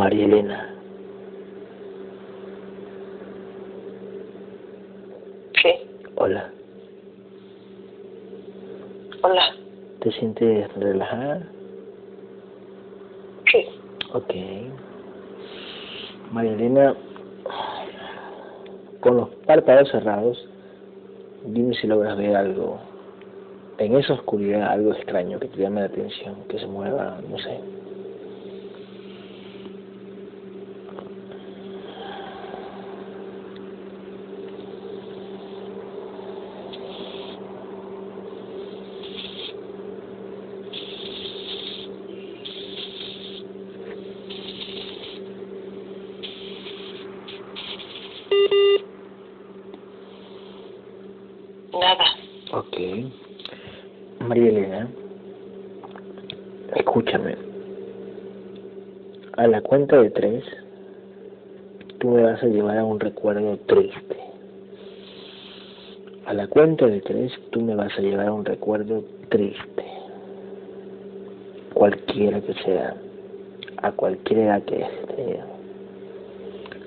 María Elena. Sí. Hola. Hola. ¿Te sientes relajada? Sí. Ok. María Elena, con los párpados cerrados, dime si logras ver algo en esa oscuridad, algo extraño que te llame la atención, que se mueva, no sé. Nada. Ok. María Elena, escúchame. A la cuenta de tres, tú me vas a llevar a un recuerdo triste. A la cuenta de tres, tú me vas a llevar a un recuerdo triste. Cualquiera que sea, a cualquier edad que tenido.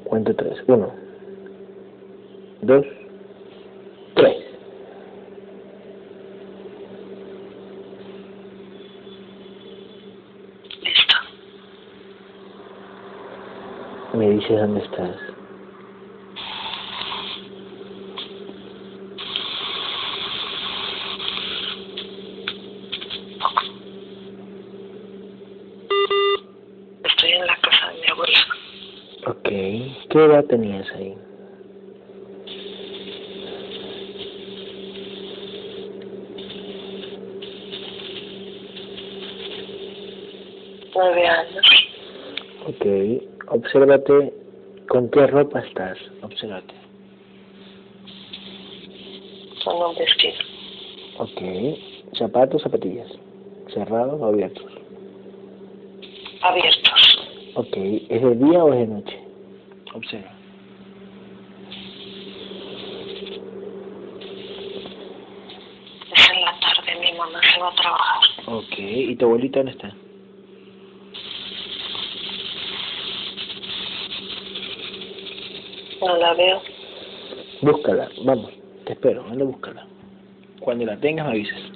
Cuento tres. Uno, dos, tres. Listo. Me dices dónde estás. Estoy en la casa de mi abuela. Ok. ¿Qué edad tenías ahí? Obsérvate con qué ropa estás. Obsérvate. Con un vestido. Ok. ¿Zapatos, zapatillas? ¿Cerrados o abiertos? Abiertos. Ok. ¿Es de día o es de noche? Observa. Es en la tarde. Mi mamá se va a trabajar. Ok. ¿Y tu abuelita dónde está? La. Búscala. Vamos. Te espero. Anda, búscala. Cuando la tengas me avisas.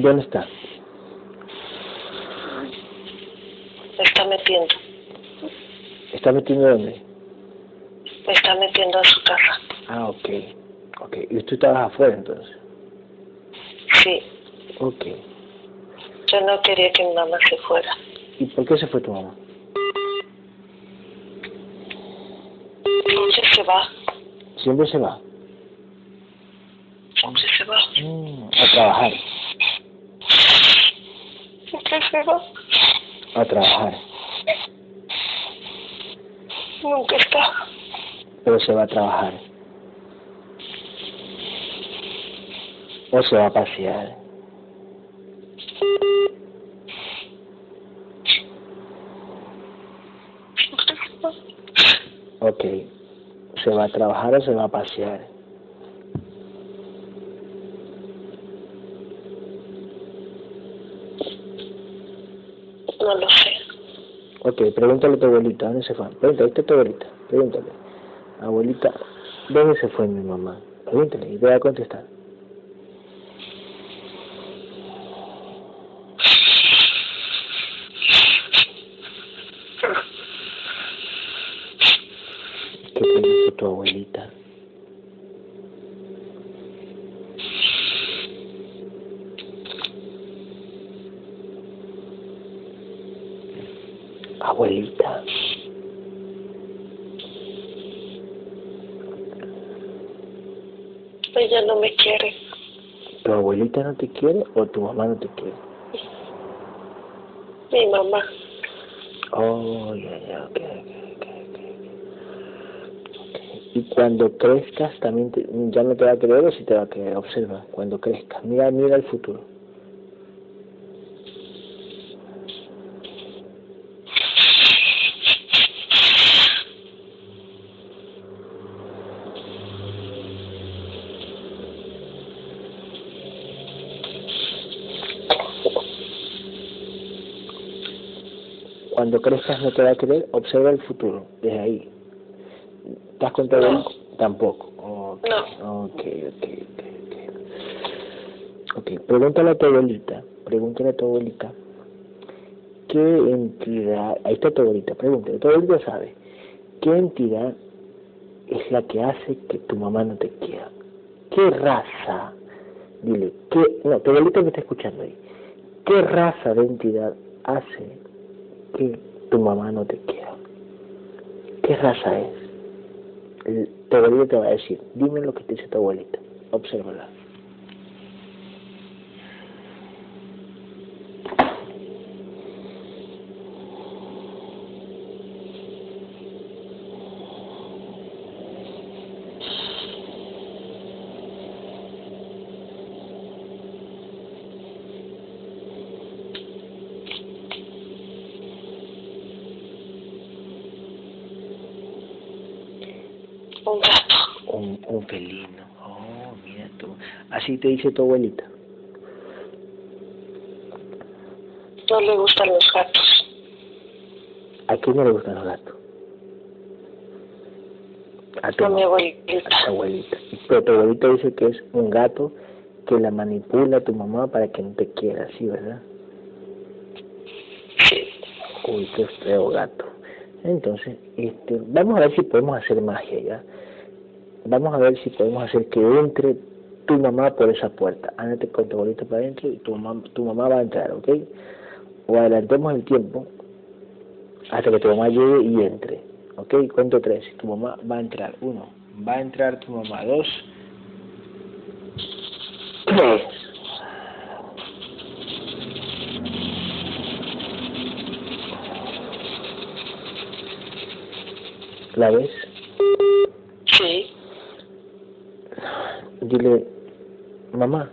¿Dónde está? Me está metiendo. ¿Está metiendo dónde? Me está metiendo a su casa. Ah, ok. Ok. ¿Y tú estabas afuera entonces? Sí. Ok. Yo no quería que mi mamá se fuera. ¿Y por qué se fue tu mamá? Siempre se va. Siempre se va. Siempre se va. Mm, a trabajar. Siempre se va. A trabajar. Nunca está. Pero se va a trabajar. O se va a pasear. Ok. ¿Se va a trabajar o se va a pasear? No lo sé. Ok, pregúntale a tu abuelita, ¿dónde se fue? Pregúntale, ahí está tu abuelita, pregúntale. Abuelita, ¿dónde se fue mi mamá? Pregúntale y va a contestar. ¿Qué te tu abuelita? Abuelita. Ella no me quiere. ¿Tu abuelita no te quiere o tu mamá no te quiere? Mi mamá. Oh, ya, ya, ok, ok, ok, ok. Y cuando crezcas también te- ya no te va a creer o si te va a creer, observa, cuando crezcas, mira, mira el futuro. Cuando crezcas no te va a creer, observa el futuro, desde ahí. ¿Estás con todo? No. Tampoco. Ok, No. ok, ok, ok. Ok, pregúntale a tu abuelita, pregúntale a tu abuelita, ¿qué entidad, ahí está tu abuelita, pregúntale, tu abuelita sabe, ¿qué entidad es la que hace que tu mamá no te quiera? ¿Qué raza? Dile, ¿qué, no, tu abuelita que está escuchando ahí, ¿qué raza de entidad hace que tu mamá no te quiera? ¿Qué raza es? El- Tu te va a decir, dime lo que te dice tu abuelita, obsérvala. Un gato. Un, un felino. Oh, mira tú. Así te dice tu abuelita. No le gustan los gatos. ¿A quién no le gustan los gatos? A tu, A mi a abuelita. tu abuelita. Pero tu abuelita dice que es un gato que la manipula a tu mamá para que no te quiera, ¿sí, verdad? Sí. Uy, qué feo gato. Entonces, este, vamos a ver si podemos hacer magia, ¿ya? Vamos a ver si podemos hacer que entre tu mamá por esa puerta. Ándate con tu abuelita para adentro y tu mamá, tu mamá va a entrar, ¿ok? O adelantemos el tiempo hasta que tu mamá llegue y entre, ¿ok? Cuento tres. Tu mamá va a entrar. Uno. Va a entrar tu mamá. Dos. Tres. ¿La ves? Sí. Dile, mamá,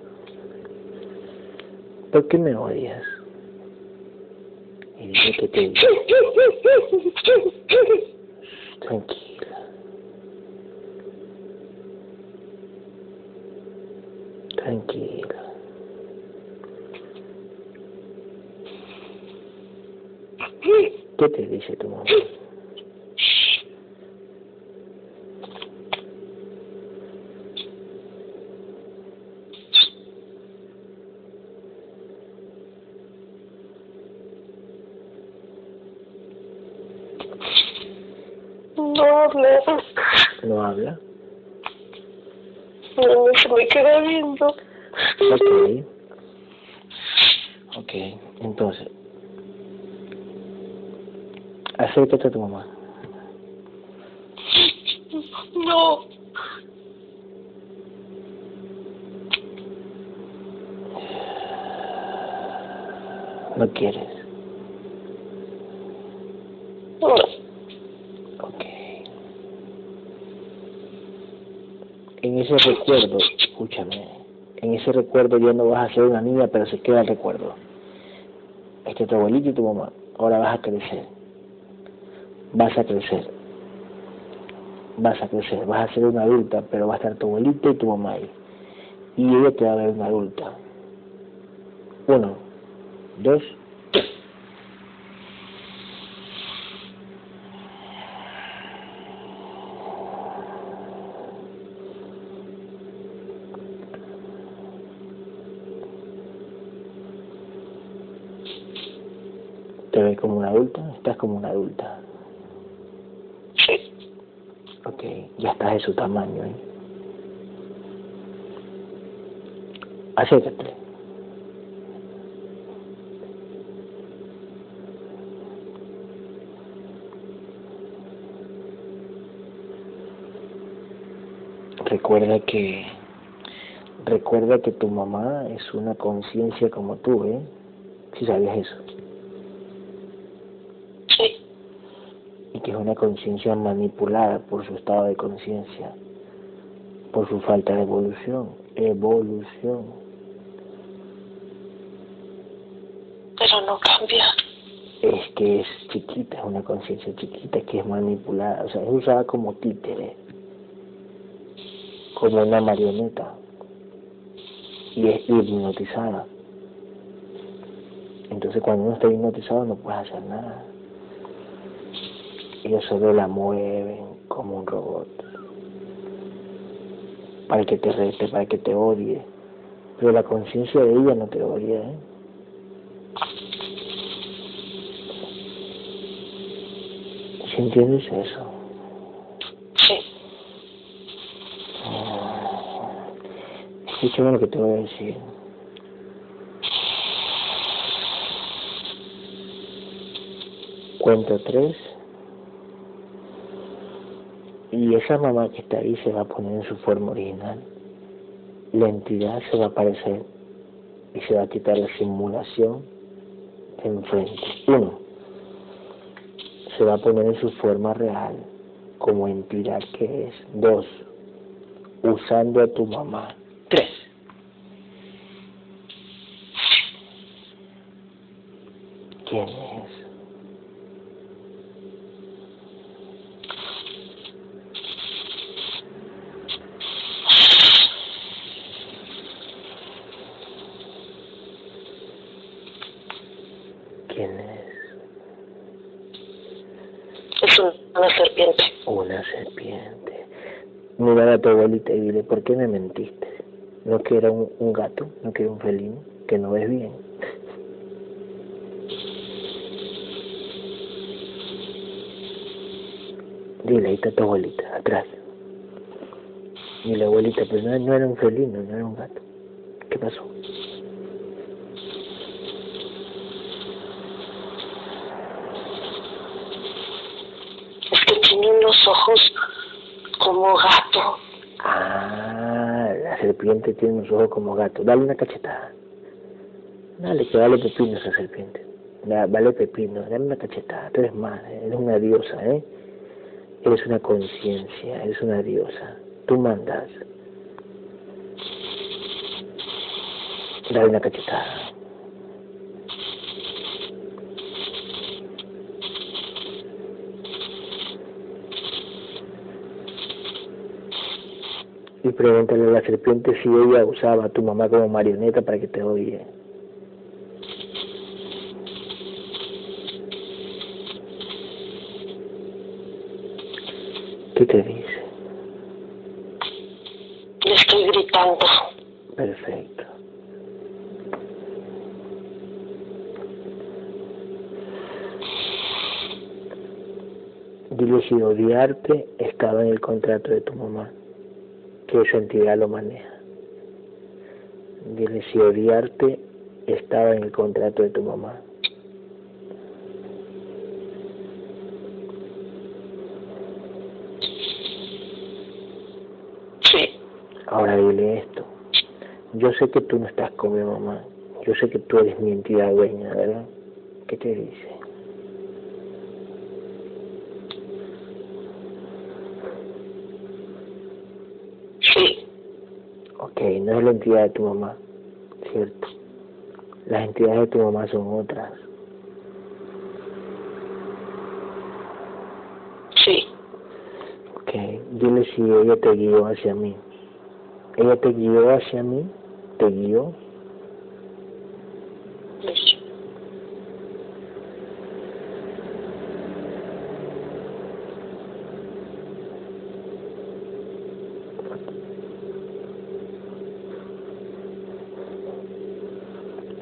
¿por qué me odias? Y dile que te dice, tranquila. Tranquila. ¿Qué te dice tu mamá? No habla. ¿No habla? No, se viendo. Ok. Ok, entonces. Acércate a tu mamá. No. ¿No quieres? No. Ok. En ese recuerdo, ese recuerdo ya no vas a ser una niña, pero se queda el recuerdo. Este es tu abuelita y tu mamá. Ahora vas a crecer. Vas a crecer. Vas a crecer. Vas a ser una adulta, pero va a estar tu abuelita y tu mamá ahí. Y ella te va a ver una adulta. Uno, dos, te ve como una adulta, estás como una adulta. Ok, ya estás de su tamaño, ¿eh? Acércate. Recuerda que recuerda que tu mamá es una conciencia como tú, ¿eh? Si sabías eso. y que es una conciencia manipulada por su estado de conciencia, por su falta de evolución, evolución. Pero no cambia. Es que es chiquita, es una conciencia chiquita que es manipulada, o sea, es usada como títere, como una marioneta, y es hipnotizada. Entonces cuando uno está hipnotizado no puede hacer nada. Ellos solo la mueven como un robot. Para que te reste, para que te odie. Pero la conciencia de ella no te odia, ¿eh? ¿Sí entiendes eso? Sí. Ah, Escúchame lo que te voy a decir. Cuento tres. Y esa mamá que está ahí se va a poner en su forma original. La entidad se va a aparecer y se va a quitar la simulación enfrente. Uno, se va a poner en su forma real como entidad que es. Dos, usando a tu mamá. Tres. ¿Quién es? ¿Quién es? Es una serpiente. Una serpiente. Mira a tu abuelita y dile, ¿por qué me mentiste? ¿No que era un, gato? ¿No que era un felino? Que no ves bien. Dile, ahí está tu abuelita, atrás. Y la abuelita, pues no, no era un felino, no era un gato. ¿Qué pasó? Es que tiene unos ojos como gato. Serpiente tiene unos ojos como gato. Dale una cachetada. Dale, que vale pepino esa serpiente. Vale pepino, dale una cachetada. Tú eres más, eres una diosa, ¿eh? Eres una conciencia, eres una diosa. Tú mandas. Dale una cachetada. Y pregúntale a la serpiente si ella usaba a tu mamá como marioneta para que te odie. ¿Qué te dice? Le estoy gritando. Perfecto. Dile si odiarte estaba en el contrato de tu mamá, que esa entidad lo maneja. Dile si odiarte estaba en el contrato de tu mamá. Sí. Ahora dile esto. Yo sé que tú no estás con mi mamá. Yo sé que tú eres mi entidad dueña, ¿verdad? ¿Qué te dice? Sí. Ok, no es la entidad de tu mamá, ¿cierto? Las entidades de tu mamá son otras. Sí. Ok, dile si ella te guió hacia mí. ¿Ella te guió hacia mí? ¿Te guió? Sí.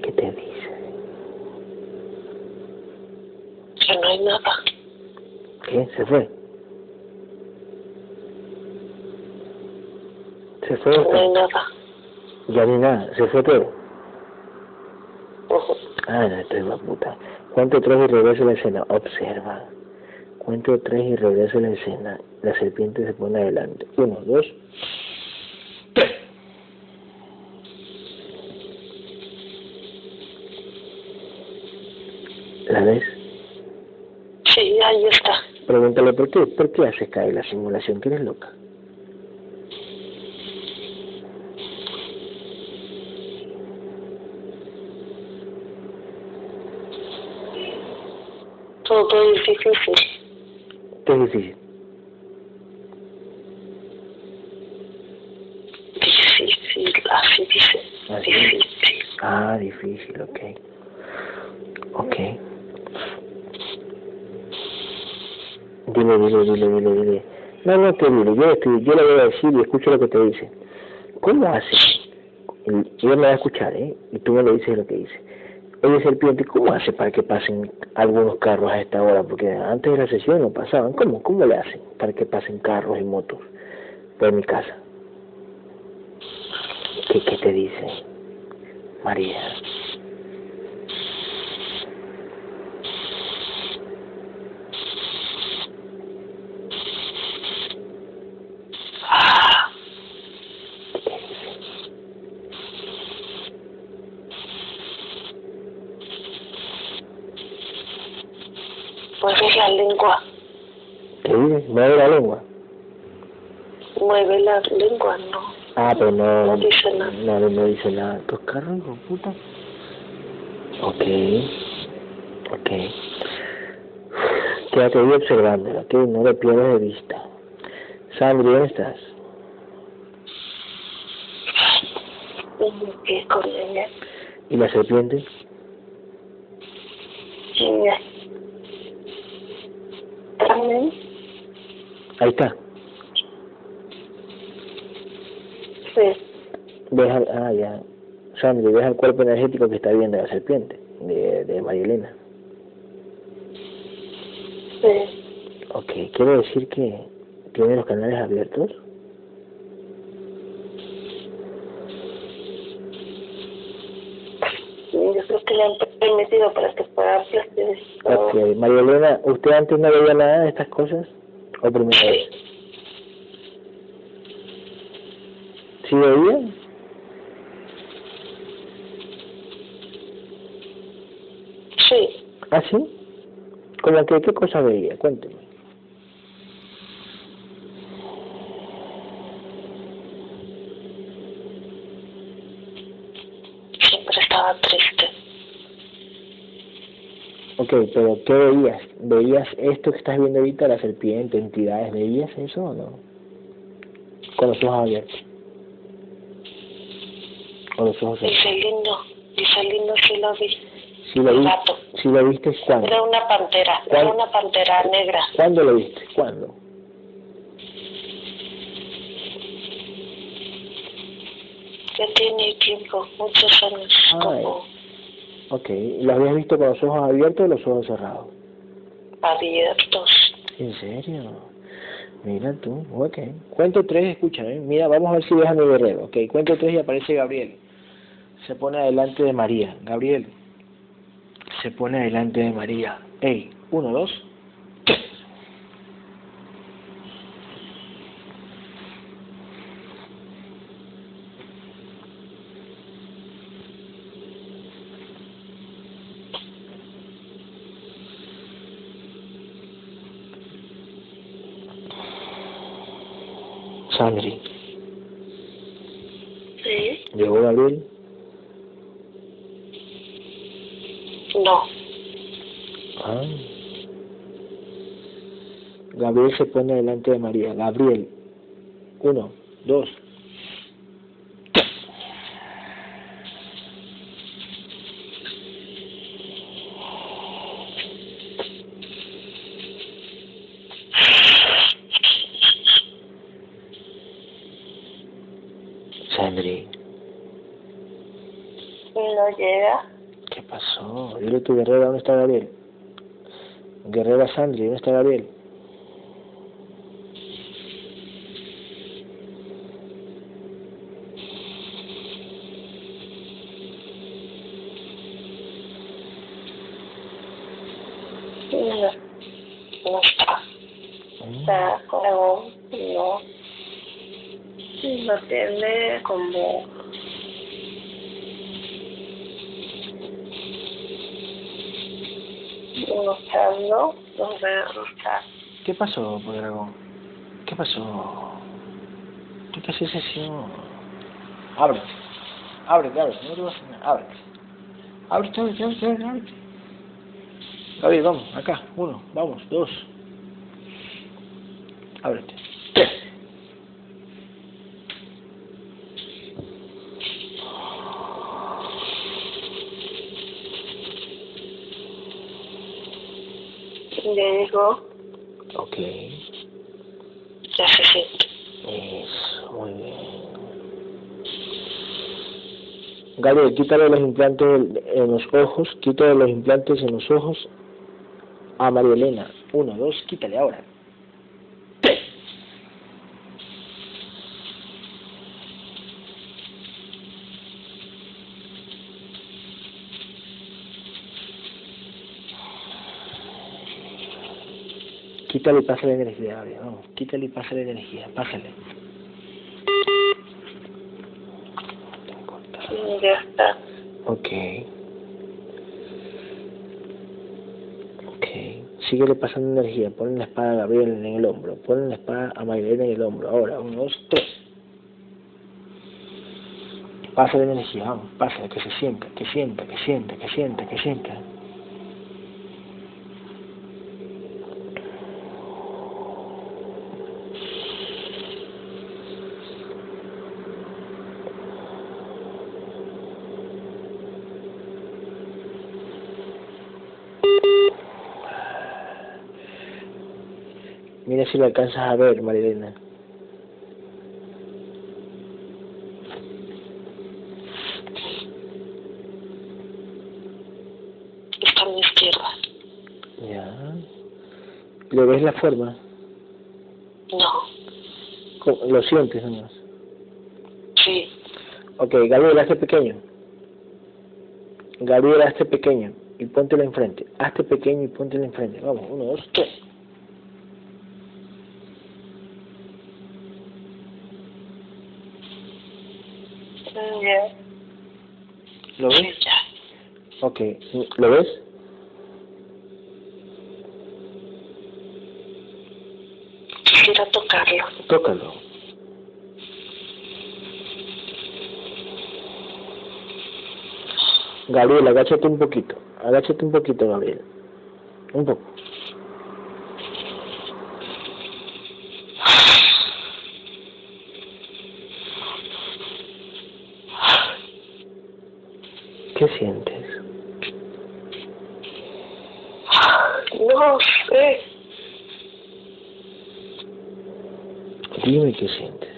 ¿Qué te dice? Que no hay nada. ¿Qué? ¿Se fue? ¿Se fue? No hay nada. Ya ni nada, se fue todo. Ujú. Ah, no, estoy la puta. Cuento tres y regreso a la escena. Observa. Cuento tres y regreso a la escena. La serpiente se pone adelante. Uno, dos, tres. ¿La ves? Sí, ahí está. Pregúntale por qué. ¿Por qué haces caer la simulación? ¿Que eres loca? Todo es difícil. ¿Qué es difícil? Difícil, así dice. Así. Difícil. Ah, difícil. Ok. Dile, dile, dile, dile. No, no te dile, yo, estoy, yo le voy a decir y escucho lo que te dice. ¿Cómo hace? Y ella me va a escuchar, ¿eh? Y tú me le dices lo que dice. Oye, serpiente, ¿cómo hace para que pasen algunos carros a esta hora? Porque antes de la sesión no pasaban. ¿Cómo? ¿Cómo le hacen para que pasen carros y motos por mi casa? ¿Qué, qué te dice? María. Ah, mueve la lengua. ¿Qué dice? Mueve la lengua. Mueve la lengua, no. Ah, pero no, No dice nada. No, no, dice nada. ¿Tus carros, hijo puta? Ok. Ok. Quédate ahí observándola, que no le pierdas de vista. Sandri, ¿dónde estás? ¿Qué con ella? ¿Y la serpiente? Ella. También. Ahí está. Sí. Al- ah, ya. Sandri, ves el cuerpo energético que está viendo la serpiente, de, de María Elena. Sí. Ok, quiere decir que tiene los canales abiertos. Yo creo que le han permitido para que pueda. Ok, María Elena, ¿usted antes no veía nada de estas cosas? ¿O primera vez? ¿Sí veía? Sí. ¿Ah, sí? ¿Cómo que qué cosa veía? Cuénteme. Siempre estaba triste. Ok, pero ¿qué veías? ¿Veías esto que estás viendo ahorita, la serpiente, entidades? ¿Veías eso o no? Con los ojos abiertos. Con los ojos abiertos. Dice lindo. Dice lindo, sí lo vi. Si vi, lo viste, ¿cuándo? Era una pantera. Era una pantera negra. ¿Cuándo lo viste? ¿Cuándo? Ya tiene tiempo, muchos años. Ay. Como Ok, ¿y ¿lo habías visto con los ojos abiertos o los ojos cerrados? abiertos. ¿En serio? Mira tú, ok. Cuento tres, escúchame. Mira, vamos a ver si ves a mi guerrero. Ok, cuento tres y aparece Gabriel. Se pone adelante de María. Gabriel. Se pone adelante de María. Ey, uno, dos. tres. Sandri, Sí. ¿llegó Gabriel? No. Ah. Se pone delante de María. Gabriel. Uno, dos. Sandri, No llega. ¿qué pasó? Dile a tu guerrera, ¿dónde está Gabriel? Guerrera Sandri, ¿dónde está Gabriel? No. No está. Mm. Está como. No. No tiene como. Buscando. No veo. Está. ¿Qué pasó, dragón? ¿Qué pasó? ¿Qué pasó sesión? Ábrete. Ábrete, ábrete. No te vas a. Ábrete. Ábrete, ábrete, ábrete, ábrete. ábrete. Gabriel, vamos. Acá. Uno. Vamos. Dos. Ábrete. Tres. Le digo, Ok. ya se siente. Eso, muy bien. Gabriel, quítale los implantes en los ojos, quítale los implantes en los ojos a María Elena. Uno, dos, quítale ahora. Quítale y pásale energía, Gabriel, vamos, quítale y pásale energía, pásale. Ya está. Ok. Ok. Síguele pasando energía. Pon la espada a Gabriel en el hombro. Pon la espada a Marilena en el hombro. Ahora, uno, dos, tres. Pásale energía, vamos. Pásale, que se sienta, que sienta, que sienta, que sienta, que sienta. Si lo alcanzas a ver, Marilena. Está a mi izquierda. Ya. ¿Le ves la forma? No. Lo sientes nomás. Sí. Ok, Gabriel, hazte pequeño. Gabriel, hazte pequeño y póntela enfrente. Hazte pequeño y póntela enfrente. Vamos, uno, dos, tres. Ya. ¿Lo ves? Ok, ¿lo ves? Quisiera tocarlo. Tócalo. Gabriel, agáchate un poquito. Agáchate un poquito, Gabriel. Un poco. ¿Qué sientes? No sé. Dime qué sientes.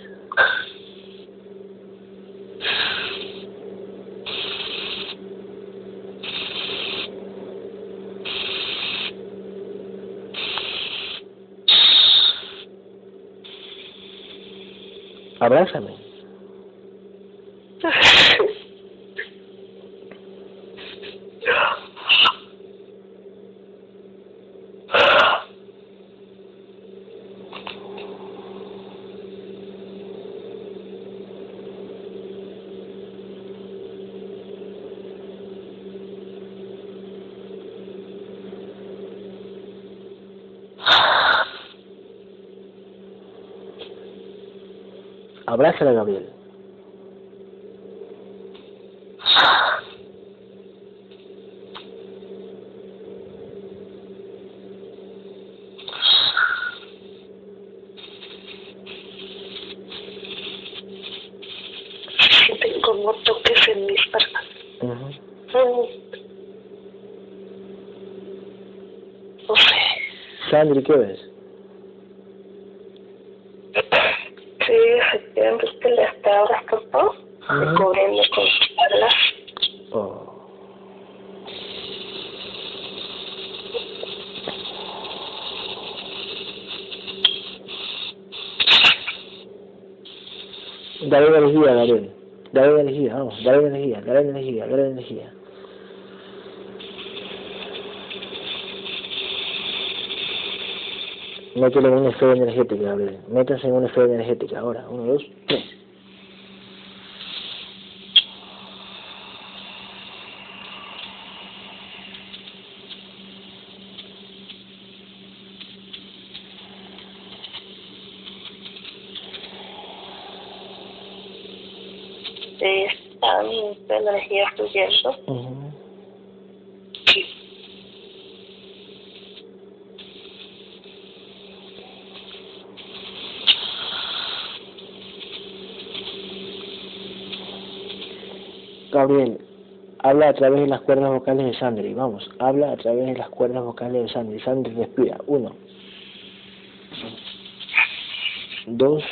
Abrázame. Abrázala, Gabriel. Sienten como toques en mis piernas. Ujú. Mm. No sé. Sandri, ¿qué ves? Sí, efectivamente le está abrazando y Ajá. cubriendo con sus alas. Oh. Dale energía, Gabriel. Dale Dale energía, dale energía, dale energía. Métele en una esfera energética, Gabriel. Métanse en una esfera energética. Ahora, uno, dos, tres. Gabriel, habla a través de las cuerdas vocales de Sandri. Vamos, habla a través de las cuerdas vocales de Sandri. Sandri, respira. Uno. Dos.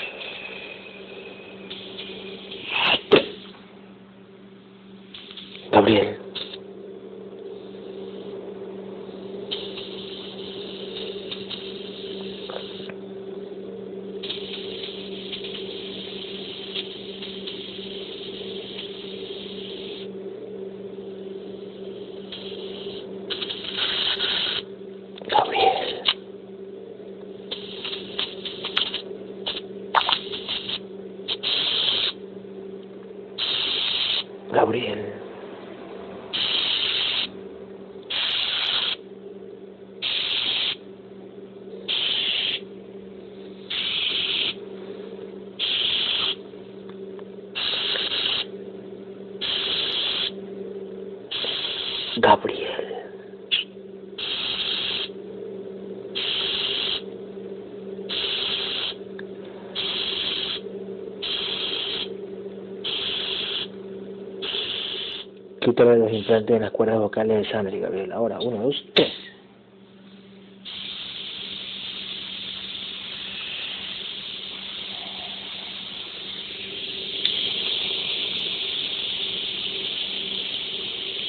Implantes de las cuerdas vocales de Sandri, Gabriel. Ahora, uno, dos, tres.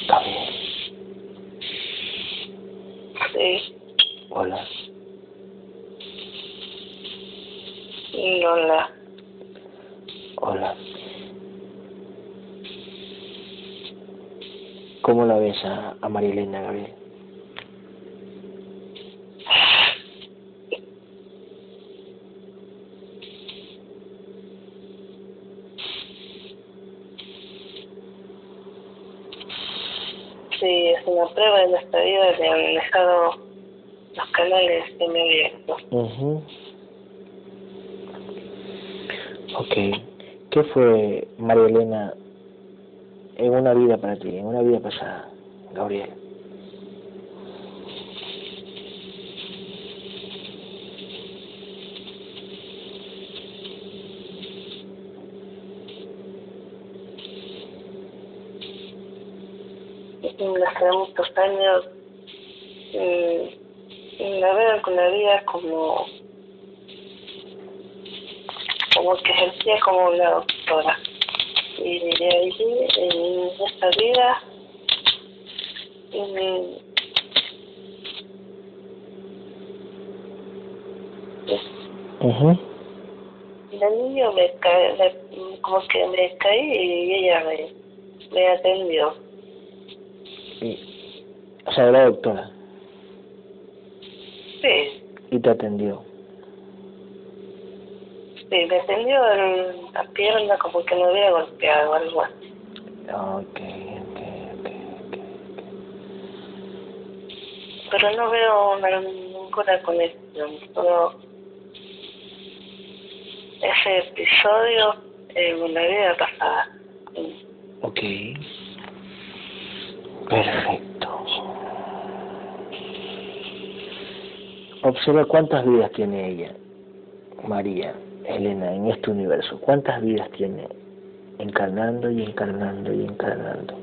Gabriel, Sí, hola. Lola. Hola. ¿Cómo la ves a, Sí, es una prueba de nuestra vida de han dejado los canales abiertos. Ujú. Ok. ¿Qué fue María Elena en una vida para ti, en una vida pasada, Gabriel? Hace muchos años mm, la veo con la vida como como que ejercía como una doctora y de ahí en esta vida mm, Ujú. de niño me cae, me- como que me caí y ella me, me atendió. Y- o sea, era doctora Sí, y te atendió. sí, me atendió en la pierna como que me había golpeado algo así. Ok, ok, ok, ok. Pero no veo una- ninguna conexión, solo ese episodio en la vida pasada. Ok. Perfecto. Observa cuántas vidas tiene ella, María, Elena, en este universo. ¿Cuántas vidas tiene? Encarnando y encarnando y encarnando.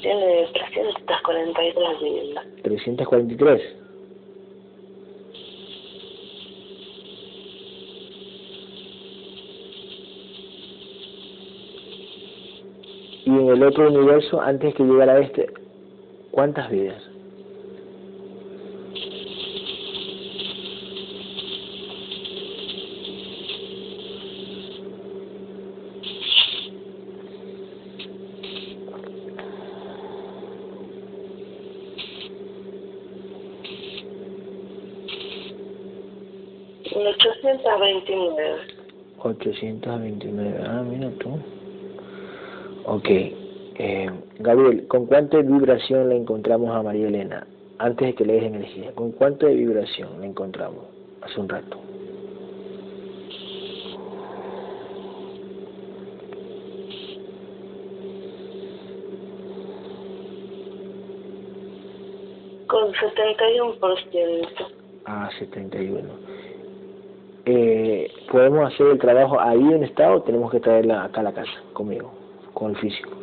Tiene 343 vidas. 343. El otro universo, antes que llegara a este, ¿cuántas vidas? En 829. 829. Ah, mira tú. Ok. Eh, Gabriel, ¿con cuánta vibración la encontramos a María Elena antes de que le des energía, ¿con cuánto de vibración la encontramos hace un rato? Con 71%. Ah, 71. Eh, ¿Podemos hacer el trabajo ahí en estado o tenemos que traerla acá a la casa, conmigo, con el físico?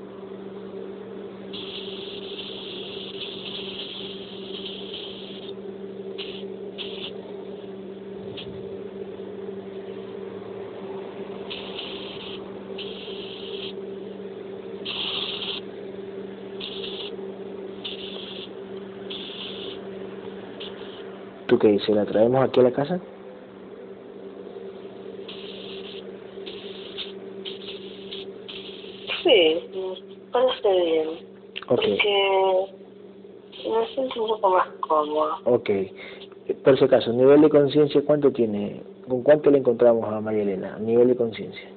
¿Tú qué dices? ¿La traemos aquí a la casa? Sí, parece bien. Ok, Porque me siento un poco más cómodo. ok. Por si acaso, nivel de conciencia, ¿cuánto tiene? ¿Con cuánto le encontramos a María Elena? Nivel de conciencia.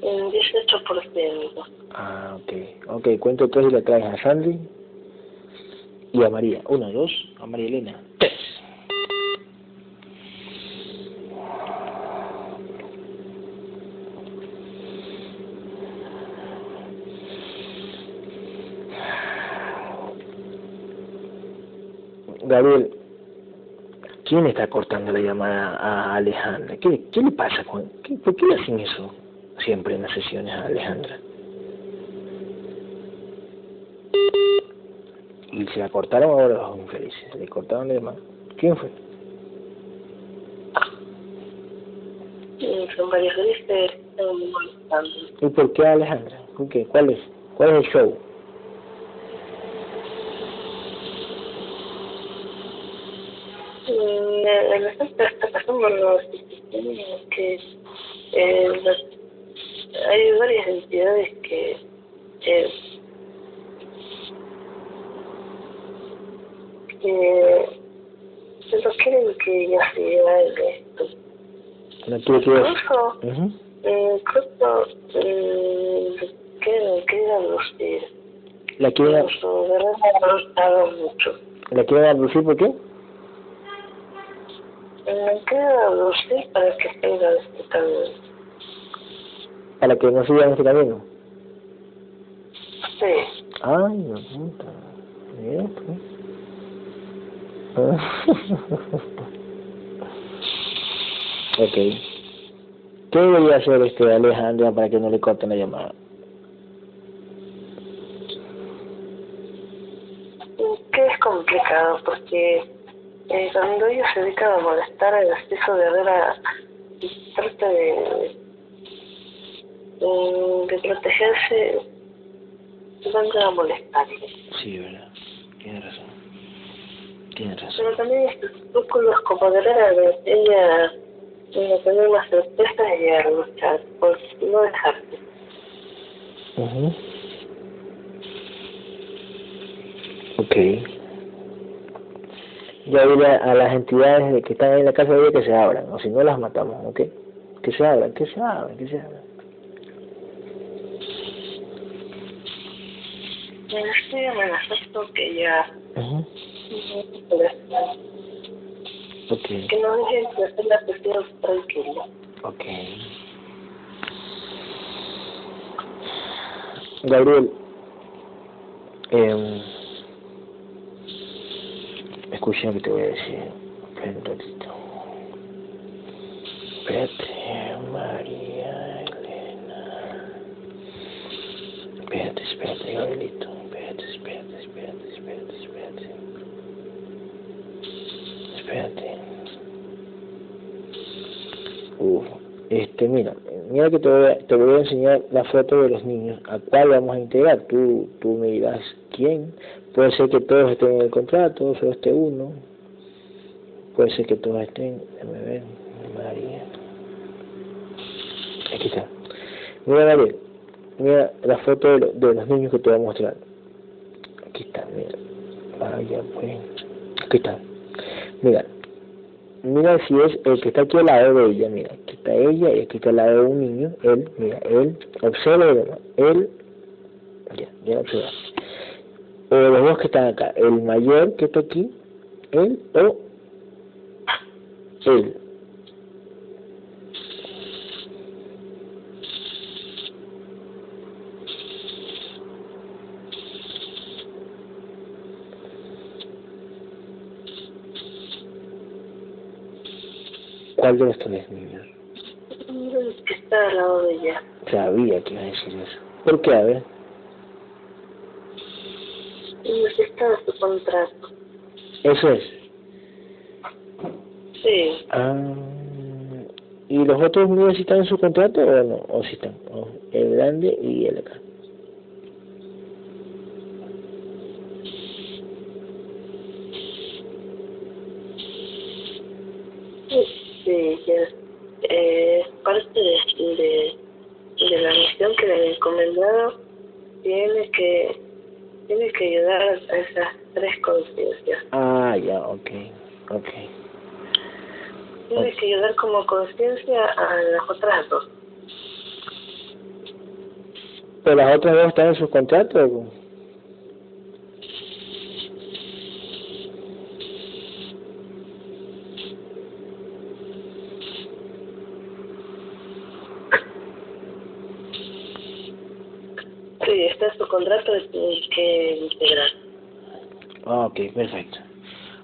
Un 18%. Ah, ok. Ok, cuento tres y la traes a Sandy y a María. Una, dos, a María Elena. Tres. Gabriel, ¿quién está cortando la llamada a Alejandra? ¿Qué, qué le pasa? Con, qué, ¿Por qué le hacen eso siempre en las sesiones a Alejandra? Y se la cortaron ahora los infelices. Le cortaron la llamada. ¿Quién fue? Son molestando. ¿Y por qué Alejandra? ¿Por qué? ¿Cuál es? ¿Cuál es el show? Mm, En esta que eh, hay varias entidades que eh, que no quieren que ella se haga esto. ¿No quiere Incluso, eh, incluso eh, que aducir. ¿La mucho. ¿La abducir por qué? Me queda aducir para que este camino. Para que no sigan este camino. Sí. Ay, no puta. Mira, pues. Ok. ¿Qué debería hacer este Alejandra para que no le corten la llamada? que es complicado porque eh, cuando ellos se dedican a molestar el exceso de Herrera trata de, de, de protegerse van a molestarle Sí, verdad. Tienes razón. Tienes razón. pero también estos círculos como de Herrera de ella de tener una certeza y a luchar por no dejarte Ujú. Ok. Ya dile a las entidades de que están en la casa de que se abran, o si no las matamos, ¿ok? Que se abran, que se abran, que se abran. me estoy amenazando que ya Ujú. Ok, que no de hacer la tranquila ok. Gabriel, eh, escucha lo que te voy a decir. Espera un ratito. Espérate, María Elena. Espérate, espérate, Gabrielito. Espérate, espérate, espérate, espérate, espérate. Espérate. Este, mira, mira que te voy, a, te voy a enseñar la foto de los niños, a cuál vamos a integrar. Tú, tú me dirás quién. Puede ser que todos estén en el contrato, solo esté uno. Puede ser que todos estén, déjame ver, María. Aquí está. Mira, Gabriel, mira la foto de, lo- de los niños que te voy a mostrar. Aquí está, mira. Vaya, pues. Aquí está. Mira, mira si es el que está aquí al lado de ella, mira, aquí está ella y aquí está al lado de un niño, él, mira, él, observa, él, Ya, ya observaste. O los dos que están acá, el mayor que está aquí, él o él. ¿Cuál de los tres niños? El que está al lado de ella. Sabía que iba a decir eso. ¿Por qué? A ver. Necesita su contrato. Eso es. Sí. Ah, ¿Y los otros niños están en su contrato o no? ¿O sí están? O el grande y el acá. Sí, ya. Eh, parte de, de, de la misión que le han encomendado tiene que tiene que ayudar a esas tres conciencias. Ah, ya, ok, ok. Tiene que ayudar como conciencia a las otras dos. ¿Pero las otras dos están en su contrato? o? Sí, está en su contrato y tiene que integrar. Ah, ok, perfecto.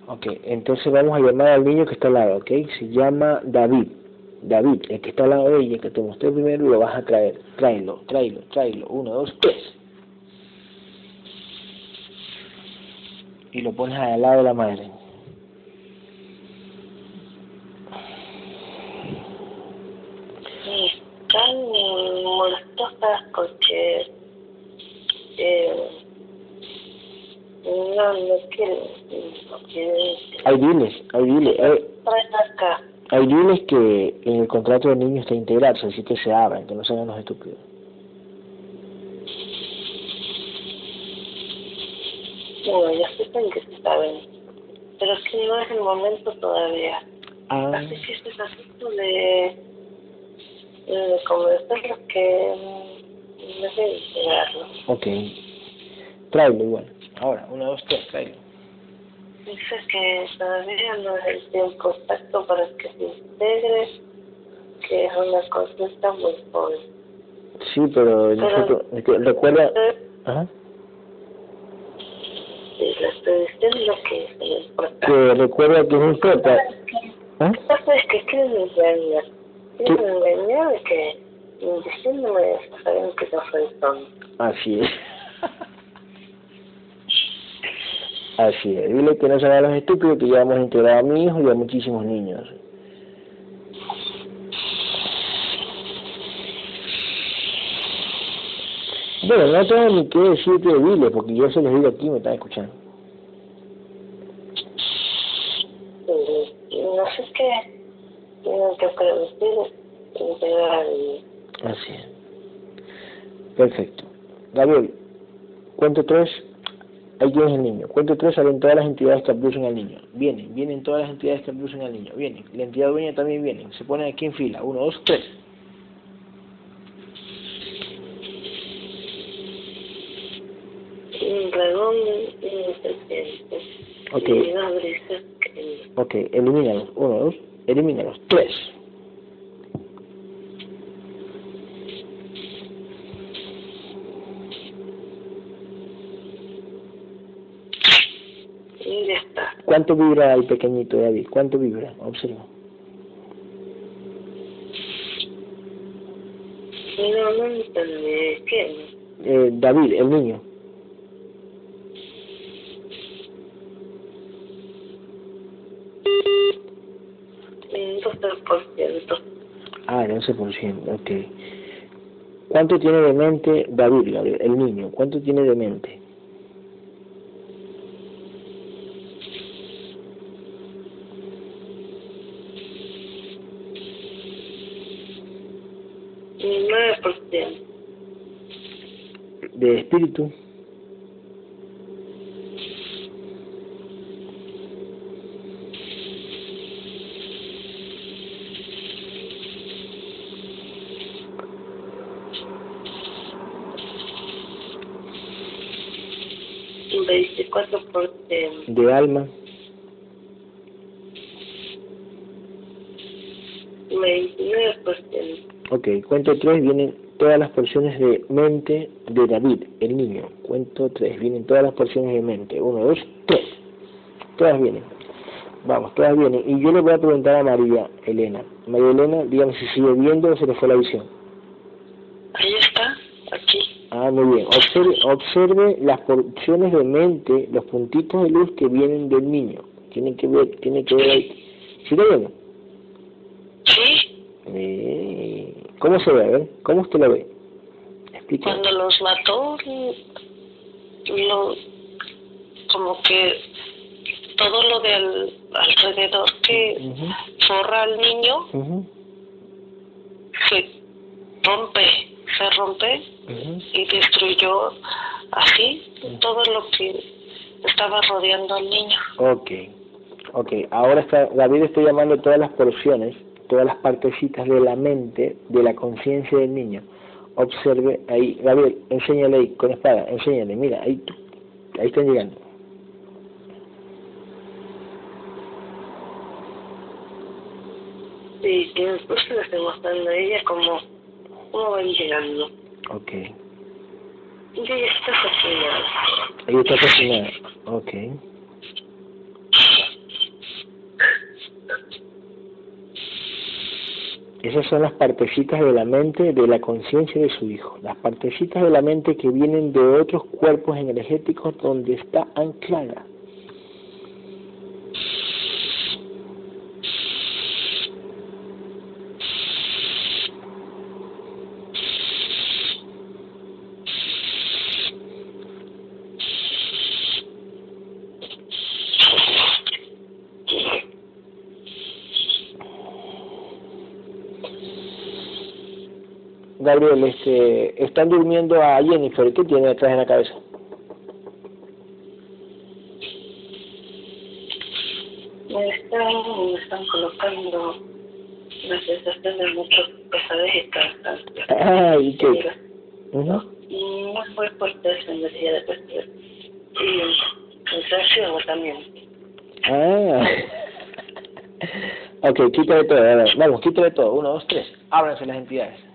Ok, entonces vamos a llamar al niño que está al lado, ok? Se llama David. David, el que está al lado de ella, que te mostré primero, lo vas a traer. Tráelo, tráelo, tráelo. Uno, dos, tres. Y lo pones al lado de la madre. Sí, están molestosas porque eh, no, no quieren, no quieren. Hay diles, hay diles. Hay diles que en el contrato del niño está integrarse, así que se abran, que no sean los estúpidos. Bueno, ya sepan que se saben, pero es que no es el momento todavía. Ah, Así que este es asunto de, de convencerlos que mm, no sé integrarlo. ok. Tráelo igual. Ahora, uno, dos, tres, tráelo. Dice que todavía no es el exacto para que se integre, que es una consulta muy joven. Sí, pero nosotros, es que recuerda... Eh, Ajá. Que. Que recuerda que no importa. Pasa es que quieren engañar. Quieren engañar de que diciéndome saben que yo soy tonto. Así es. Así es. Dile que no se hagan los estúpidos, que ya hemos integrado a mi hijo y a muchísimos niños. Bueno, no tengo ni que decirte de dile, porque yo se los digo aquí me están escuchando. Y, no sé qué tienen que permitir integrar al Así es. Perfecto. Gabriel, cuento tres, ellos es el niño. Cuento 3 salen todas las entidades que abducen al niño. Vienen, vienen todas las entidades que abducen al niño. Vienen. La entidad dueña también viene. Se ponen aquí en fila. 1, 2, 3. Redondo y presente. Ok. Ok, elimínalos. 1, 2. Elimínalos. 3. ¿Cuánto vibra el pequeñito David? ¿Cuánto vibra? Observa. No, no entendí. ¿Qué? Eh, David, el niño. 12%. Ah, el 11%, ok. ¿Cuánto tiene de mente David, el niño? ¿Cuánto tiene de mente? Espíritu. 24%. De alma. 29%. Ok, cuento tres, vienen todas las porciones de mente de David, el niño. Cuento tres, vienen todas las porciones de mente. Uno, dos, tres. Todas vienen. Vamos, todas vienen. Y yo le voy a preguntar a María Elena. María Elena, dígame si sigue viendo o se le fue la visión. Ahí está, aquí. Ah, muy bien. Observe, observe las porciones de mente, los puntitos de luz que vienen del niño. Tienen que ver, tiene que ver ahí. ¿Sí lo ven? Sí, Eh, ¿Cómo se ve? A ver, ¿cómo usted lo ve? Explíqueme. cuando los mató, lo, como que todo lo del alrededor que Ujú, forra al niño ujú, se rompe, se rompe ujú. y destruyó así todo lo que estaba rodeando al niño. Ok, ok. Ahora está, David está llamando todas las porciones, todas las partecitas de la mente, de la conciencia del niño. Observe ahí, Gabriel, enséñale ahí, con espada, enséñale, mira, ahí, ahí están llegando. Sí, y después se lo estoy mostrando a ella como, cómo van llegando. Ok. Y ella está fascinada. Ahí está cocinada. Ok. Esas son las partecitas de la mente de la conciencia de su hijo. Las partecitas de la mente que vienen de otros cuerpos energéticos donde está anclada. Gabriel, este, están durmiendo a Jennifer. ¿Qué tiene detrás de la cabeza? Me están, me están colocando una sensación de mucho pesadez y cansancio. Ay, ¿qué? Mira, Ujú. y no fue fuerte esa energía de pesadez. Y cansancio agotamiento. Ah. ok, quítale todo. Vamos, quítale todo. Uno, dos, tres. Ábranse las entidades.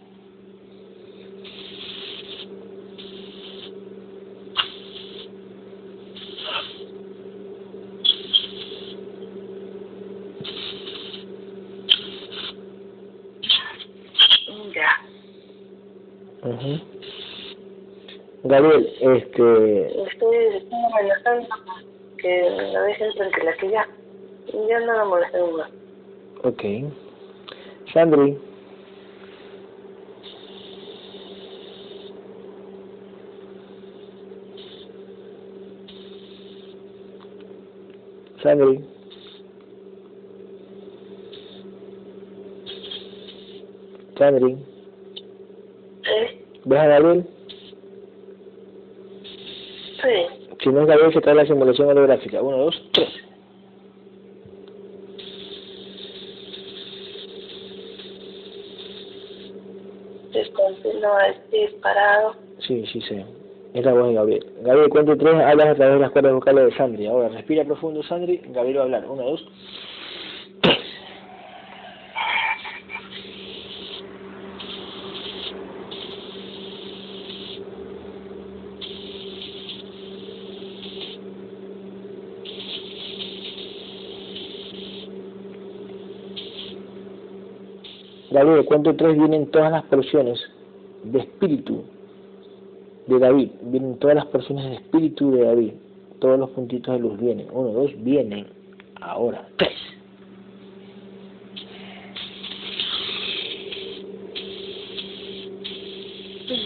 Gabriel, este, Estoy, estoy amenazando que la dejen tranquila, que ya, ya no la molesten más. ok. Sandri, Sandri, Sandri, ¿Eh? ¿ves a Gabriel? Sí. Si no es Gabriel, se trae la simulación holográfica. Uno, dos, tres. Descontinúa disparado. Sí, sí, sí. Es la voz de Gabriel. Gabriel, cuento tres, hablas a través de las cuerdas vocales de Sandri. Ahora, respira profundo, Sandri. Gabriel va a hablar. Uno, dos, Gabriel, cuento tres, vienen todas las porciones de espíritu de David, vienen todas las porciones de espíritu de David, todos los puntitos de luz vienen, uno, dos, vienen, ahora, tres.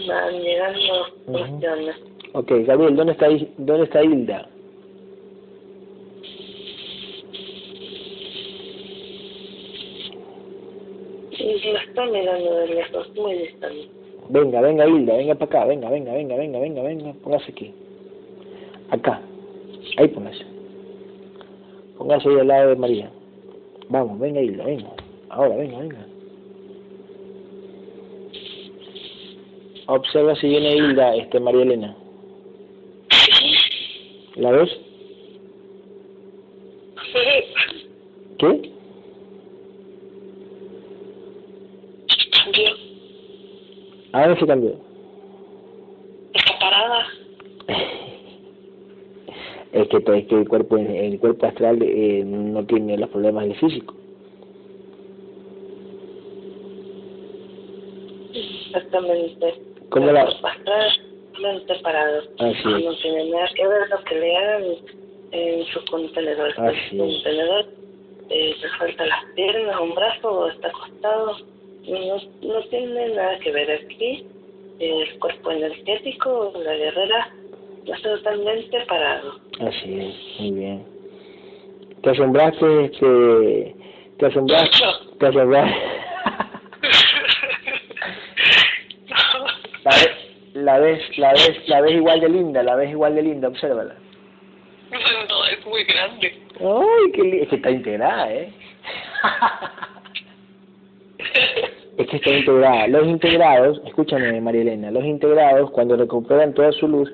Van llegando Ujú. cuestiones. Ok, Gabriel, ¿dónde está, dónde está Hilda? Y lo mirando de lejos, muy distante. Venga, venga Hilda, venga para acá, venga, venga, venga, venga, venga, venga, póngase aquí. Acá, ahí póngase. Póngase ahí al lado de María. Vamos, venga Hilda, venga. Ahora, venga, venga. Observa si viene Hilda, este María Elena. Sí, ¿La ves? ¿Qué? Cambió. ¿A dónde se cambió? Está parada. es que, es que el cuerpo el cuerpo astral eh, no tiene los problemas del físico. Exactamente. ¿Cómo El la- cuerpo astral totalmente parado. Así No es. tiene nada que ver lo que le hagan en su contenedor. Así su es. contenedor eh, le falta las piernas, un brazo o está acostado. No, no tiene nada que ver aquí. El cuerpo energético, la guerrera, está totalmente parado. Así es, muy bien. ¿Te asombraste, este, te asombraste, te asombraste? La ves, la ves, la ves, la ves igual de linda, la ves igual de linda, obsérvala. No, es muy grande. Ay, qué li- es que está integrada, ¿eh? Es que está integrada. Los integrados, escúchame María Elena, los integrados cuando recuperan toda su luz,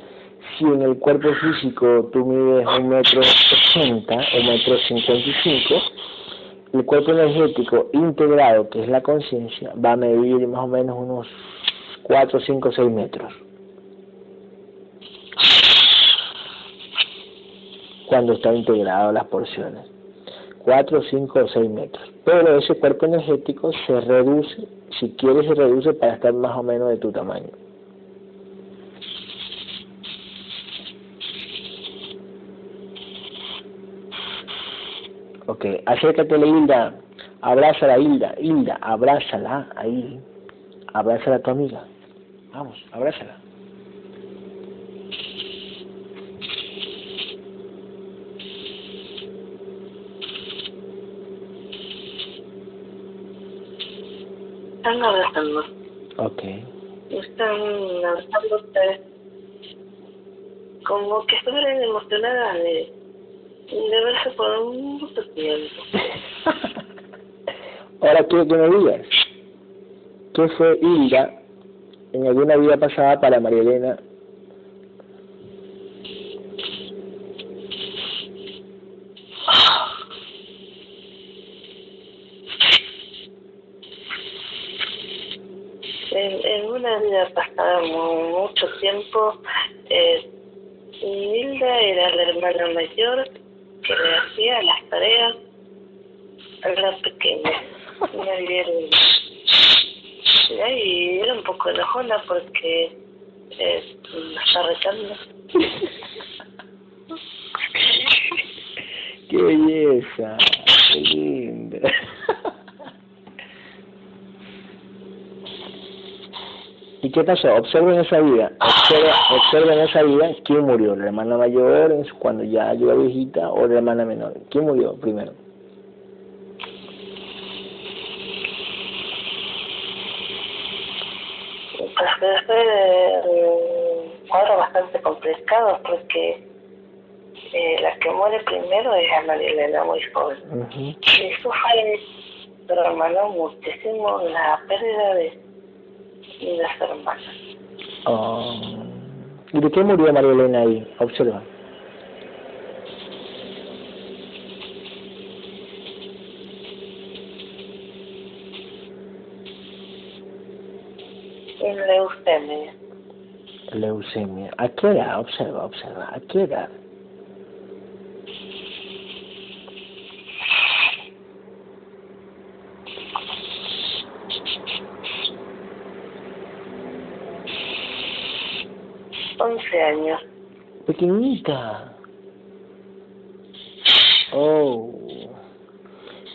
si en el cuerpo físico tú mides un metro ochenta o metro cincuenta y cinco, el cuerpo energético integrado, que es la conciencia, va a medir más o menos unos cuatro, cinco, seis metros. Cuando está integrado las porciones. 4, 5 o 6 metros. Pero ese cuerpo energético se reduce, si quieres se reduce para estar más o menos de tu tamaño. Ok, acércate Hilda, abrázala Hilda, Hilda, abrázala ahí, abrázala a tu amiga. Vamos, abrázala. Están abrazando. Ok. Están abrazándote como que estuvieran emocionadas de, de verse por mucho tiempo. Ahora quiero que me digas, ¿qué fue Hilda en alguna vida pasada para María Elena? En, en una vida pasada, mu- mucho tiempo, eh, Hilda era la hermana mayor que le hacía las tareas a la pequeña. Una. Y era un poco enojona porque eh, está retando. ¡Qué belleza! ¡Qué linda! ¿Y qué pasó? Observen esa vida. Observen esa vida. ¿Quién murió? ¿La hermana mayor cuando ya llegó viejita o la hermana menor? ¿Quién murió primero? Pues fue un cuadro bastante complicado porque eh, la que muere primero es a María Elena, muy joven. Ujú. Y sufre su hermano muchísimo la pérdida de, de las hermanas. Ah. ¿Y de qué murió María Elena ahí? Observa. En leucemia. Leucemia. ¿A qué edad? Observa, observa. ¿A qué edad? Años. Pequeñita. Oh.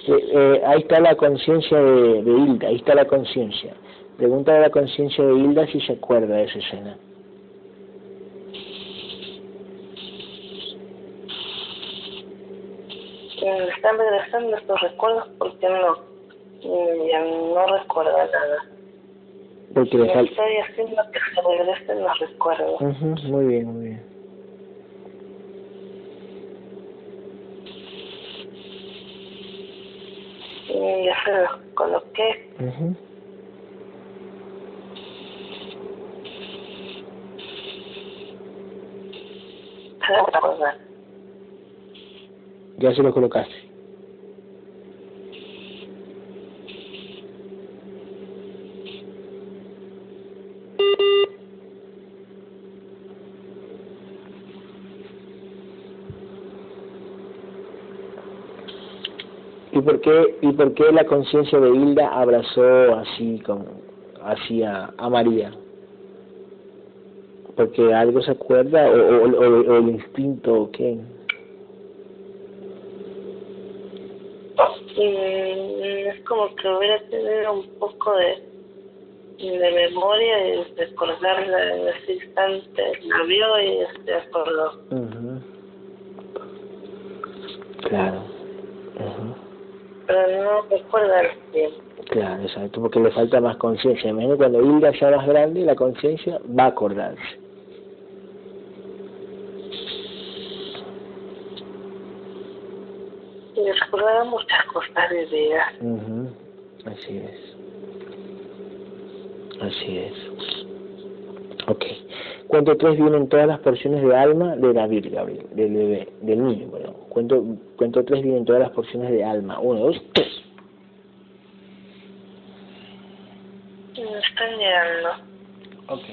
Eh, eh, ahí está la conciencia de, de Hilda, ahí está la conciencia. Pregúntale a la conciencia de Hilda si se acuerda de esa escena. Eh, Están regresando estos recuerdos porque no, ya no recuerda nada. Porque le falta... estoy haciendo que se regresen los recuerdos. Ujú, muy bien, muy bien. Y ya se los coloqué. Ujú. Ya se lo colocaste. ¿Y por qué, y por qué la conciencia de Hilda abrazó así, con, así a, María? ¿Porque algo se acuerda o, o, el instinto o qué? es como que hubiera tenido un poco de, de memoria y recordarla en ese instante la vio y se acordó. Claro pero no recuerda tiempo. Claro, exacto, porque le falta más conciencia. Imagino cuando Hilda sea más grande, la conciencia va a acordarse. Y recordaba muchas cosas de vida. Así es. Así es. Ok. Cuento tres vienen todas las porciones de alma de David, Gabriel, del bebé, del niño. Bueno, cuento, cuento tres vienen todas las porciones de alma. Uno, dos, tres. Ok.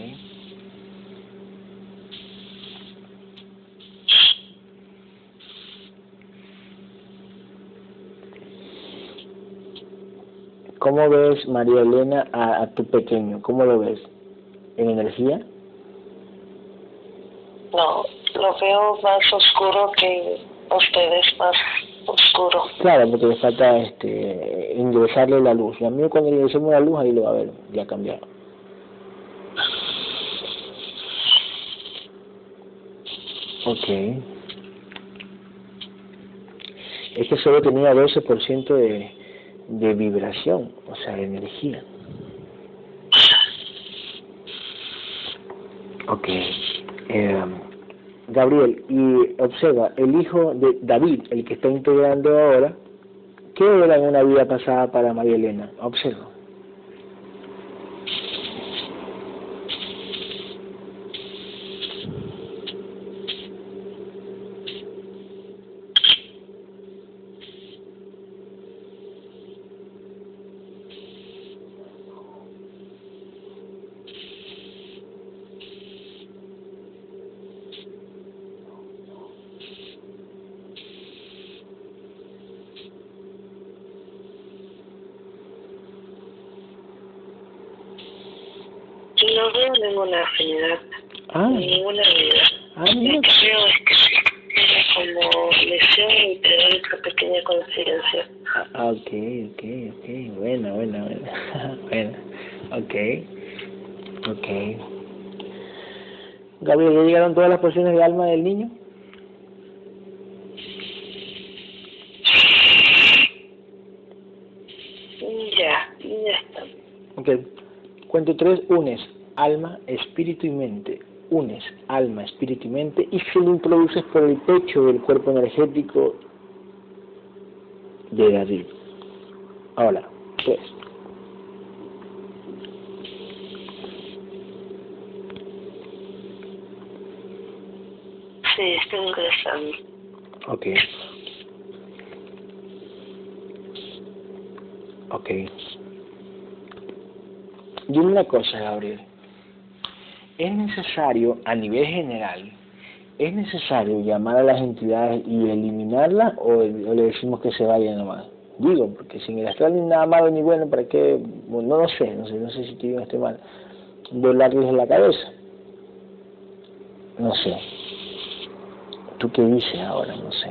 ¿Cómo ves, María Elena, a, a tu pequeño? ¿Cómo lo ves? ¿En energía? No, lo veo más oscuro que ustedes, más oscuro. Claro, porque le falta este, ingresarle la luz. Y a mí cuando le ingresemos la luz, ahí lo va a ver, ya ha cambiado. Ok. Es que solo tenía 12% de, de vibración, o sea, de energía. Ok. Eh, Gabriel, y observa, el hijo de David, el que está integrando ahora, ¿qué era en una vida pasada para María Elena? Observa. No veo ninguna afinidad. Ah. Ninguna vida. Ah, mira. Lo que veo es que tiene como lesión y tener esta pequeña conciencia. Ah, ok, ok, ok. Buena, buena, buena. buena. Ok. Ok. Gabriel, ¿ya llegaron todas las porciones de alma del niño? Ya, ya está. Ok. Cuento tres, unes alma, espíritu y mente. Unes alma, espíritu y mente y se lo introduces por el pecho del cuerpo energético de David. Ahora, pues. Sí, estoy ingresando. Ok. Ok. Dime una cosa, Gabriel es necesario, a nivel general, es necesario llamar a las entidades y eliminarlas o, le decimos que se vayan nomás. Digo, porque sin el astral ni nada malo ni bueno, ¿para qué? no lo sé, no sé, no sé si te digo este mal. Volarles la cabeza. No sé. ¿Tú qué dices ahora? No sé.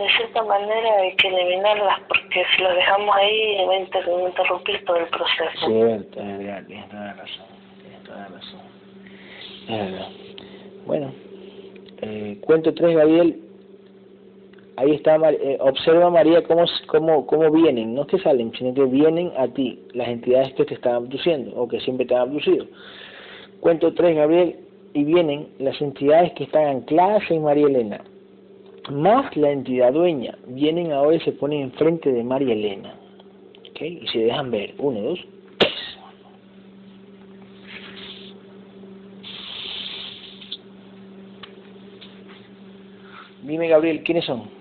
de cierta manera hay que eliminarlas porque si las dejamos ahí va a interrumpir todo el proceso. Cierto, es verdad, tienes toda la razón, tienes toda la razón. Es verdad. Bueno, eh, cuento tres, Gabriel ahí está, eh, observa María cómo, cómo, cómo vienen, no es que salen, sino que vienen a ti las entidades que te están abduciendo o que siempre te han abducido. Cuento 3, Gabriel, y vienen las entidades que están ancladas en María Elena, más la entidad dueña, vienen ahora y se ponen enfrente de María Elena, y se dejan ver, uno, dos. Dime Gabriel, ¿quiénes son?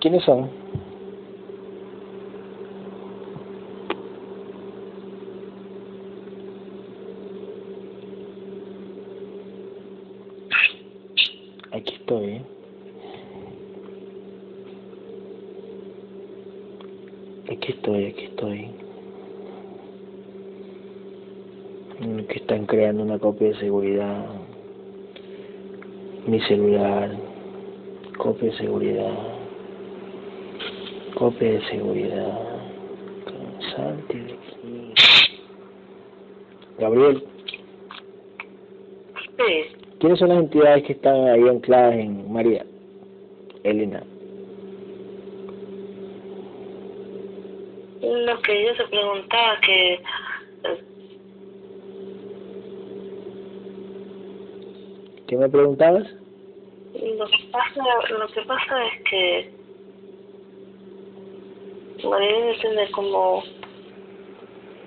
¿Quiénes son? Aquí estoy. Aquí estoy, aquí estoy. Que están creando una copia de seguridad. Mi celular. Copia de seguridad copia de seguridad. Salte de aquí. Gabriel. Sí. ¿Quiénes son las entidades que están ahí ancladas en María? Elena. Lo que yo te preguntaba que... ¿Qué me preguntabas? Lo que pasa, lo que pasa es que María tiene como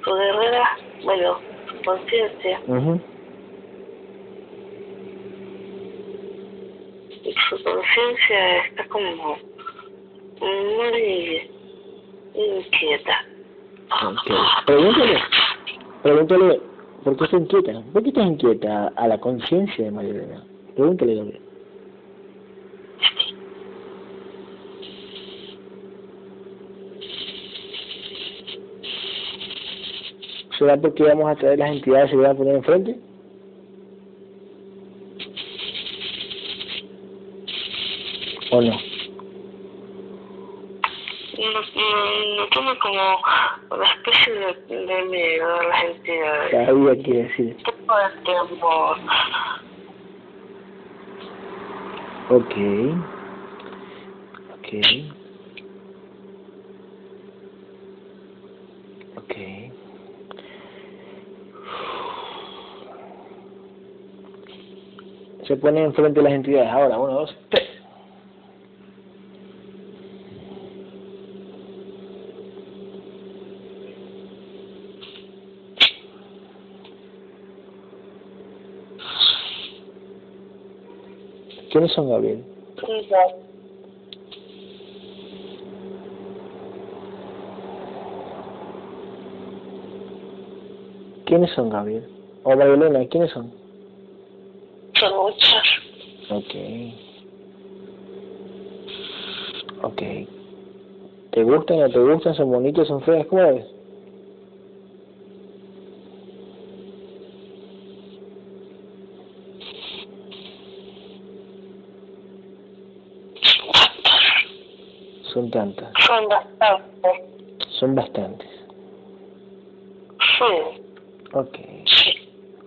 su guerrera, bueno, su conciencia. Y su conciencia está como muy inquieta. Okay. Pregúntale, pregúntale, ¿por qué está inquieta? ¿Por qué estás inquieta a la conciencia de María Elena? Pregúntale, Gabriel. ¿Será porque vamos a traer las entidades y se van a poner enfrente? ¿O no? No, tomo como una especie de, de miedo a las entidades. Sabía que decir. Tiempo. Ok. Ok. Se pone enfrente de las entidades. Ahora, uno, dos, tres. ¿Quiénes son, Gabriel? ¿Quiénes son, Gabriel? O María ¿quiénes son? Ok. Ok. ¿Te gustan o te gustan? ¿Son bonitos? ¿Son feas? ¿Cómo ves? Son tantas. Son bastantes. Son bastantes. Sí. Ok.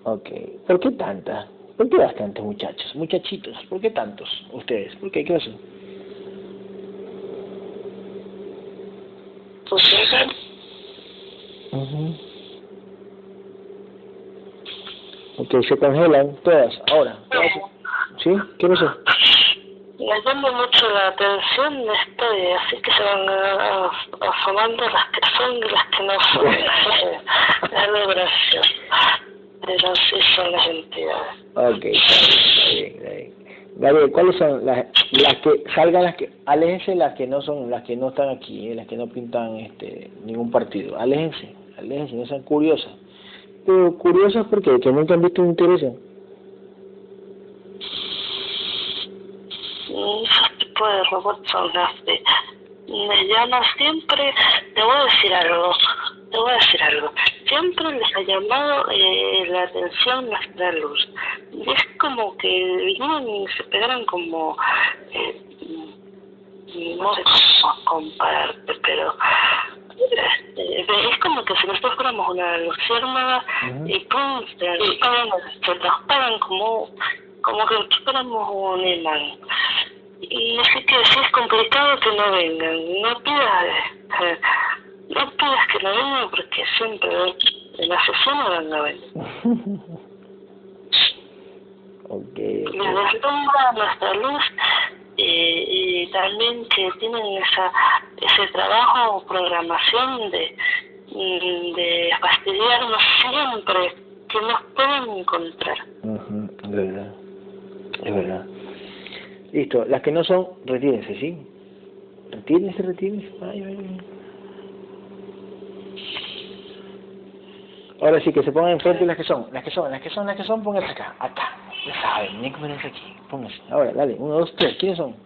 Ok. ¿Por qué tantas? ¿Por qué bastantes muchachos, muchachitos? ¿Por qué tantos ustedes? ¿Por qué? ¿Qué pasó? Pues uh Ok, se congelan todas, ahora. ¿Sí? ¿Qué pasó? Les llama mucho la atención estoy, así que se van asomando las que son y las que no son. es muy gracioso. Pero sí son las entidades. Ok, está bien, está bien, Gabriel, ¿cuáles son las, las que salgan las que aléjense las que no son las que no están aquí, eh, las que no pintan este ningún partido, aléjense, aléjense, no sean curiosas. Pero curiosas porque que nunca han visto un interés. Esos tipos de robots son. Me llaman siempre, te voy a decir algo, te voy a decir algo siempre les ha llamado eh, la atención la luz. Y es como que vinieron y se pegaron como, eh, no sé cómo compararte, pero este, es como que si nosotros fuéramos una luciérnaga y pum, se, se pagan como, como que fuéramos un imán. Y así que si es complicado que no vengan, no pidas, eh, no no vengan porque siempre en la sesión no van a venir. okay, okay. nuestra luz y también que tienen esa ese trabajo o programación de, de fastidiarnos siempre que nos pueden encontrar. es verdad, es verdad. Listo, las que no son, retírense, ¿sí? Retírense, retírense. Ay, ay, Ahora sí, que se pongan enfrente las que son, las que son, las que son, las que son, pónganse acá, acá. Ya saben, ni ponerse aquí, pónganse. Ahora, dale, uno, dos, tres, ¿quiénes son?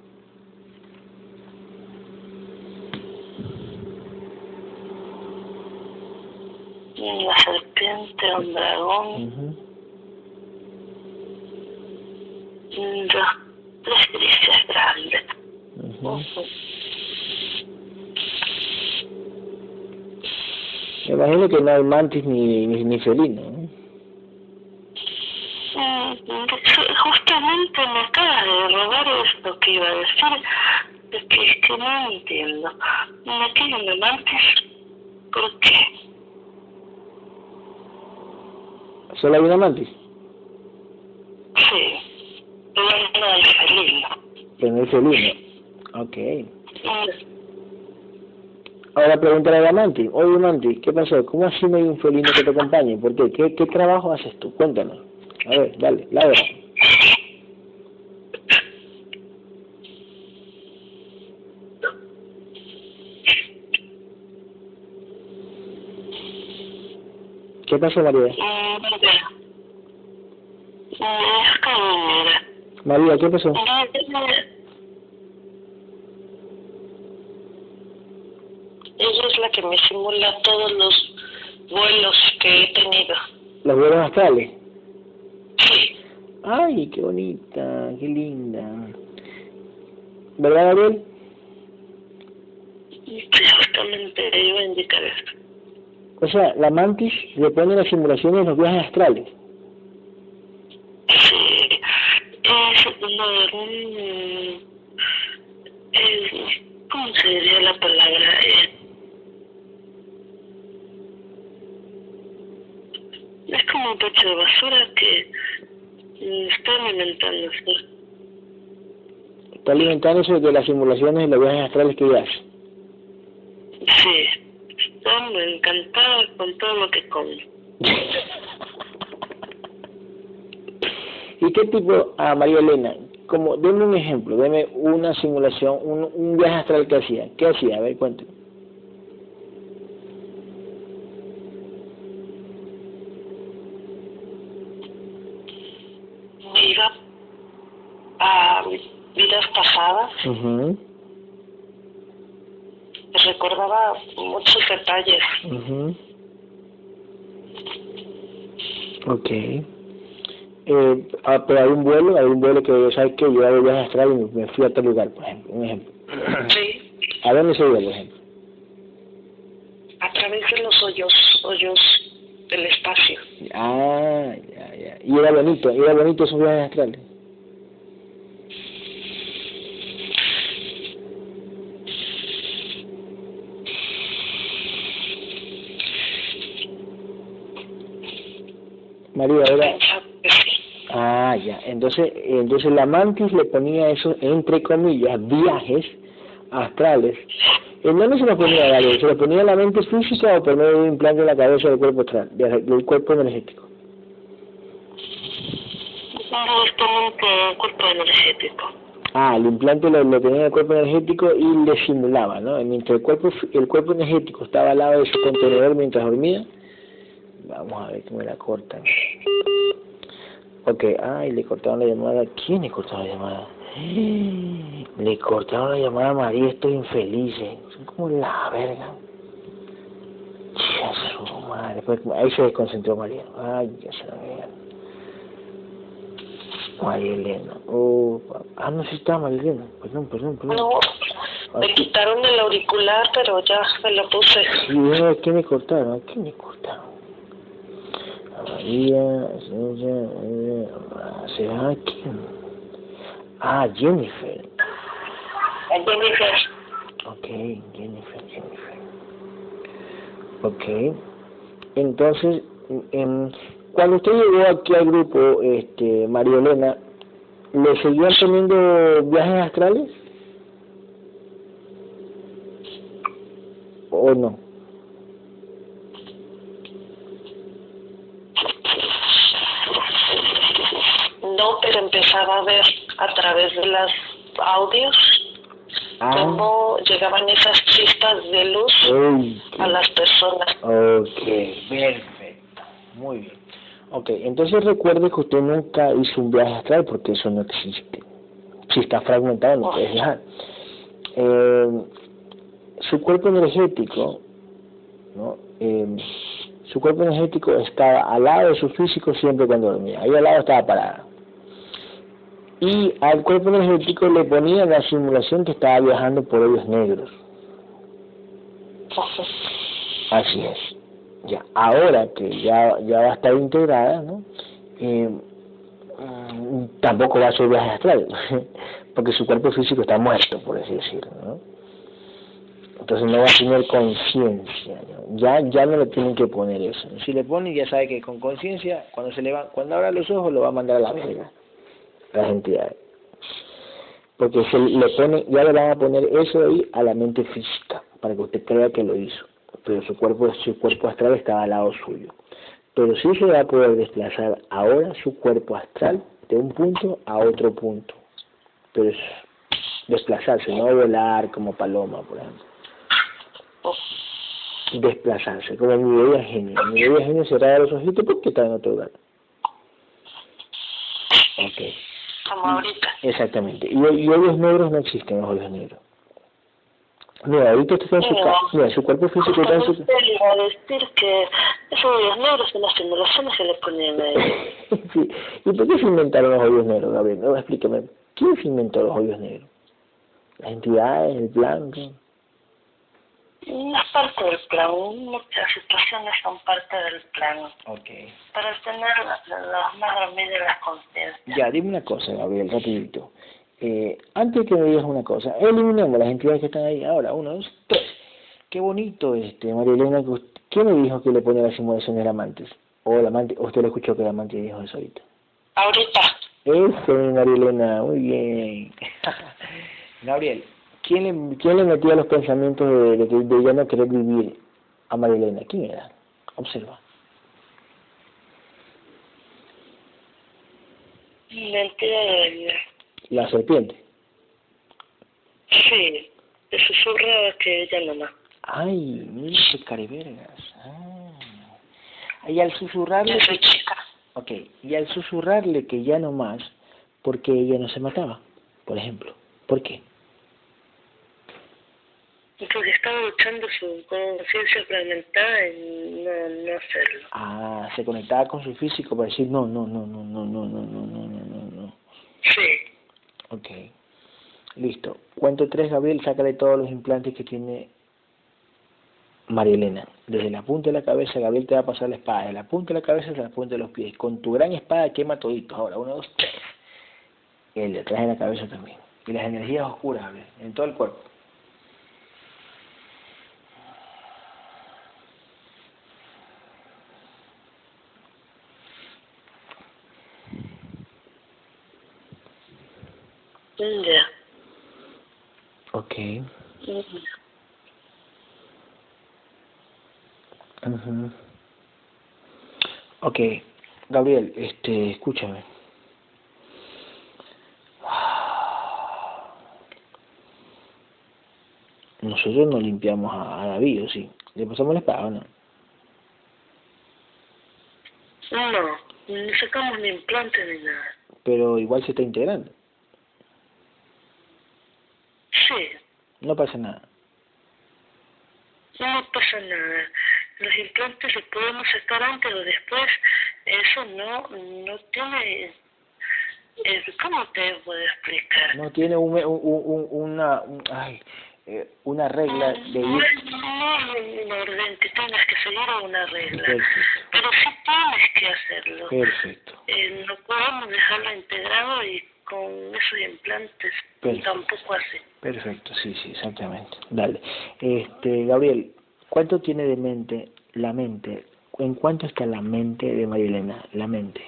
La serpiente, un dragón. Uh -huh. Dos, tres grises grandes. Uh -huh. Me imagino que no hay mantis ni, ni, ni felino. ¿no? justamente me acaba de robar esto que iba a decir, es que, es que no entiendo. ¿Me tienen mantis? ¿Por qué? ¿Solo hay una mantis? Sí, pero no hay felino. Pero no hay felino. Ok. Ahora pregúntale a Manti. Oye, Manti, ¿qué pasó? ¿Cómo así no hay un felino que te acompañe? ¿Por qué? ¿Qué, qué trabajo haces tú? Cuéntanos. A ver, dale, la verdad. ¿Qué pasó, María? María, ¿qué pasó? Ella es la que me simula todos los vuelos que he tenido. ¿Los vuelos astrales? Sí. Ay, qué bonita, qué linda. ¿Verdad, Gabriel? Justamente iba a indicar esto. O sea, la mantis le pone las simulaciones de los viajes astrales. Sí, es no, un... Es, ¿Cómo se diría la palabra? Eh, es de basura que está alimentándose. Está alimentándose de las simulaciones de los viajes astrales que ella hace. Sí, estoy encantada con todo lo que come. ¿Y qué tipo, a María Elena, como, denme un ejemplo, deme una simulación, un, un viaje astral que hacía. ¿Qué hacía? A ver, cuéntame. Me iba a vidas Uh Recordaba muchos detalles. -huh. Ok. Eh, ah, pero hay un vuelo, hay un vuelo que, ¿sabes que Yo hago viaje astral y me fui a tal lugar, por ejemplo, un ejemplo. Sí. ¿A dónde se iba, por ejemplo? A través de los hoyos, hoyos del espacio. Ah, ya, ya. Y era bonito, era bonito esos viajes astrales. María, era... Ah, ya. Entonces, entonces la mantis le ponía eso, entre comillas, viajes astrales. ¿En dónde se lo ponía, Gabriel? ¿Se lo ponía en la mente física o por medio de un implante en la cabeza del cuerpo astral, del cuerpo energético? Directamente el cuerpo energético. Ah, el implante lo, lo tenía en el cuerpo energético y le simulaba, ¿no? Mientras el cuerpo, el cuerpo energético estaba al lado de su contenedor mientras dormía, vamos a ver cómo la cortan. Ok, ay, le cortaron la llamada. ¿Quién le cortaron la llamada? Le cortaron la llamada a María, estoy infeliz. Son como la verga. Jesús, madre. Ahí se desconcentró María. Ay, ya se la vean. María Elena. Oh, ah, no, sí está María Elena. Perdón, perdón, perdón. No, Me quitaron el auricular, pero ya me lo puse. ¿a qué me cortaron? ¿A qué me cortaron? María, ¿será quién? Ah, Jennifer. Jennifer. Ok, Jennifer, Jennifer. Ok. Entonces, em, cuando usted llegó aquí al grupo, este, María Elena, ¿le seguían teniendo viajes astrales? ¿O no? No, pero empezaba a ver a través de los audios Ah. cómo llegaban esas chispas de luz Uy, a las personas. Ok, perfecto. Muy bien. Ok, entonces recuerde que usted nunca hizo un viaje astral porque eso no existe. Si está fragmentado no puedes viajar. Eh, su cuerpo energético, ¿no? Eh, su cuerpo energético estaba al lado de su físico siempre cuando dormía. Ahí al lado estaba parada. Y al cuerpo energético le ponían la simulación que estaba viajando por hoyos negros. Así es. Ya, ahora que ya, ya va a estar integrada, ¿no? Eh, tampoco va a hacer viajes astrales, porque su cuerpo físico está muerto, por así decirlo. Entonces no va a tener conciencia, ya, ya no le tienen que poner eso. Si le ponen, ya sabe que con conciencia, cuando se le cuando abra los ojos, lo va a mandar a la verga, las entidades. Porque se le pone, ya le van a poner eso ahí a la mente física, para que usted crea que lo hizo pero su cuerpo, su cuerpo astral estaba al lado suyo. Pero sí se va a poder desplazar ahora su cuerpo astral de un punto a otro punto. Pero es desplazarse, no volar como paloma, por ejemplo. Desplazarse, como mi bella genio. Mi bella genio cerraba los ojitos porque está en otro lugar. Ok. Ahorita. Exactamente. Y, y hoyos negros no existen los hoyos negros. Mira, ahorita está en su casa. Mira, su cuerpo físico está en su le iba a decir que esos hoyos negros en las simulaciones se le ponían a él. sí. ¿Y por qué se inventaron los hoyos negros, Gabriel? No, explícame. ¿Quién se inventó los hoyos negros? ¿Las entidades, el blanco? Es parte del plan, muchas situaciones son parte del plan. Ok. Para tener las la, más dormidas las conciencias. Ya, dime una cosa, Gabriel, rapidito. Eh, antes que me digas una cosa, eliminemos las entidades que están ahí. Ahora, uno, dos, tres. Qué bonito, este, María Elena. que usted- ¿Quién me dijo que le pone la simulación del amante? O el amante, usted lo escuchó que el amante dijo eso ahorita. Ahorita, Eso, María Elena, muy bien. Gabriel, ¿quién le, ¿quién le metía los pensamientos de, de, que- de ya no querer vivir a María Elena? ¿Quién era? Observa. mentira de vida. La serpiente. Sí, le susurraba que ella nomás. Ay, mira qué carevergas. Ah. Y al susurrarle, Yo soy chica. ok, y al susurrarle que ya no más, porque ella no se mataba, por ejemplo. ¿Por qué? Porque estaba luchando su conciencia fragmentada en no, no hacerlo. Ah, se conectaba con su físico para decir no, no, no, no, no, no, no, no, no, no, no. Sí. Ok. Listo. Cuento tres, Gabriel, sácale todos los implantes que tiene María Elena. Desde la punta de la cabeza, Gabriel te va a pasar la espada. De la punta de la cabeza hasta la punta de los pies. Con tu gran espada quema todito. Ahora, uno, dos, tres. Y el de atrás de la cabeza también. Y las energías oscuras, Gabriel, en todo el cuerpo. Ya. Ok. Ujú. Ujú. Ok, Gabriel, este, escúchame. Nosotros no limpiamos a, a David, ¿o sí? Le pasamos la espada, ¿o ¿no? No, ni sacamos ni implantes ni nada. Pero igual se está integrando. Sí, No pasa nada. no pasa nada. Los implantes los podemos sacar antes o después. Eso no, no tiene... eh, ¿Cómo te puedo explicar? No tiene un, un, un- una, un- ay, eh, una regla de ir... No es un orden que tengas que seguir una regla, Perfecto, pero sí tienes que hacerlo. perfecto. Eh, no podemos dejarlo integrado y con esos implantes Perfecto. tampoco así. Perfecto, sí, sí, exactamente. Dale. Este, Gabriel, ¿cuánto tiene de mente la mente? ¿En cuánto está la mente de María Elena? La mente.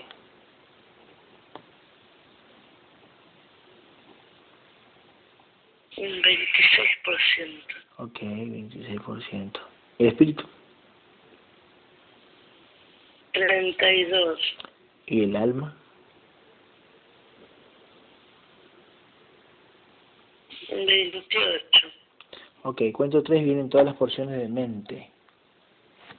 Un 26%. Ok, 26%. ¿El espíritu? 32. ¿Y el alma? Un 28. Ok, cuento tres, vienen todas las porciones de mente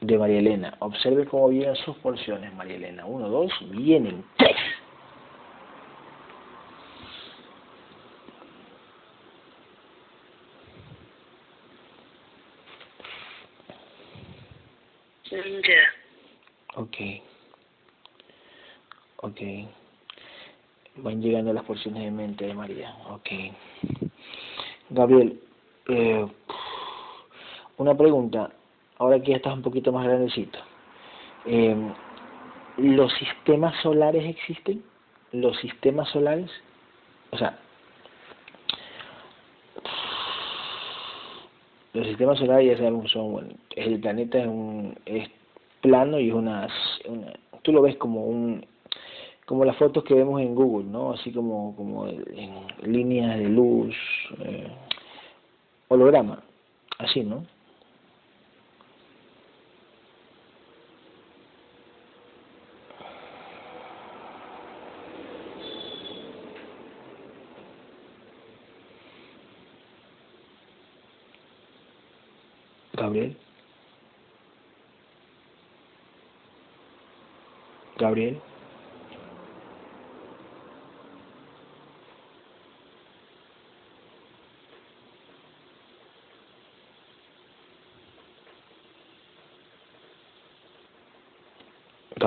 de María Elena. Observe cómo vienen sus porciones, María Elena. Uno, dos, vienen tres. Mm, Ya. Ok. Ok. Van llegando las porciones de mente de María. Ok. Gabriel, eh, una pregunta. Ahora que ya estás un poquito más grandecito. Eh, ¿Los sistemas solares existen? ¿Los sistemas solares? O sea, los sistemas solares ya sabemos son, bueno, el planeta es un es plano y es una, una tú lo ves como un como las fotos que vemos en Google, ¿no? Así como como en líneas de luz, eh, holograma, así, ¿no? Gabriel. Gabriel.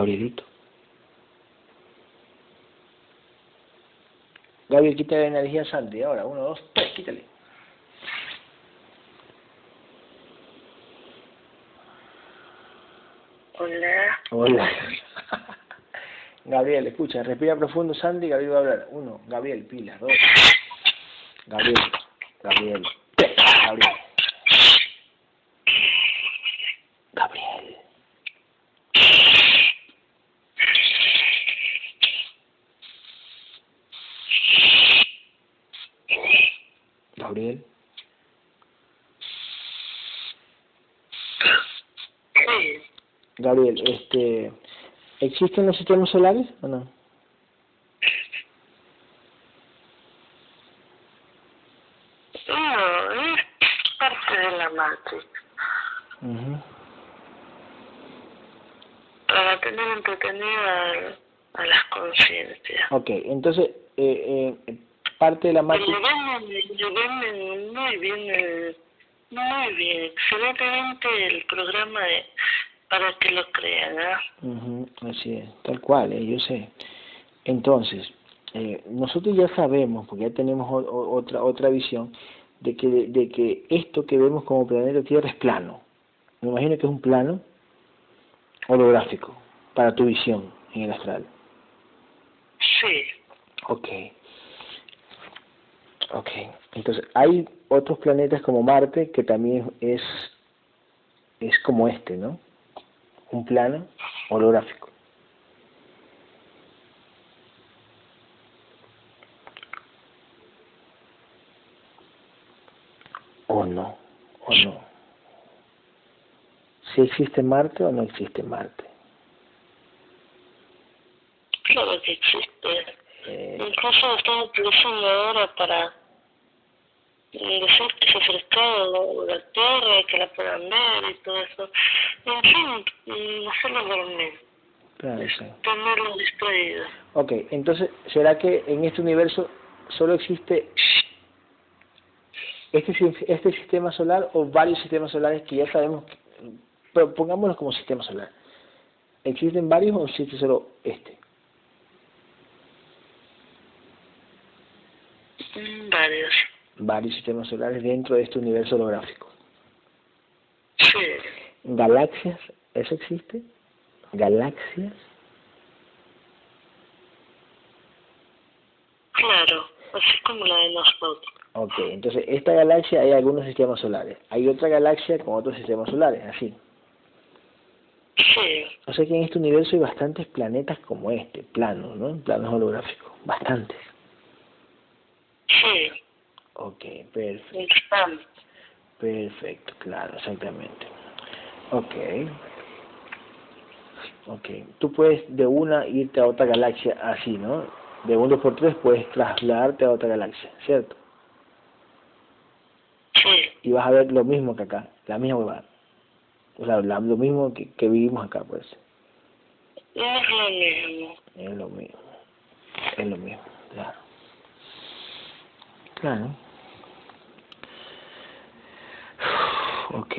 Gabrielito. Gabriel, quita la energía a Santi. Ahora, uno, dos, tres, quítale. Hola. Hola. Gabriel, escucha, respira profundo, Sandy, Gabriel va a hablar. Uno, Gabriel, pila. Dos. Gabriel. Gabriel. Sí. Gabriel, este, ¿existen los sistemas solares o no? No, es parte de la matriz. Ujú. Para tener entretenida a, a las conciencias. Ok, entonces, eh, eh, parte de la matriz... venden muy bien, muy bien, excelentemente el programa de, para que lo crean, ¿ah? Ujú, así es, tal cual, eh, yo sé. Entonces, eh, nosotros ya sabemos, porque ya tenemos o- o- otra otra visión, de que, de que esto que vemos como planeta Tierra es plano. Me imagino que es un plano holográfico para tu visión en el astral. Sí, Ok. Ok. Entonces, hay otros planetas como Marte que también es, es como este, ¿no? Un plano holográfico. O no, o no. Si existe Marte o no existe Marte. claro que existe. Eh, Incluso están utilizando ahora para que se acercado la y que la puedan ver y todo eso. En fin, mm, hacerlo dormir, claro, tenerlos distraídos. Ok, entonces, ¿será que en este universo solo existe este, este sistema solar o varios sistemas solares que ya sabemos, pero pongámoslos como sistema solar? ¿Existen varios o existe solo este? Mm, Varios. Varios sistemas solares dentro de este universo holográfico. Sí. Galaxias, ¿eso existe? Galaxias. Claro, así como la de nosotros. Ok, entonces esta galaxia hay algunos sistemas solares. Hay otra galaxia con otros sistemas solares, así. Sí. O sea que en este universo hay bastantes planetas como este, planos, ¿no? Planos holográficos, bastantes. Sí. Ok, perfecto. Perfecto, claro, exactamente. Ok. Ok, tú puedes de una irte a otra galaxia así, ¿no? De un 2x3 puedes trasladarte a otra galaxia, ¿cierto? Sí. Y vas a ver lo mismo que acá, la misma huevada. O sea, lo mismo que, que vivimos acá, pues. No es lo mismo. Es lo mismo. Es lo mismo, claro. Claro. Ok.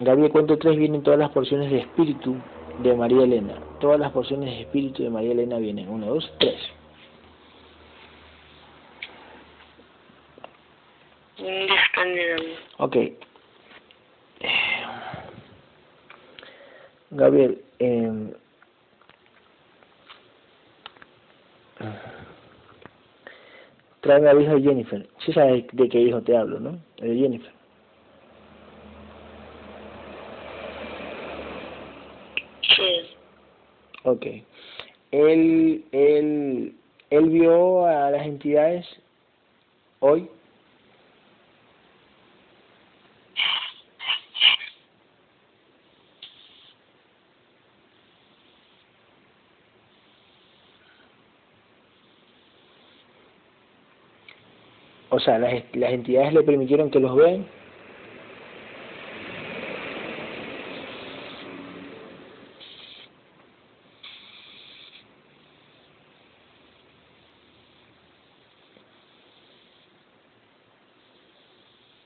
Gabriel, cuento 3 vienen todas las porciones de espíritu de María Elena. Todas las porciones de espíritu de María Elena vienen. 1, 2, 3. Indispendible. Ok. Gabriel, eh, tráeme al hijo de Jennifer. Sí sabes de qué hijo te hablo, ¿no? De Jennifer. Sí. Ok. Él, él, él vio a las entidades hoy. O sea, las, las entidades le permitieron que los vean.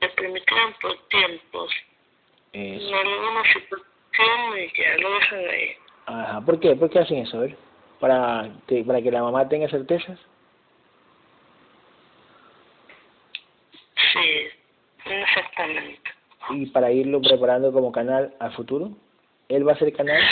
Me permitieron por tiempos. Eso. En alguna situación y ya lo dejan ahí. Ajá. ¿Por qué? ¿Por qué hacen eso? A ver. Para que, para que la mamá tenga certezas. Sí. Exactamente. y para irlo preparando como canal al futuro. Él va a ser canal.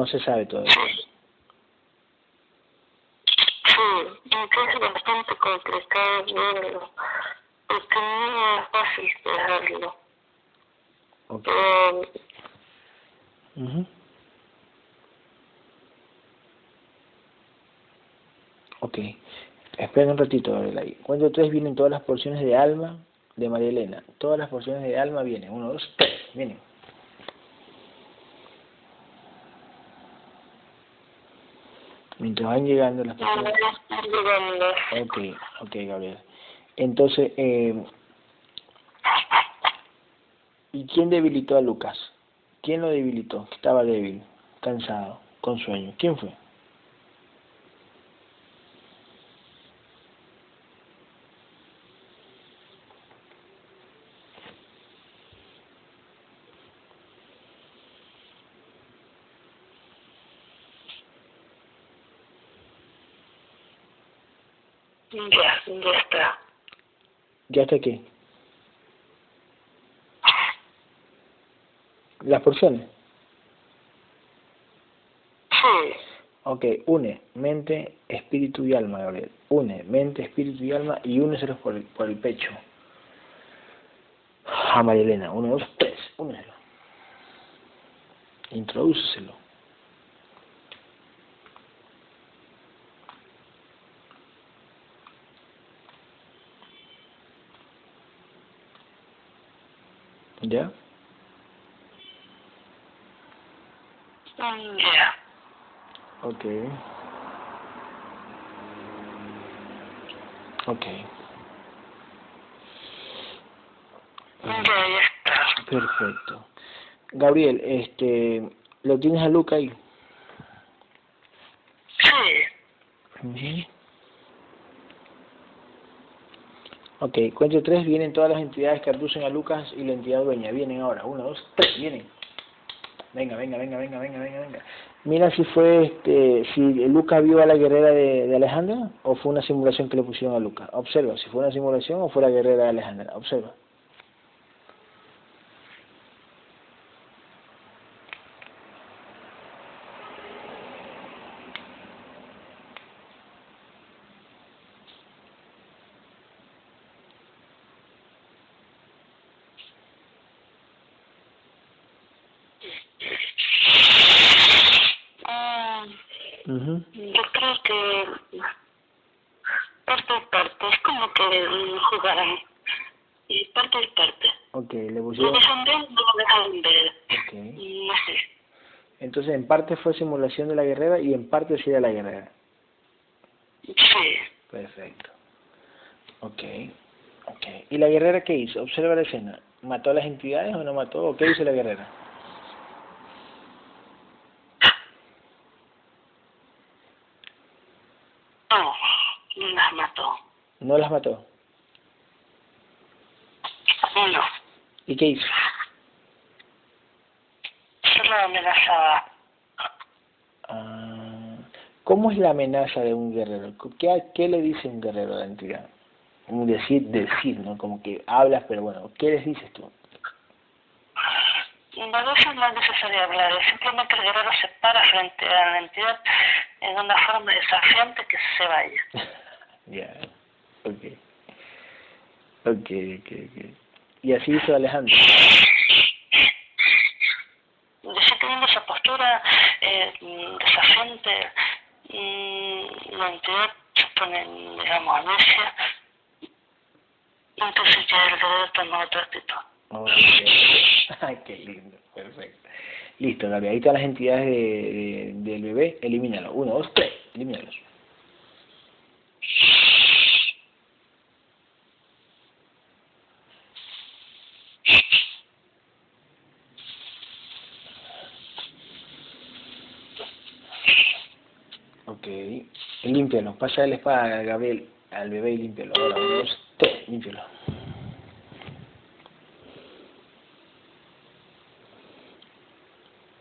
No se sabe todavía. Sí, incluso bastante complicado verlo, porque no es fácil dejarlo. Ok. Pero Ujú. Ok. Espera un ratito, Gabriel, ahí. Cuando tres vienen todas las porciones de alma de María Elena. Todas las porciones de alma vienen. Uno, dos, tres. Vienen. Mientras van llegando las llegando. Ok, ok, Gabriel. Entonces, eh, ¿y quién debilitó a Lucas? ¿Quién lo debilitó? Que Estaba débil, cansado, con sueño. ¿Quién fue? Ya, ya está. ¿Ya está aquí? Las porciones. Ok, une mente, espíritu y alma, Gabriel. Une mente, espíritu y alma y úneselos por el, por el pecho. A María Elena. Uno, dos, tres. Úneselo. Introdúceselo. ¿Ya? ya. Ok. Ok. Ya, ya está. Perfecto. Gabriel, este, ¿lo tienes a Luca ahí? Ujú. Ok, cuento tres, vienen todas las entidades que abducen a Lucas y la entidad dueña. Vienen ahora, uno, dos, tres, vienen. Venga, venga, venga, venga, venga, venga, venga. Mira si fue, este, si Lucas vio a la guerrera de, de Alejandra o fue una simulación que le pusieron a Lucas. Observa, si fue una simulación o fue la guerrera de Alejandra. Observa. Ah, Ujú. yo creo que parte y parte, es como que mm, jugaran. Y parte y parte. Ok, le Lo pusieron... dejan ver, no lo dejan ver. Ok. No sé. Entonces, en parte fue simulación de la guerrera y en parte sí de la guerrera. Sí. Perfecto. Ok, ok. ¿Y la guerrera qué hizo? Observa la escena. ¿Mató a las entidades o no mató? ¿O qué hizo la guerrera? No, no las mató. No las mató. No, ¿Y qué hizo? solo amenazaba. ¿Cómo es la amenaza de un guerrero? ¿Qué, ¿Qué le dice un guerrero a la entidad? Un decir, decir, ¿no? Como que hablas, pero bueno, ¿qué les dices tú? A veces no es necesario hablar, simplemente el guerrero se para frente a la entidad en una forma desafiante que se vaya. Ya, ok. Ok, ok, ok. Y así hizo Alejandro. Decir teniendo esa postura eh, desafiante, mm, la entidad se pone, digamos, necia, entonces ya el guerrero toma otra actitud. Ok. Ay, qué lindo, perfecto. Listo, Gaby, ahí están las entidades de, de- del bebé, elimínalo. Uno, dos, tres, elimínalos. Límpialo, pasa la espada a Gabriel, al bebé y límpialo. Ahora, uno, dos, tres, límpialo.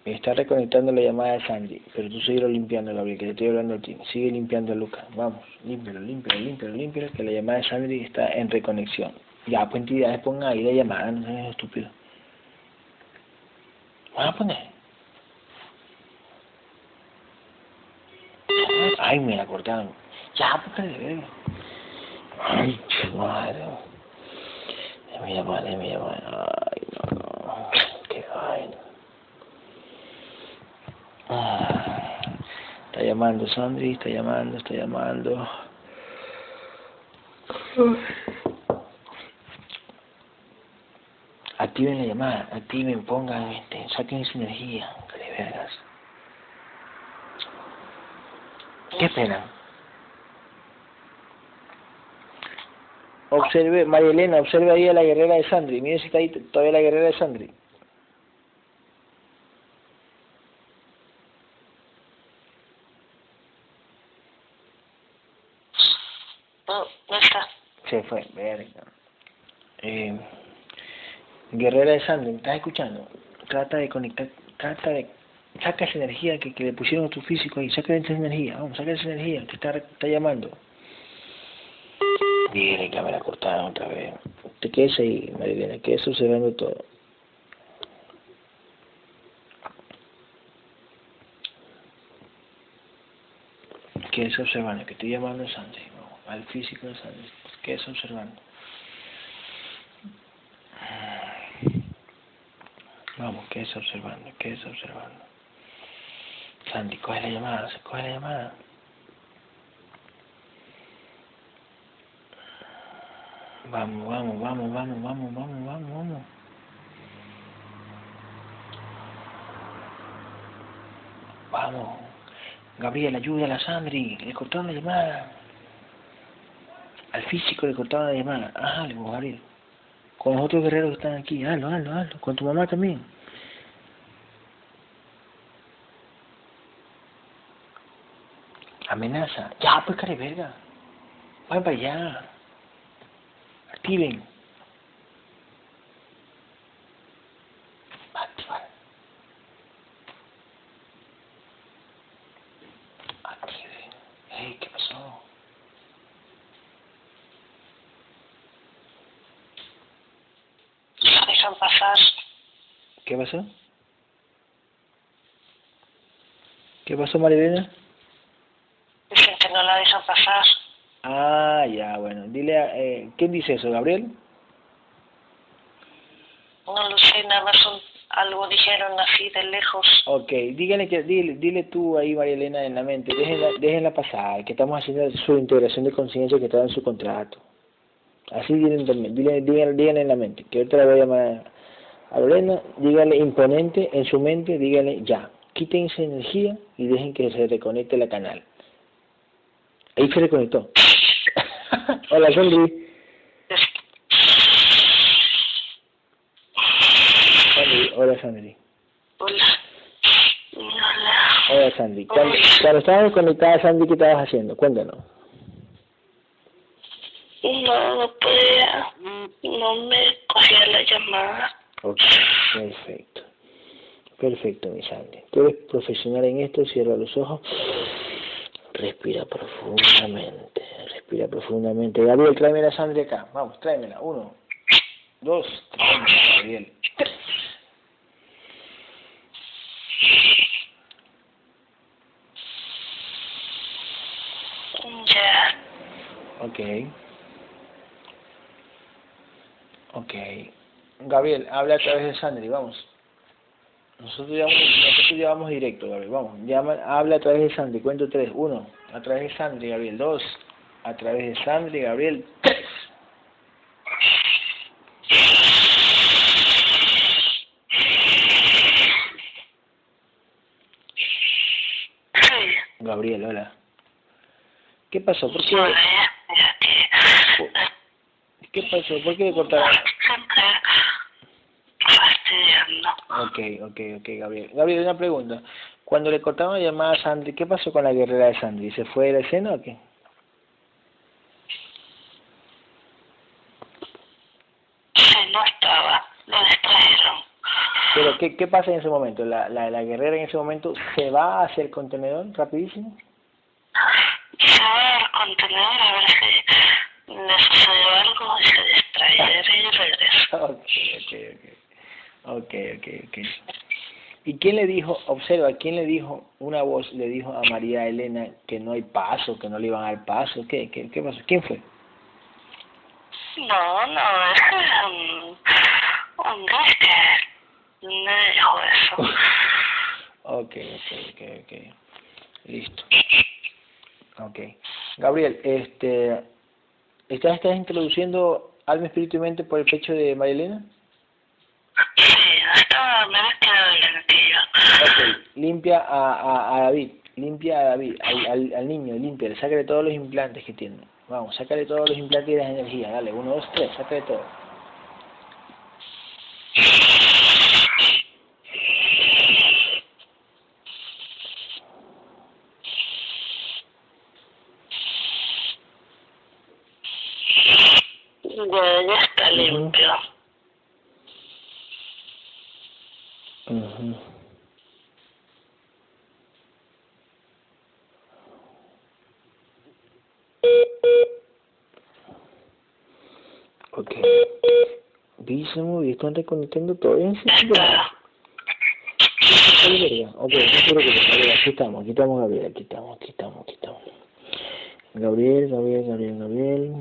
Está reconectando la llamada de Sandy, pero tú sigue limpiando, Gabriel, que te estoy hablando a ti. Sigue limpiando a Lucas. Vamos, límpialo, límpialo, límpialo, límpialo, que la llamada de Sandy está en reconexión. Ya, pues entidades, pongan ahí la llamada, no seas estúpido. Vamos a poner. Ay, me la cortaron. Ya, pues de verga. Ay, qué madre. Llamar, déjame llamar. Ay, no, no. Qué vaina. Está llamando Sandri, está llamando, está llamando. Activen la llamada, activen, pongan, este, saquen su energía, que vergas. ¿Qué esperan? Observe, María Elena, observe ahí a la guerrera de Sandri. Mire si está ahí todavía la guerrera de Sandri. No, no está. Se fue, verga. Eh, guerrera de Sandri, ¿me estás escuchando? Trata de conectar, trata de... Saca esa energía que, que le pusieron a tu físico ahí, saca esa energía, vamos, saca esa energía, te está, está llamando. Dile que me la cortaron otra vez. Te quedes ahí, Marilena, quedes observando todo. Quedes observando, que estoy llamando a Sandy, vamos, al físico de Sandy, quedes observando. Vamos, quedes observando, quedes observando. Sandy, coge la llamada, se coge la llamada. Vamos, vamos, vamos, vamos, vamos, vamos, vamos, vamos. Vamos. Gabriel, ayuda a la Sandri. Le cortaron la llamada. Al físico le cortaron la llamada. Ah, algo, Gabriel. Con los otros guerreros que están aquí. Hazlo, hazlo, hazlo. Con tu mamá también. Amenaza. Ya, pues care verga. Vayan para allá. Activen. Activar. Activen. Hey, ¿qué pasó? No dejan pasar. ¿Qué pasó? ¿Qué pasó, Marilena? No la dejan pasar. Ah, ya, bueno. Dile, a- eh, ¿quién dice eso, Gabriel? No lo sé, nada más un- algo dijeron así de lejos. Ok, dígale que, dile, dile tú ahí, María Elena, en la mente, déjenla, déjenla pasar, que estamos haciendo su integración de conciencia que está en su contrato. Así dile, dile, díganle, díganle en la mente, que ahorita la voy a llamar a Lorena, díganle imponente en su mente, díganle ya, quiten esa energía y dejen que se reconecte la canal. Ahí se. Hola, Sandri. Sandri, Hola, Sandri. Hola. Hola. Hola, Sandy. Cuando, cuando estabas desconectada, Sandy, ¿qué estabas haciendo? Cuéntanos. No, no podía. No me cogía la llamada. Ok, perfecto. Perfecto, mi Sandy. Tú eres profesional en esto, cierra los ojos. Respira profundamente, respira profundamente. Gabriel, tráeme a Sandy acá. Vamos, tráemela. Uno, dos, tráemela, Gabriel. Tres. Ya. Ok. Ok. Gabriel, habla a través de Sandri, vamos. Nosotros llevamos, nosotros llevamos directo, Gabriel, vamos. Llama, habla a través de Sandri, cuento tres. Uno, a través de Sandri, Gabriel. Dos, a través de Sandri, Gabriel. Tres. Sí. Gabriel, hola. ¿Qué pasó? ¿Por qué, ya, ya ¿Qué pasó? ¿Por qué le cortaron? siempre fastidiando. Ok, ok, ok, Gabriel. Gabriel, una pregunta. Cuando le cortaron la llamada a Sandri, ¿qué pasó con la guerrera de Sandri? ¿Se fue de la escena o qué? Sí, no estaba. Lo distrajeron. Pero, ¿qué, qué pasa en ese momento? ¿La, la, la guerrera en ese momento se va hacia el contenedor rapidísimo? Se va al contenedor a ver si le sucedió algo y se distrae y regresa. Ok, ok, ok. Ok, ok, ok. ¿Y quién le dijo, observa, quién le dijo, una voz le dijo a María Elena que no hay paso, que no le iban a dar paso? ¿Qué, qué, qué pasó? ¿Quién fue? No, no, es un, un gas que me dijo eso. Ok, ok, ok, ok. Listo. Ok. Gabriel, este, ¿estás, estás introduciendo alma, espíritu y mente por el pecho de María Elena? Me limpia a, a, a David, limpia a David, al, al, al niño, limpia, sácale todos los implantes que tiene. Vamos, sácale todos los implantes y las energías, dale, uno, dos, tres, sácale todo. Ya, ya está limpio. Ujú. Ok. Dice muy bien, están reconectando verga. Ok, no Gabriel, aquí estamos, aquí estamos, Gabriel, aquí estamos, aquí estamos, aquí estamos. Gabriel, Gabriel, Gabriel, Gabriel.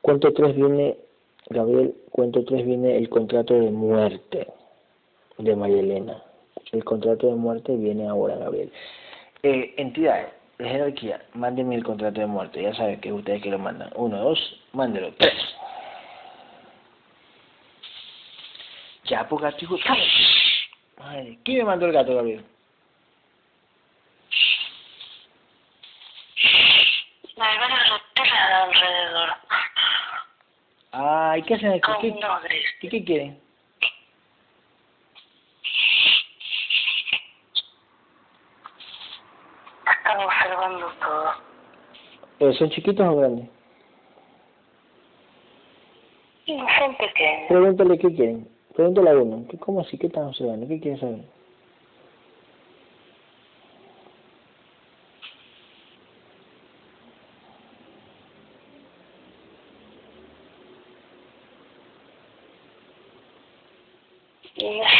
Cuento tres viene, Gabriel, cuento tres viene el contrato de muerte de María Elena. El contrato de muerte viene ahora, Gabriel. Eh, entidades, de jerarquía, mándenme el contrato de muerte. Ya saben que es ustedes que lo mandan. Uno, dos, mándelo. Tres. Ya, pues gato, hijo. Madre, ¿quién me mandó el gato, Gabriel? Hay alrededor. Ah, ¿y qué ¿Qué, uno gris. ¿Y qué quieren? grabando todo. Eh, ¿Son chiquitos o grandes? Son pequeños. Pregúntale qué quieren. Pregúntale a uno. ¿qué- ¿Cómo así? ¿Qué están observando? ¿Qué quieren saber?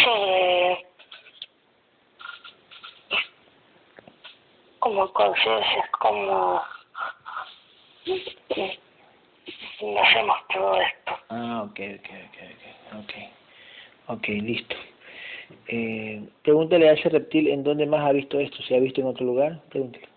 Sobre... Como conciencia, como... Hacemos todo esto. Ah, ok, ok, ok, ok. Ok, listo. Eh, pregúntale a ese reptil en dónde más ha visto esto. ¿Se ha visto en otro lugar? Pregúntale.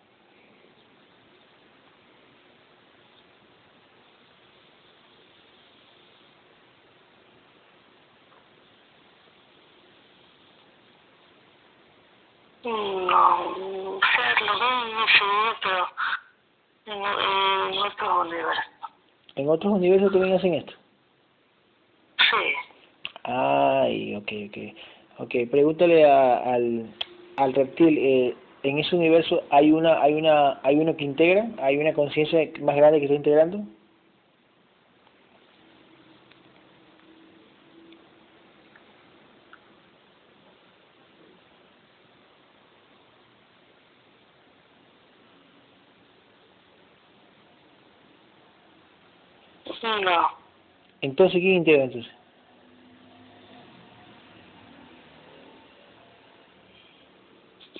No, sé, lo veo en ese pero en, en otro universo. ¿En otros universos también hacen esto? Sí, Ay, ok, ok. Ok, pregúntale a- al, al reptil, eh, ¿en ese universo hay una hay una hay uno que integra? ¿Hay una conciencia más grande que está integrando? no, Entonces, ¿quién integra entonces?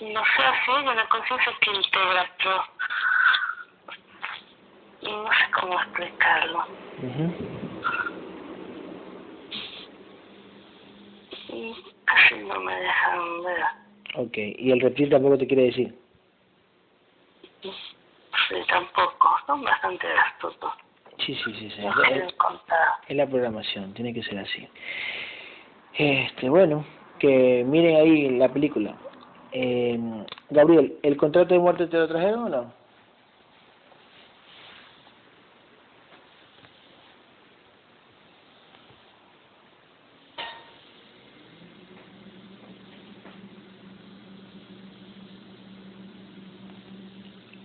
no sé si hay una conciencia que integra, pero no sé cómo explicarlo. Y Casi no me dejan ver. Ok, y el reptil tampoco te quiere decir. Sí, tampoco. Son bastante astutos. Sí, sí, sí, sí. Es la programación, tiene que ser así. Este, bueno, que miren ahí la película. Eh, Gabriel, ¿el contrato de muerte te lo trajeron o no?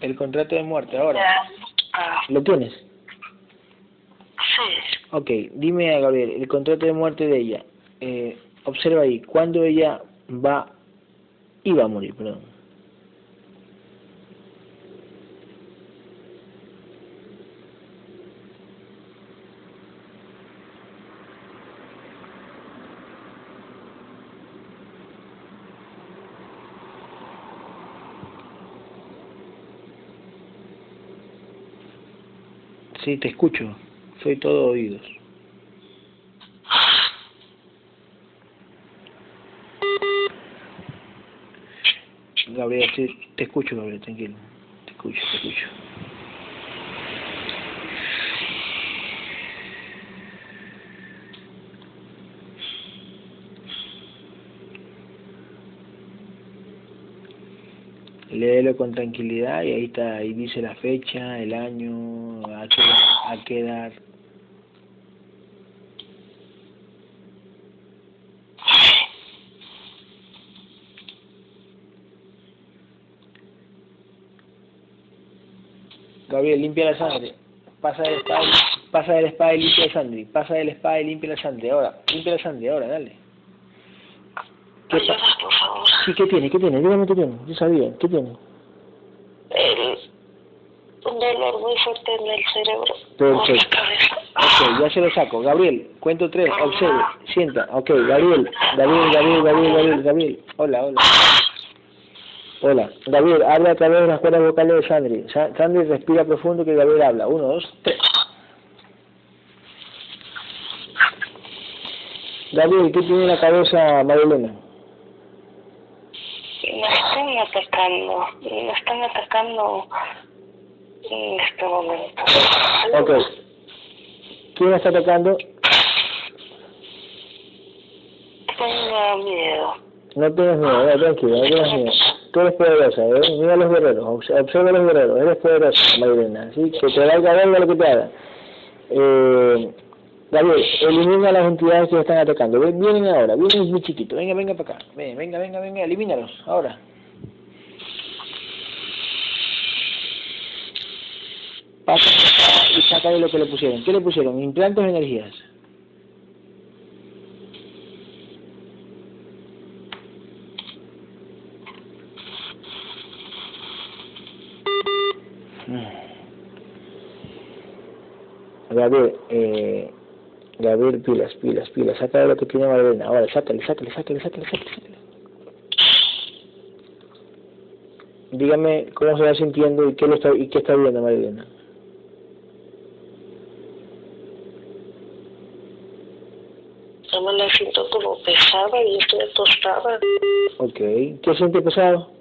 El contrato de muerte, ahora. Ah, ¿Lo tienes? Sí, Ok, dime a Gabriel, el contrato de muerte de ella. Eh, observa ahí, ¿cuándo ella va, iba a morir, perdón? Sí, te escucho. Soy todo oídos. Gabriel, te, te escucho, Gabriel, tranquilo. Te escucho, te escucho. Léelo con tranquilidad y ahí está, ahí dice la fecha, el año, a qué, a qué edad. Gabriel, limpia la sangre. Pasa del spa, pasa del spa y limpia la sangre. Pasa del spa y limpia la sangre. Ahora, limpia la sangre, ahora, dale. ¿Qué pasa? por favor. Sí, ¿qué tiene? ¿Qué tiene? Dígame qué tiene. Yo sabía. ¿Qué tiene? El, un dolor muy fuerte en el cerebro. Perfecto. La. Ok, ya se lo saco. Gabriel, cuento tres, observe, sienta. Ok, Gabriel, Gabriel, Gabriel, Gabriel, Gabriel, Gabriel. Hola, hola. Hola. Gabriel, habla a través de las cuerdas vocales de Sandri. Sa- Sandri respira profundo que Gabriel habla. Uno, dos, tres. Gabriel, ¿qué tiene en la cabeza Marilena? Me están atacando. Me están atacando en este momento. Ok. ¿Quién está atacando? Tengo miedo. No tienes miedo, no, tranquilo, no tienes miedo. Tú eres poderosa, ¿eh? Mira a los guerreros, obs- observa a los guerreros, eres poderosa, Marilena, ¿sí? Que te valga verga lo que te haga. Eh, Gabriel, elimina las entidades que te están atacando. Ven- Vienen ahora, vienen muy chiquitos. Venga, venga para acá. Ven, venga, venga, venga, elimínalos, ahora. pasa y saca de lo que le pusieron. ¿Qué le pusieron? ¿Implantes o energías? Gabriel, eh, Gabriel, pilas, pilas, pilas, saca lo que tiene Marlena. Ahora, sácale, sácale, sácale, sácale, sácale, sácale. Dígame cómo se va sintiendo y qué, lo está, y qué está viendo Marilena. Yo me la siento como pesada y estoy acostada. Ok, ¿qué siente pesado?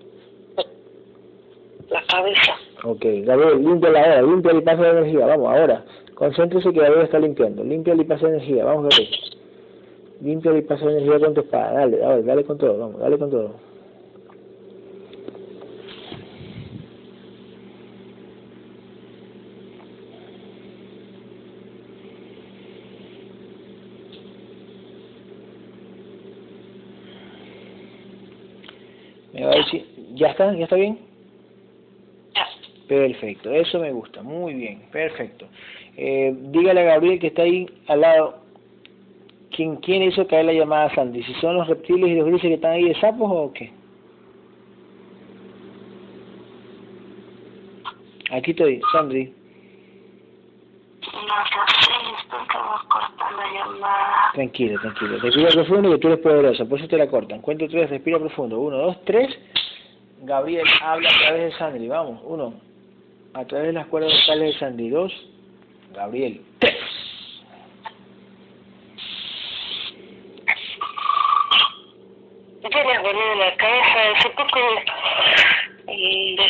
Ok, Gabriel, limpia la hora, limpia y pasa de energía, vamos, ahora. Concéntrese que Gabriel está limpiando. Limpia y pasa de energía, vamos, Gabriel. Limpia y pasa de energía con tu espada, dale, dale, dale con todo, vamos, dale con todo. Me va a decir, ¿ya está? ¿Ya está bien? Perfecto, eso me gusta, muy bien, perfecto. Eh, dígale a Gabriel que está ahí al lado, ¿quién, quién hizo caer la llamada a Sandy? ¿Si son los reptiles y los grises que están ahí de sapos o qué? Aquí estoy, Sandy. Tranquilo, tranquilo. Respira profundo que tú eres poderosa, por eso te la cortan. Cuento tres, respira profundo. Uno, dos, tres. Gabriel habla a través de Sandy. Vamos, uno. A través de las cuerdas vocales de Sandy. Dos. Gabriel.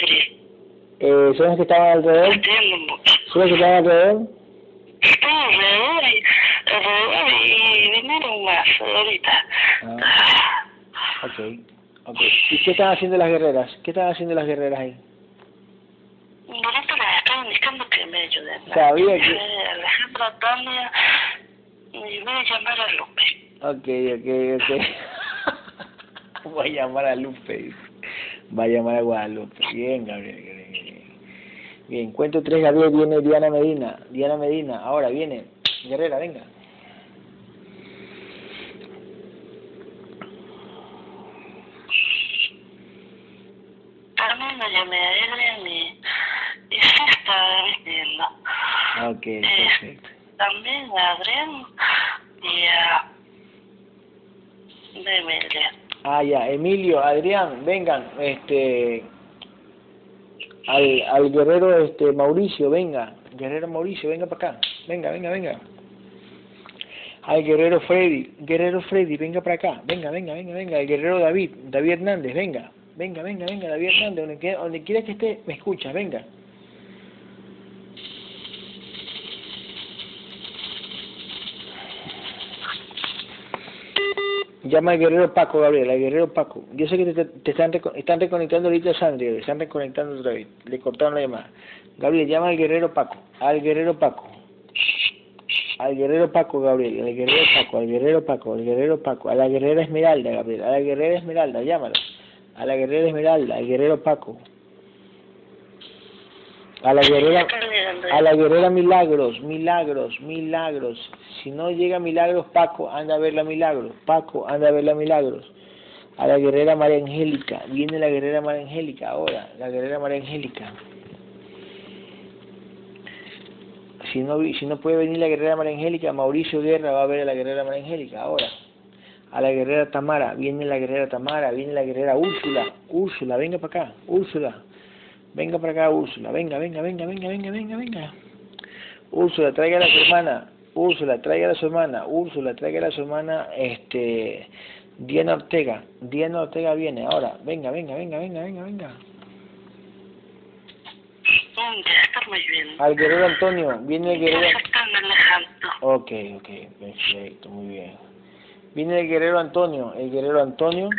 Gris. Eh, ¿Son los que estaban alrededor? ¿Son los que estaban alrededor? Estoy alrededor y, alrededor y vinieron más ahorita. Ah, ok, ok. ¿Y qué están haciendo las guerreras? ¿Qué están haciendo las guerreras ahí? Ahorita les estaba indicando que me ayuden. Sabía que- Eh, Alejandra, Tania, y voy a llamar a Lupe. Ok, ok, ok. Voy a llamar a Lupe. Va a llamar a Guadalupe. Bien, Gabriel. Bien, bien. Bien, cuento tres, Gabriel. Viene Diana Medina. Diana Medina. Ahora viene. Guerrera, venga. También me llamé a Ellen y, y sí está vistiendo. Ok, perfecto. También a Adrián y a de Emilia. Ah, ya. Emilio, Adrián, vengan. Este. Al, al guerrero este Mauricio, venga. Guerrero Mauricio, venga para acá. Venga, venga, venga. Al guerrero Freddy, guerrero Freddy, venga para acá. Venga, venga, venga, venga. El guerrero David, David Hernández, venga. Venga, venga, venga, David Hernández. Donde, donde quiera que esté, me escucha, venga. Llama al guerrero Paco, Gabriel, al guerrero Paco. Yo sé que te, te están, están reconectando ahorita a Sandra, le están reconectando otra vez. Le cortaron la llamada. Gabriel, llama al guerrero Paco, al guerrero Paco. Al guerrero Paco, Gabriel, al guerrero Paco, al guerrero Paco, al guerrero Paco, a la guerrera Esmeralda, Gabriel, a la guerrera Esmeralda, llámalo. A la guerrera Esmeralda, al guerrero Paco. A la guerrera, a la guerrera Milagros, Milagros, Milagros. Si no llega Milagros, Paco, anda a ver la Milagros. Paco, anda a ver la Milagros. A la guerrera María Angélica. Viene la guerrera María Angélica ahora. La guerrera María Angélica. Si no, si no puede venir la guerrera María Angélica, Mauricio Guerra va a ver a la guerrera María Angélica ahora. A la guerrera Tamara. Viene la guerrera Tamara. Viene la guerrera Úrsula. Úrsula, venga para acá. Úrsula. Venga para acá, Úrsula. Venga, venga, venga, venga, venga, venga, venga. Úrsula, tráigala a su hermana. Úrsula, tráigala a su hermana. Úrsula, tráigala a su hermana, este, Diana Ortega. Diana Ortega viene ahora. Venga, venga, venga, venga, venga, venga. Al guerrero Antonio. Viene el guerrero. Ok, ok, perfecto, muy bien. Viene el guerrero Antonio, el guerrero Antonio.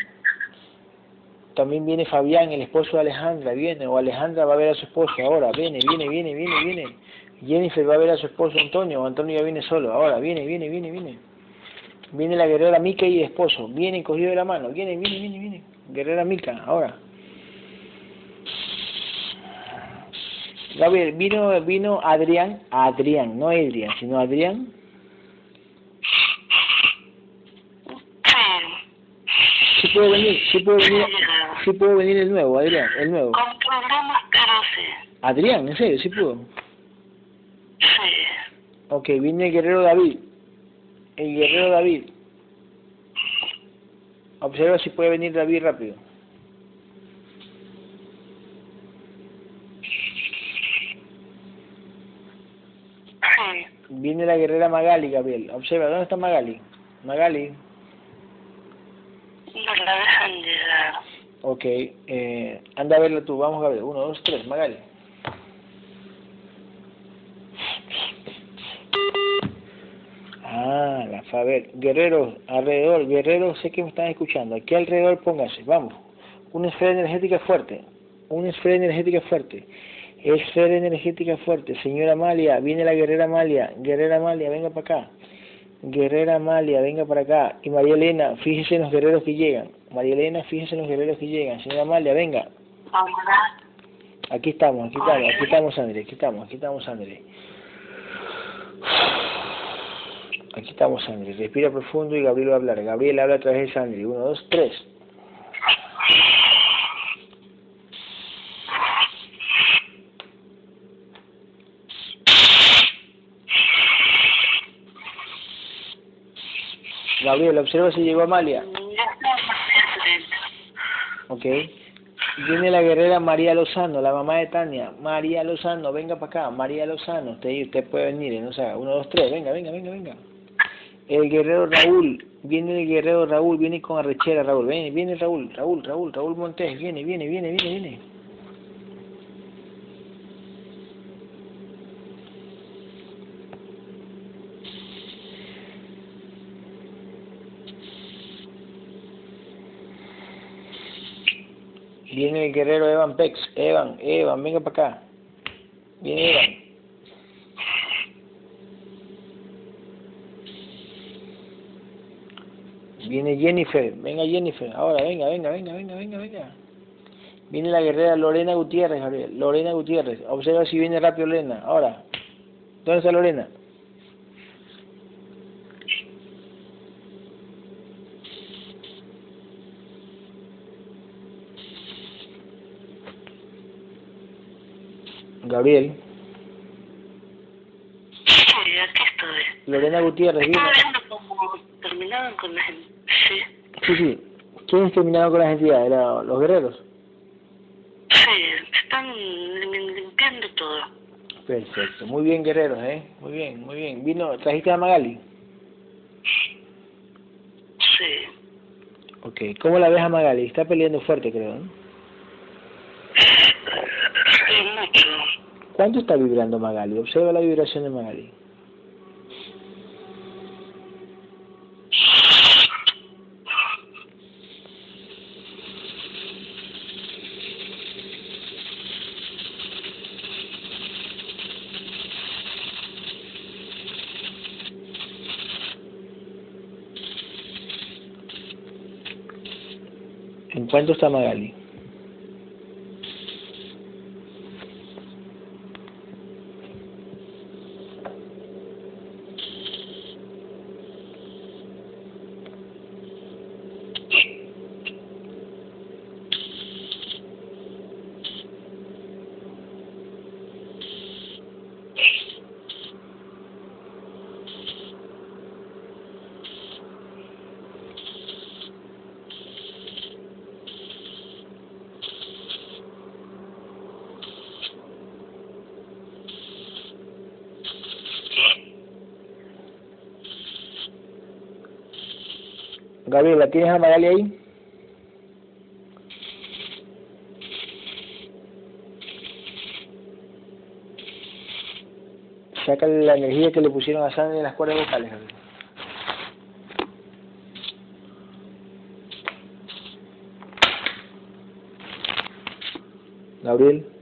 También viene Fabián, el esposo de Alejandra, viene, o Alejandra va a ver a su esposo ahora, viene, viene, viene, viene, viene. Jennifer va a ver a su esposo Antonio, o Antonio ya viene solo, ahora, viene, viene, viene, viene. Viene la guerrera Mica y el esposo, viene cogido de la mano, viene, viene, viene, viene. Guerrera Mica, ahora. Gabriel, vino, vino Adrián, Adrián, no Adrián, sino Adrián. Sí. Puede venir, sí puede venir, sí puede venir el nuevo, Adrián, el nuevo. Con problemas, pero sí. Adrián, en serio, sí pudo. Sí. Ok, viene el guerrero David. El guerrero David. Observa si puede venir David rápido. Sí. Viene la guerrera Magali, Gabriel. Observa, ¿dónde está Magali? Magali. No la dejan llegar. Ok, eh, anda a verla tú. Vamos, Gabriel. Uno, dos, tres, Magali. Ah, la Faber. Guerreros, alrededor, guerreros, sé que me están escuchando. Aquí alrededor pónganse, vamos. Una esfera energética fuerte. Una esfera energética fuerte. Esfera energética fuerte. Señora Amalia, viene la guerrera Amalia. Guerrera Amalia, venga para acá. Guerrera Amalia, venga para acá. Y María Elena, fíjese en los guerreros que llegan. María Elena, fíjese en los guerreros que llegan. Señora Amalia, venga. Aquí estamos, aquí estamos, aquí estamos, André, aquí estamos, aquí estamos, André. Aquí estamos, André. Respira profundo y Gabriel va a hablar. Gabriel habla a través de Sandri. Uno, dos, tres. Gabriel, observa si llegó Amalia. Ok. Viene la guerrera María Lozano, la mamá de Tania. María Lozano, venga para acá. María Lozano, usted, usted puede venir, no sé, uno, dos, tres, venga, venga, venga, venga. El guerrero Raúl, viene el guerrero Raúl, viene con arrechera Raúl, viene, viene Raúl, Raúl, Raúl, Raúl Montes, viene, viene, viene, viene, viene. Viene el guerrero Evan Pex, Evan, Evan, venga para acá. Viene Evan. Viene Jennifer, venga Jennifer, ahora, venga, venga, venga, venga, venga, venga. Viene la guerrera Lorena Gutiérrez, Lorena Gutiérrez. Observa si viene rápido Lorena, ahora. ¿Dónde está Lorena? Gabriel, Sí, aquí estoy. Lorena Gutiérrez. Estaba viendo cómo terminaban con la gente. Sí. Sí, sí. ¿Quiénes terminaron con las entidades? ¿Era ¿Los guerreros? Sí, están lim- limpiando todo. Perfecto. Muy bien, guerreros, ¿eh? Muy bien, muy bien. Vino, ¿trajiste a Magali? Sí. Ok. ¿Cómo la ves a Magali? Está peleando fuerte, creo, ¿no? Sí, mucho. ¿Cuánto está vibrando Magali? Observa la vibración de Magali. ¿En cuánto está Magali? Gabriela, ¿tienes a Magali ahí? Saca la energía que le pusieron a Sandra en las cuerdas vocales, Gabriel. Gabriel. Gabriel.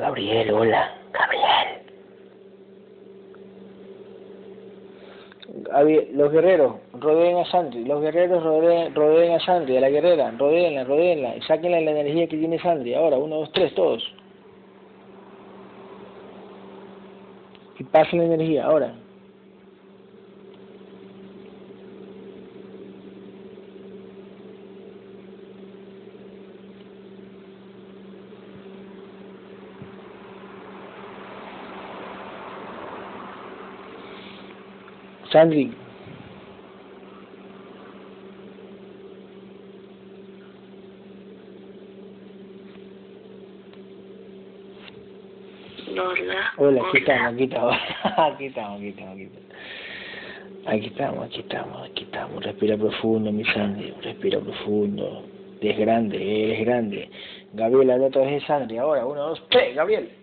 Gabriel, hola. Gabriel. los guerreros rodeen a Sandri, los guerreros rodeen, rodeen a Sandri, a la guerrera, rodeenla, rodeenla, y sáquenle la energía que tiene Sandri. Ahora, uno, dos, tres, todos. Y pasen la energía, ahora. Sandri. Hola. Hola, aquí estamos, aquí estamos, aquí estamos, aquí estamos, aquí estamos. Aquí estamos, aquí estamos, aquí estamos. Respira profundo, mi Sandri, respira profundo. Es grande, eres grande. Gabriel, habla otra vez de Sandri. Ahora, uno, dos, tres, Gabriel.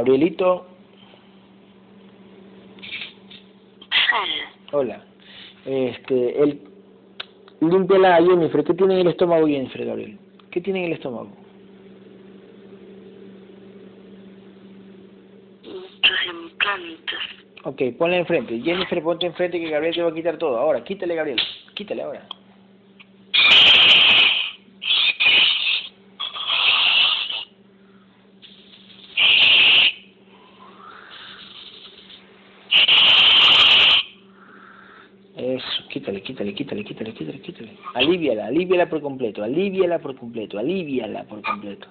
Gabrielito. Hola. Este, el, límpiala a Jennifer. ¿Qué tiene en el estómago Jennifer, Gabriel? ¿Qué tiene en el estómago? Ok, ponla enfrente. Jennifer, ponte enfrente que Gabriel te va a quitar todo. Ahora, quítale, Gabriel. Quítale ahora. quítale, quítale, quítale, quítale, quítale, quítale. Aliviala, aliviala por completo, aliviala por completo, aliviala por completo.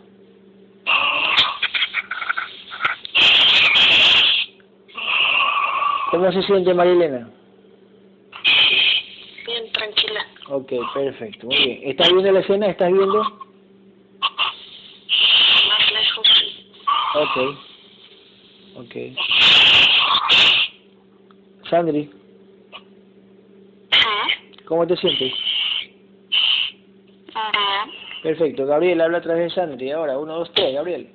¿Cómo se siente Marilena? Bien, tranquila. Ok, perfecto, muy bien. ¿Estás viendo la escena? ¿Estás viendo? Más lejos, sí. Ok. Ok. Sandri. ¿Cómo te sientes? Perfecto. Gabriel, habla a través de Sandri. Ahora, uno, dos, tres. Gabriel.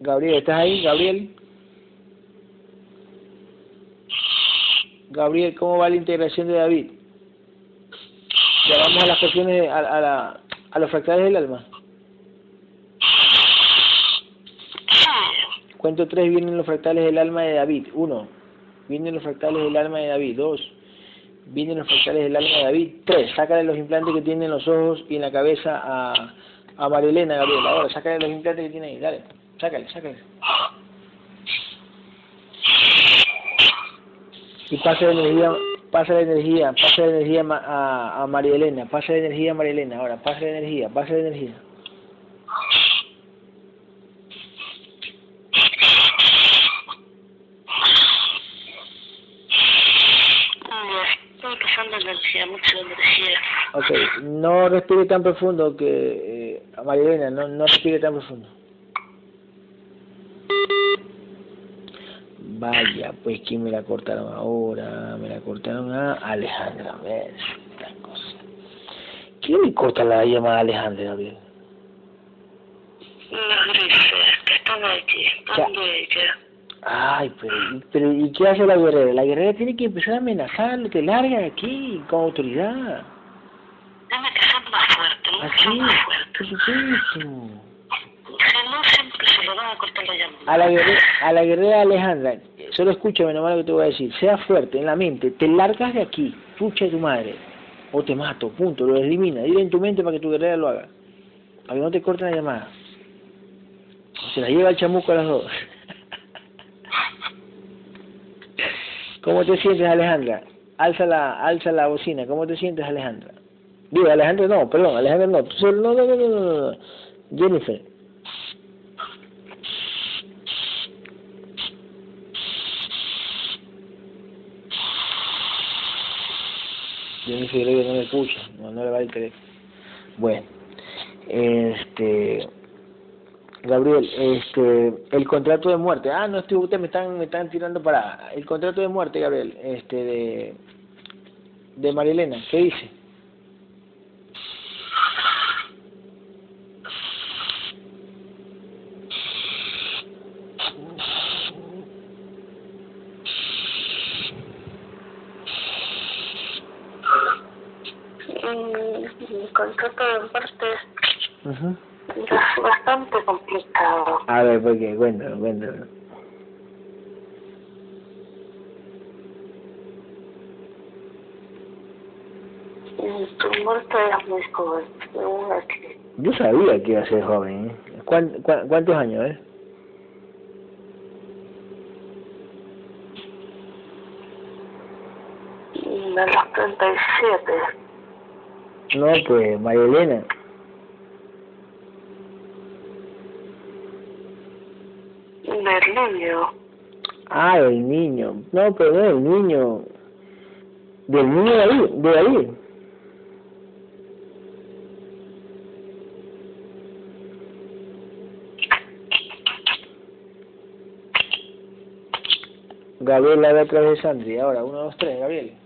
Gabriel, ¿estás ahí? Gabriel. Gabriel, ¿cómo va la integración de David? Ya vamos a las cuestiones, a, a, la, a los fractales del alma. Cuento tres, vienen los fractales del alma de David. Uno, vienen los fractales del alma de David. Dos, vienen los fractales del alma de David. Tres, sácale los implantes que tiene en los ojos y en la cabeza a, a Marilena, Gabriel. Ahora, sácale los implantes que tiene ahí. Dale, sácale, sácale. Y pase la energía pasa la energía, pasa la energía a, a María Elena, pasa la energía a María Elena, ahora pasa la energía, pasa la energía. Mucha energía. Ok, no respire tan profundo que eh, María Elena, no, no respire tan profundo. Vaya, pues ¿quién me la cortaron ahora? Me la cortaron a Alejandra. ¿Ves? cosa. ¿Quién me corta la llamada a Alejandra, Gabriel? No, que están aquí, ¿dónde ella? Ay, pero, pero ¿y qué hace la guerrera? La guerrera tiene que empezar a amenazarle, te larga de aquí, con autoridad. Dame que ser más fuerte, mucho más fuerte. Por supuesto a la guerrera, a la guerrera Alejandra, solo escúchame nomás lo que te voy a decir, sea fuerte en la mente, te largas de aquí, pucha de tu madre, o te mato, punto, lo elimina, dile en tu mente para que tu guerrera lo haga, para que no te corten la llamada. Se la lleva el chamuco a las dos. ¿Cómo te sientes Alejandra? Alza la, alza la bocina, ¿cómo te sientes Alejandra? Digo, Alejandra no, perdón, Alejandra no, no, no, no, no, no, Jennifer. Tiene que no me escucha, no, le va teléfono. Bueno, este... Gabriel, este, el contrato de muerte. Ah, no, estoy, ustedes me están, me están tirando para el contrato de muerte, Gabriel, este, de, de Marilena. ¿Qué dice? El contrato de muerte Ajá. es bastante complicado. A ver, ¿por qué? Cuéntame, cuéntame. Y Tu muerte es muy joven. que Yo sabía que iba a ser joven. ¿eh? ¿Cuán- cuán- ¿Cuántos años, eh? De los 37. No, pues, María Elena. Del niño. Ah, el niño. No, pero no el niño. Del niño de ahí, de ahí. Gabriel la ve otra vez Sandri. Ahora, uno, dos, tres, Gabriel.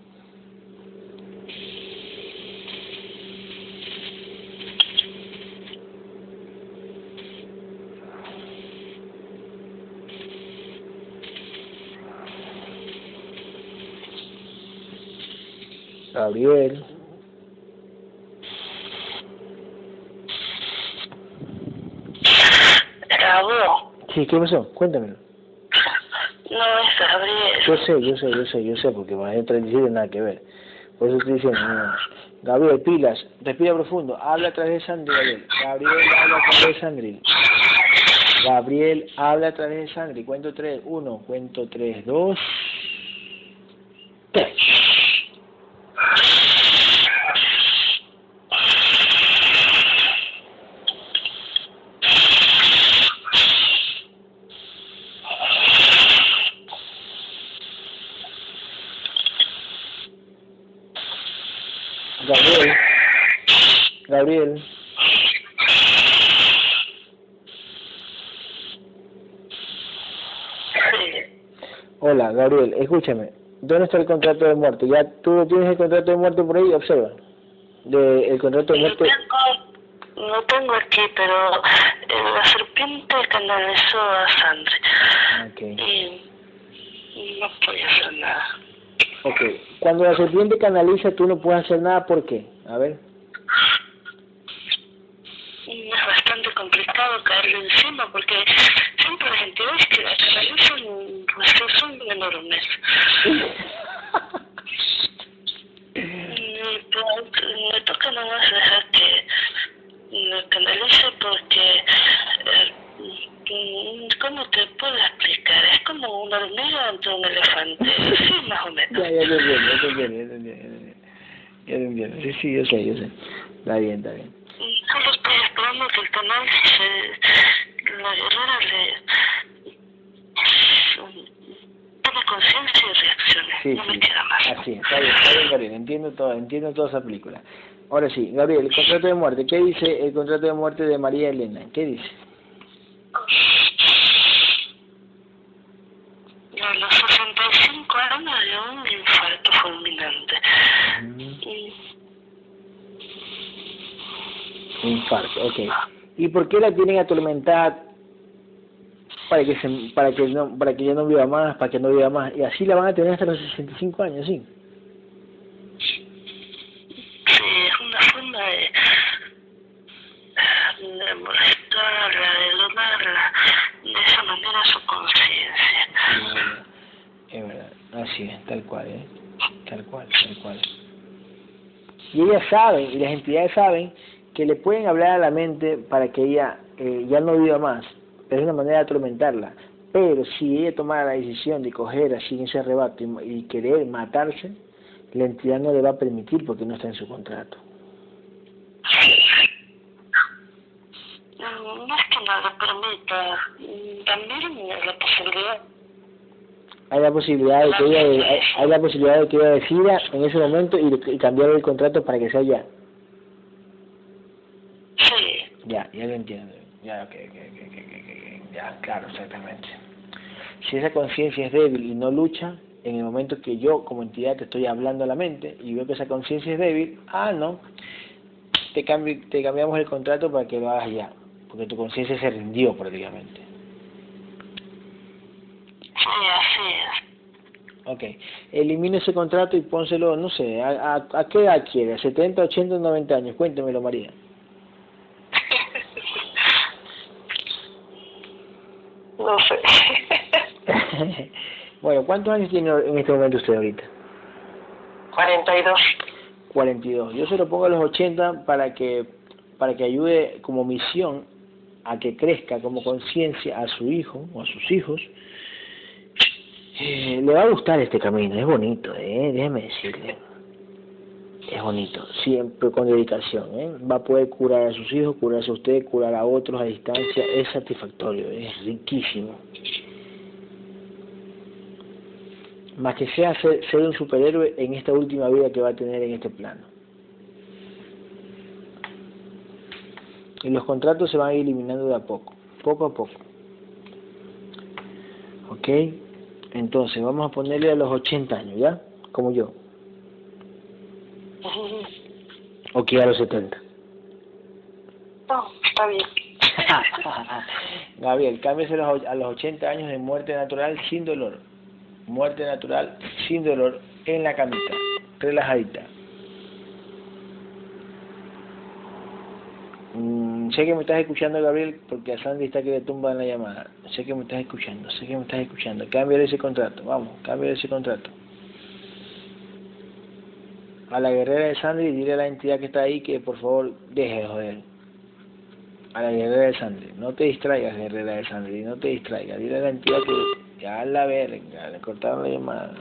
Gabriel. Grabó. Sí, ¿qué pasó? Cuéntamelo. No es Gabriel. Yo sé, yo sé, yo sé, yo sé, porque más de 37 nada que ver. Por eso estoy diciendo, no. Gabriel, pilas, respira profundo, habla a través de Sandri, Gabriel. Gabriel, habla a través de Sandri. Gabriel, habla a través de Sandri. Cuento tres, uno, cuento tres, dos, tres. Hola, Gabriel, escúchame. ¿Dónde está el contrato de muerte? ¿Ya tú tienes el contrato de muerte por ahí? Observa. De, el contrato de muerte. tengo, lo tengo aquí, pero eh, la serpiente canalizó a Sandra. Ok. Y no podía hacer nada. Ok. Cuando la serpiente canaliza, tú no puedes hacer nada. ¿Por qué? A ver. Y es bastante caerle encima porque siempre las entidades que la canalizan pues, son enormes. Pues, me toca nomás dejar que me canalice porque, eh, mm, ¿cómo te puedo explicar? Es como una hormiga ante un elefante, sí, más o menos. Ya, ya ya ya entiendo. Ya te entiendo. Ya te entiendo. Sí, sí, yo sé, yo sé. Está bien, está bien. Solo estoy esperando que el canal se, la guerrera le tome conciencia y reaccione. Sí, no sí. me queda más. Así, está bien, está bien, Gabriel. Entiendo todo, entiendo toda esa película. Ahora sí, Gabriel, el contrato de muerte. ¿Qué dice el contrato de muerte de María Elena? ¿Qué dice? A los 65 años de un infarto fulminante. Y Infarto, ok. ¿Y por qué la tienen atormentada para que se, para que no, para que ya no viva más, para que no viva más? Y así la van a tener hasta los 65 años, sí. sí, es una forma de, de molestarla, de domarla de esa manera su conciencia. Es verdad, así es, tal cual, ¿eh? Tal cual, tal cual. Y ellas saben, y las entidades saben, que le pueden hablar a la mente para que ella eh, ya no viva más. Es una manera de atormentarla. Pero si ella tomara la decisión de coger así en ese arrebato y, y querer matarse, la entidad no le va a permitir porque no está en su contrato. No es que no lo permita, también la posibilidad hay la posibilidad de que ella, hay, hay la posibilidad de que ella decida en ese momento y, y cambiar el contrato para que sea ya. Sí. Ya, ya lo entiendo. Ya, ok, ok, ok, ok, ok, ok, ya, claro, exactamente. Si esa conciencia es débil y no lucha, en el momento que yo como entidad te estoy hablando a la mente y veo que esa conciencia es débil, ah, no, te, cambi te cambiamos el contrato para que lo hagas ya, porque tu conciencia se rindió prácticamente. Ok, elimina ese contrato y pónselo, no sé, ¿a, a, a qué edad quiere? ¿A 70, 80, 90 años? Cuéntemelo, María. No sé. bueno, ¿cuántos años tiene en este momento usted ahorita? 42. 42. Yo se lo pongo a los 80 para que para que ayude como misión a que crezca como conciencia a su hijo o a sus hijos. Eh, le va a gustar este camino, es bonito, eh, déjeme decirle. Es bonito, siempre con dedicación, ¿eh? Va a poder curar a sus hijos, curarse a usted, curar a otros a distancia, es satisfactorio, es riquísimo. Más que sea ser, ser un superhéroe en esta última vida que va a tener en este plano. Y los contratos se van eliminando de a poco, poco a poco. ¿Ok? Entonces, vamos a ponerle a los 80 años, ¿ya? Como yo. ¿O que a los 70? No, está bien. Gabriel, cámbiese a los, a los 80 años de muerte natural sin dolor. Muerte natural sin dolor en la camita, relajadita. Mm, sé que me estás escuchando, Gabriel, porque a Sandy está que le tumba en la llamada. Sé que me estás escuchando, sé que me estás escuchando. Cámbiale ese contrato, vamos, cámbiale ese contrato. A la guerrera de Sandy, dile a la entidad que está ahí que por favor deje de joder. A la guerrera de Sandy, no te distraigas, guerrera de Sandy, no te distraigas. Dile a la entidad que ya la verga, le cortaron la llamada.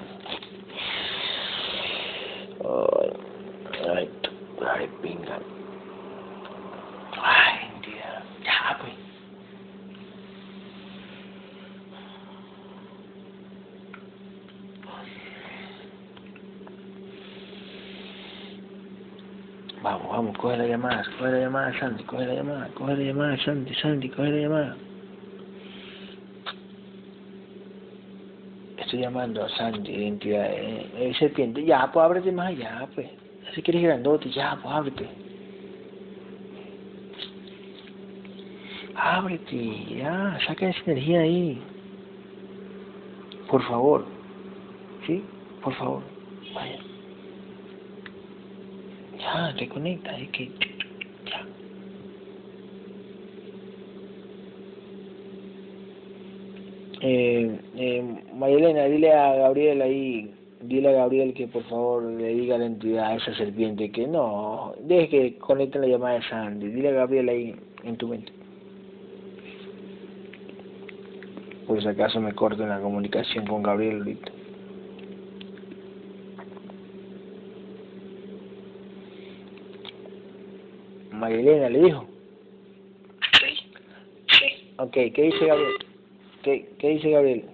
Ay, ay, pinga. Ay, entidad, ya, pues. Vamos, coge la llamada, coge la llamada, Sandy, coge la llamada, coge la llamada, Sandy, Sandy, coge la llamada. Estoy llamando a Sandy, identidad, eh, serpiente, ya, pues ábrete más allá, pues. Si quieres grandote, ya, pues ábrete. Ábrete, ya, saca esa energía ahí. Por favor. ¿Sí? Por favor. Vaya. Ya, reconecta, es que... Ya. Eh, eh, Marilena, dile a Gabriel ahí, dile a Gabriel que por favor le diga a la entidad, a esa serpiente, que no, deje que conecte la llamada de Sandy, dile a Gabriel ahí en tu mente. Por si acaso me corten la comunicación con Gabriel ahorita. Marilena le dijo. Sí. Sí. Ok, ¿qué dice Gabriel? ¿Qué, qué dice Gabriel?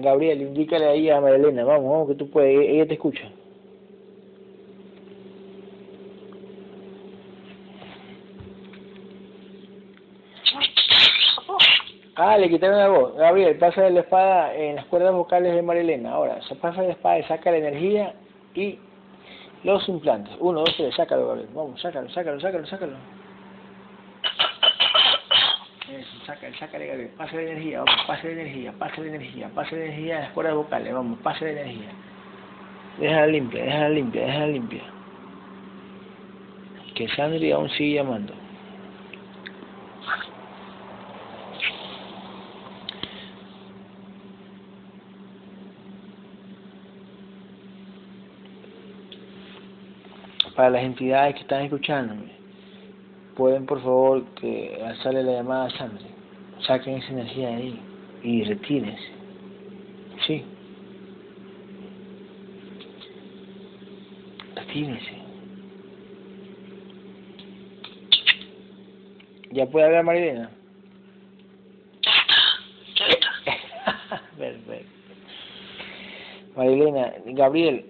Gabriel, indícale ahí a Marilena, vamos, vamos, que tú puedes, ella- ella te escucha. Ah, le quitaron la voz. Gabriel, pasa la espada en las cuerdas vocales de Marilena. Ahora, se pasa la espada y saca la energía y los implantes. Uno, dos, tres, sácalo, Gabriel. Vamos, sácalo, sácalo, sácalo, sácalo. Eso, sácalo, sácale, Gabriel. Pasa la energía, vamos, pasa la energía, pasa la energía, pasa la energía en las cuerdas vocales, vamos, pasa la energía. Déjala limpia, déjala limpia, déjala limpia. Que Sandri aún sigue llamando. Para las entidades que están escuchándome, pueden por favor que alzarle la llamada a Sandra, saquen esa energía de ahí y retírense. Sí. obstínese. ¿Ya puede hablar Marilena? Ya está, ya está. Perfecto. Marilena, Gabriel,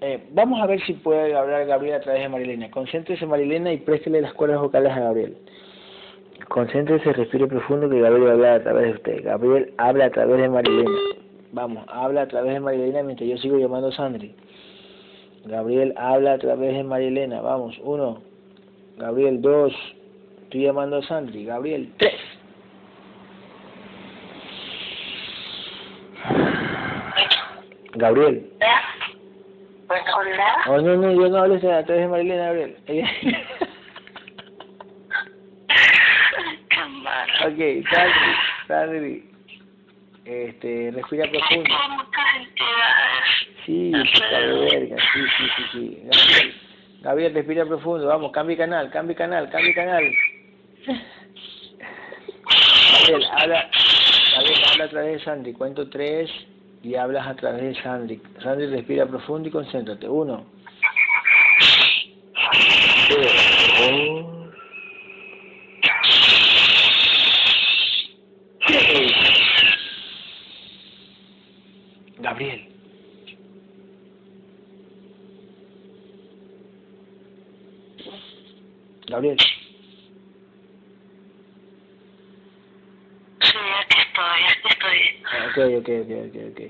eh, vamos a ver si puede hablar Gabriel a través de Marilena. Concéntrese Marilena y préstele las cuerdas vocales a Gabriel. Concéntrese, respire profundo que Gabriel va a través de usted. Gabriel habla a través de Marilena. Vamos, habla a través de Marilena mientras yo sigo llamando a Sandri. Gabriel habla a través de Marilena. Vamos, uno. Gabriel, dos. Estoy llamando a Sandri. Gabriel, tres. Gabriel. Pues hola. Oh, no, no, yo no hablo a través de Marilena, Gabriel. Ok, Sandri, Sandri. Este, respira Es profundo. Sí, puta de verga, sí, sí, sí, sí. Gabriel, Gabriel, respira profundo, vamos, cambie canal, cambie canal, cambie canal. Gabriel, habla, Gabriel, habla a través de Sandy, cuento tres y hablas a través de Sandy. Sandy, respira profundo y concéntrate. Uno. Gabriel. Gabriel. Sí, aquí estoy, aquí estoy. Ok, ok, ok, ok.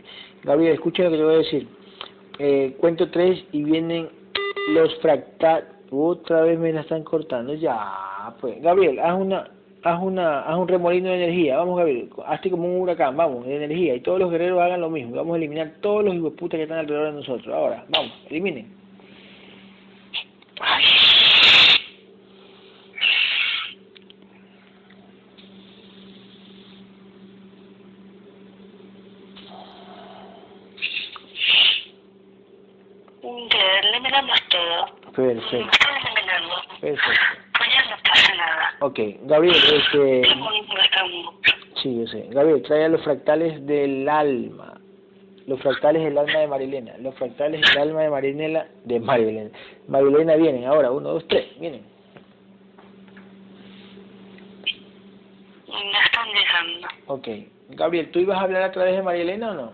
Gabriel, escucha lo que te voy a decir. Eh, cuento tres y vienen los fractales. Otra vez me la están cortando. Ya, pues. Gabriel, haz una, haz una, haz un remolino de energía. Vamos, Gabriel. Hazte como un huracán, vamos, de energía. Y todos los guerreros hagan lo mismo. Vamos a eliminar todos los hijueputas que están alrededor de nosotros. Ahora, vamos, eliminen. Ya, eliminamos todo. Perfecto, eliminando. perfecto. Pues ya no pasa nada. Ok, Gabriel, este... Sí, yo sé. Gabriel, trae a los fractales del alma. Los fractales del alma de Marilena. Los fractales del alma de Marilena. De Marilena. Marilena vienen ahora. Uno, dos, tres. Vienen. Me están llegando. Ok. Gabriel, ¿tú ibas a hablar a través de Marilena o no?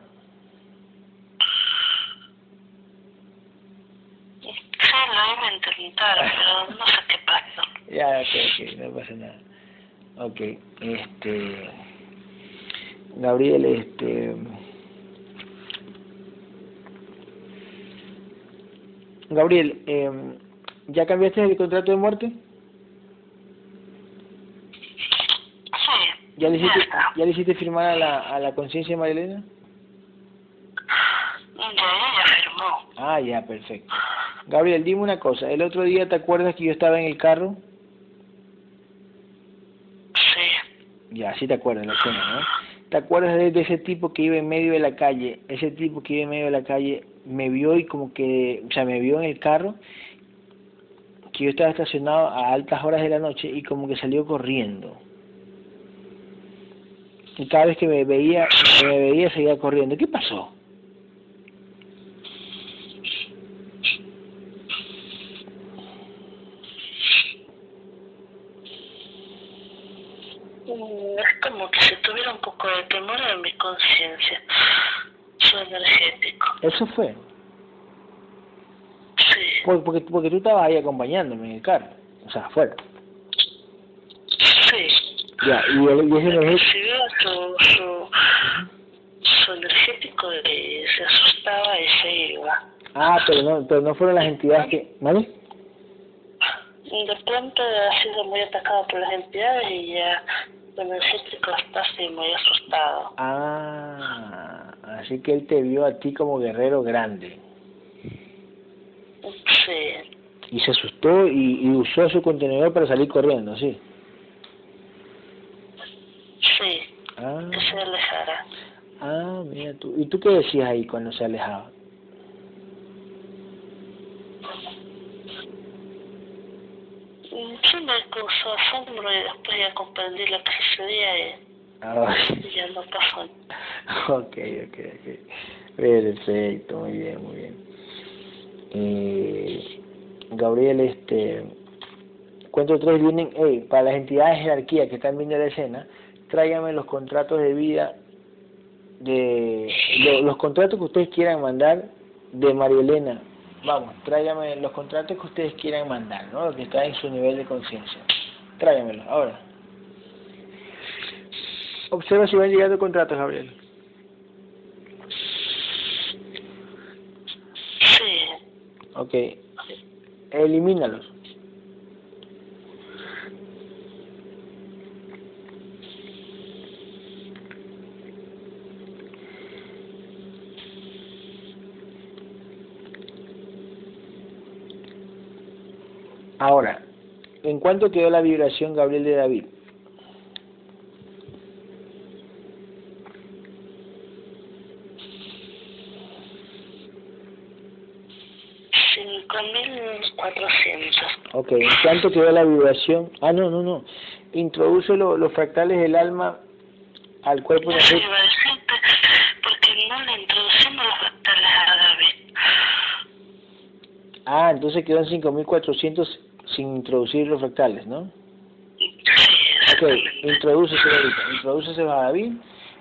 Sí, lo iba a intentar, pero no sé qué pasó. Ya, ok, ok. No pasa nada. Ok. Este... Gabriel, este... Gabriel, eh, ¿ya cambiaste el contrato de muerte? Sí. ¿Ya le hiciste, ya le hiciste firmar a la, a la conciencia de Marilena? Ya, ella firmó. Ah, ya, perfecto. Gabriel, dime una cosa. El otro día, ¿te acuerdas que yo estaba en el carro? Sí. Ya, sí te acuerdas la escena, ¿no? ¿Te acuerdas de, ese tipo que iba en medio de la calle? Ese tipo que iba en medio de la calle me vio y como que, o sea, me vio en el carro, que yo estaba estacionado a altas horas de la noche y como que salió corriendo. Y cada vez que me veía, que me veía seguía corriendo. ¿Qué pasó? Mm, Es como que si tuviera un poco de temor en mi conciencia. Soy energético. Eso fue. Sí. Por- Porque, porque tú estabas ahí acompañándome en el carro. O sea, afuera. Sí. Ya, y, el, y ese energético... Recibió su, su, su energético y se asustaba y se iba. Ah, pero no, pero no fueron las entidades que... ¿Vale? De pronto ha sido muy atacado por las entidades y ya el energético está así muy asustado. Ah, así que él te vio a ti como guerrero grande. Sí. Y se asustó y, y usó su contenedor para salir corriendo, ¿sí? Sí. Ah, Que se alejara. ah, mira tú. ¿Y tú qué decías ahí cuando se alejaba? Sí me causó asombro y después ya comprendí lo que sucedía y, Ah, y ya no pasó. ok, ok, ok. Perfecto, muy bien, muy bien. Eh, Gabriel, este, cuento tres vienen, hey, para las entidades de jerarquía que están viendo la escena, tráigame los contratos de vida, de los contratos que ustedes quieran mandar de María Elena. Vamos, tráigame los contratos que ustedes quieran mandar, ¿no? Lo que está en su nivel de conciencia. Tráigamelos, ahora. Observa si van llegando contratos, Gabriel. Sí. Ok. Elimínalos. Ahora, ¿en cuánto quedó la vibración Gabriel de David? Ok, ¿en cuánto quedó la vibración? Ah, no, no, no. Introduce los fractales del alma al cuerpo de David. porque no le introducimos los fractales a David. Ah, entonces quedó en 5400 sin introducir los fractales, ¿no? Ok, introdúcese ahorita, introdúcese a David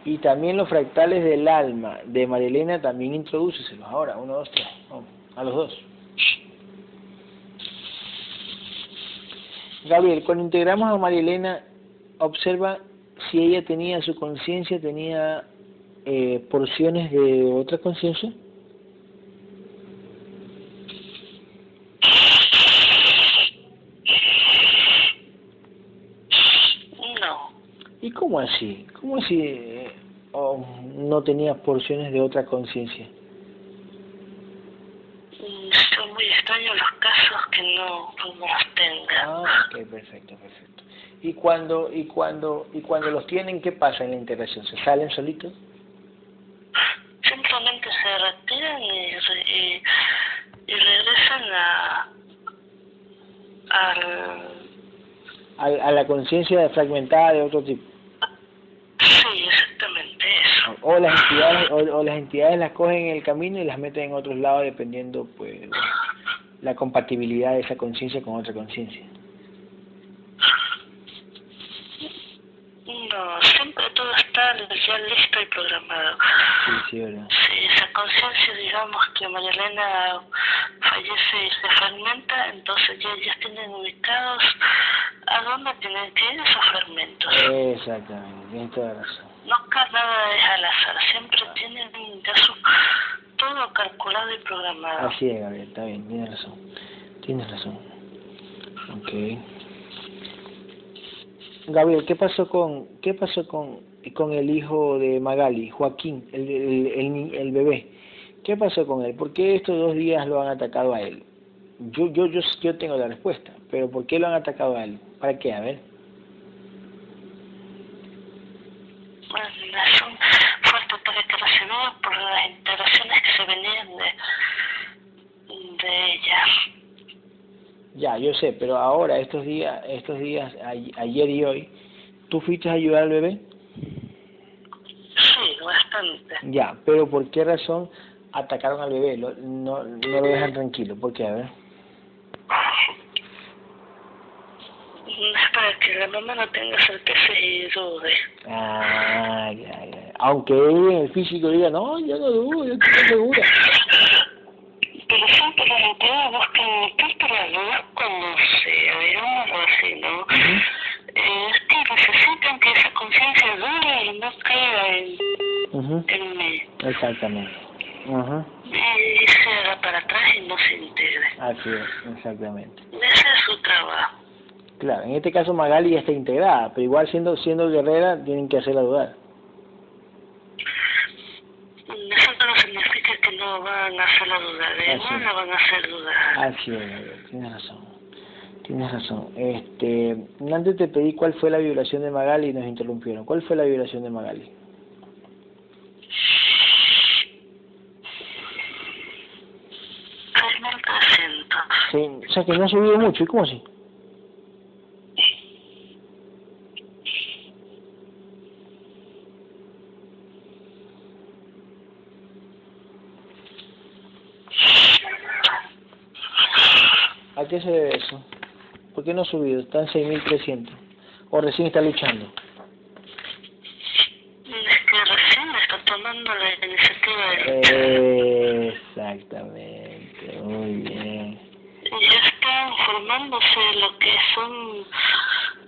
y también los fractales del alma de Marilena también introdúceselos ahora, uno, dos, tres, vamos, a los dos. Gabriel, cuando integramos a Marilena, observa si ella tenía su conciencia, tenía eh, porciones de otra conciencia. Cómo así? ¿Cómo así eh, no tenía porciones de otra conciencia? Son muy extraños los casos que no, no los tenga. Ah, ok, perfecto, perfecto. ¿Y cuando, y, cuando, ¿Y cuando los tienen, qué pasa en la integración? ¿Se salen solitos? Simplemente se retiran y, y, y regresan a, al, a, a la conciencia fragmentada de otro tipo. Sí, exactamente eso. O las entidades, o, las entidades las cogen en el camino y las meten en otros lados dependiendo, pues, la compatibilidad de esa conciencia con otra conciencia. No, siempre todo está ya listo y programado. Sí, sí, ¿verdad? Sí, esa conciencia, digamos, que María Elena fallece y se fragmenta, entonces ya ellos tienen ubicados a dónde tienen que ir esos fragmentos. Exactamente, tienes toda razón. Nunca nada es al azar, siempre tienen ya su, todo calculado y programado. Así es, Gabriel, está bien, tienes razón. Tienes razón. Ok. Gabriel, ¿qué pasó con qué pasó con con el hijo de Magali, Joaquín, el, el, el, el bebé? ¿Qué pasó con él? ¿Por qué estos dos días lo han atacado a él? Yo, yo, yo, yo tengo la respuesta, pero ¿por qué lo han atacado a él? ¿Para qué? A ver. Bueno, son fuertes ataques que recibió por las interacciones que se venían de, de ella. Ya, yo sé, pero ahora, estos días, estos días, ayer y hoy, ¿tú fuiste a ayudar al bebé? Sí, bastante. Ya, pero ¿por qué razón atacaron al bebé? No, no lo dejan tranquilo. ¿Por qué? A ver. Que la mamá no tenga certeza y dude. Ah, ya, ya. Aunque el físico diga, no, yo no dudo, yo estoy segura. Pero siempre las entidades buscan meter para dudas cuando sea, digámoslo así, ¿no? Uh -huh. eh, es que necesitan que esa conciencia dure y no caiga en, uh -huh. en mí. Exactamente. Uh -huh. Y se haga para atrás y no se integre. Así es, exactamente. Ese es su trabajo. Claro, en este caso Magali ya está integrada, pero igual siendo siendo guerrera tienen que hacerla dudar. Eso no significa que no van a hacerla dudar, ¿eh? no la van a hacer dudar. Así es, tienes razón. Tienes razón. Este, antes te pedí cuál fue la vibración de Magali y nos interrumpieron. ¿Cuál fue la vibración de Magali? Sí, o sea que no ha subido mucho. ¿Y cómo así? ¿A qué se debe eso? ¿Por qué no ha subido? Está en 6.300. ¿O recién está luchando? Es que recién está tomando la iniciativa de... Exactamente, muy bien. Ya está informándose de lo que son,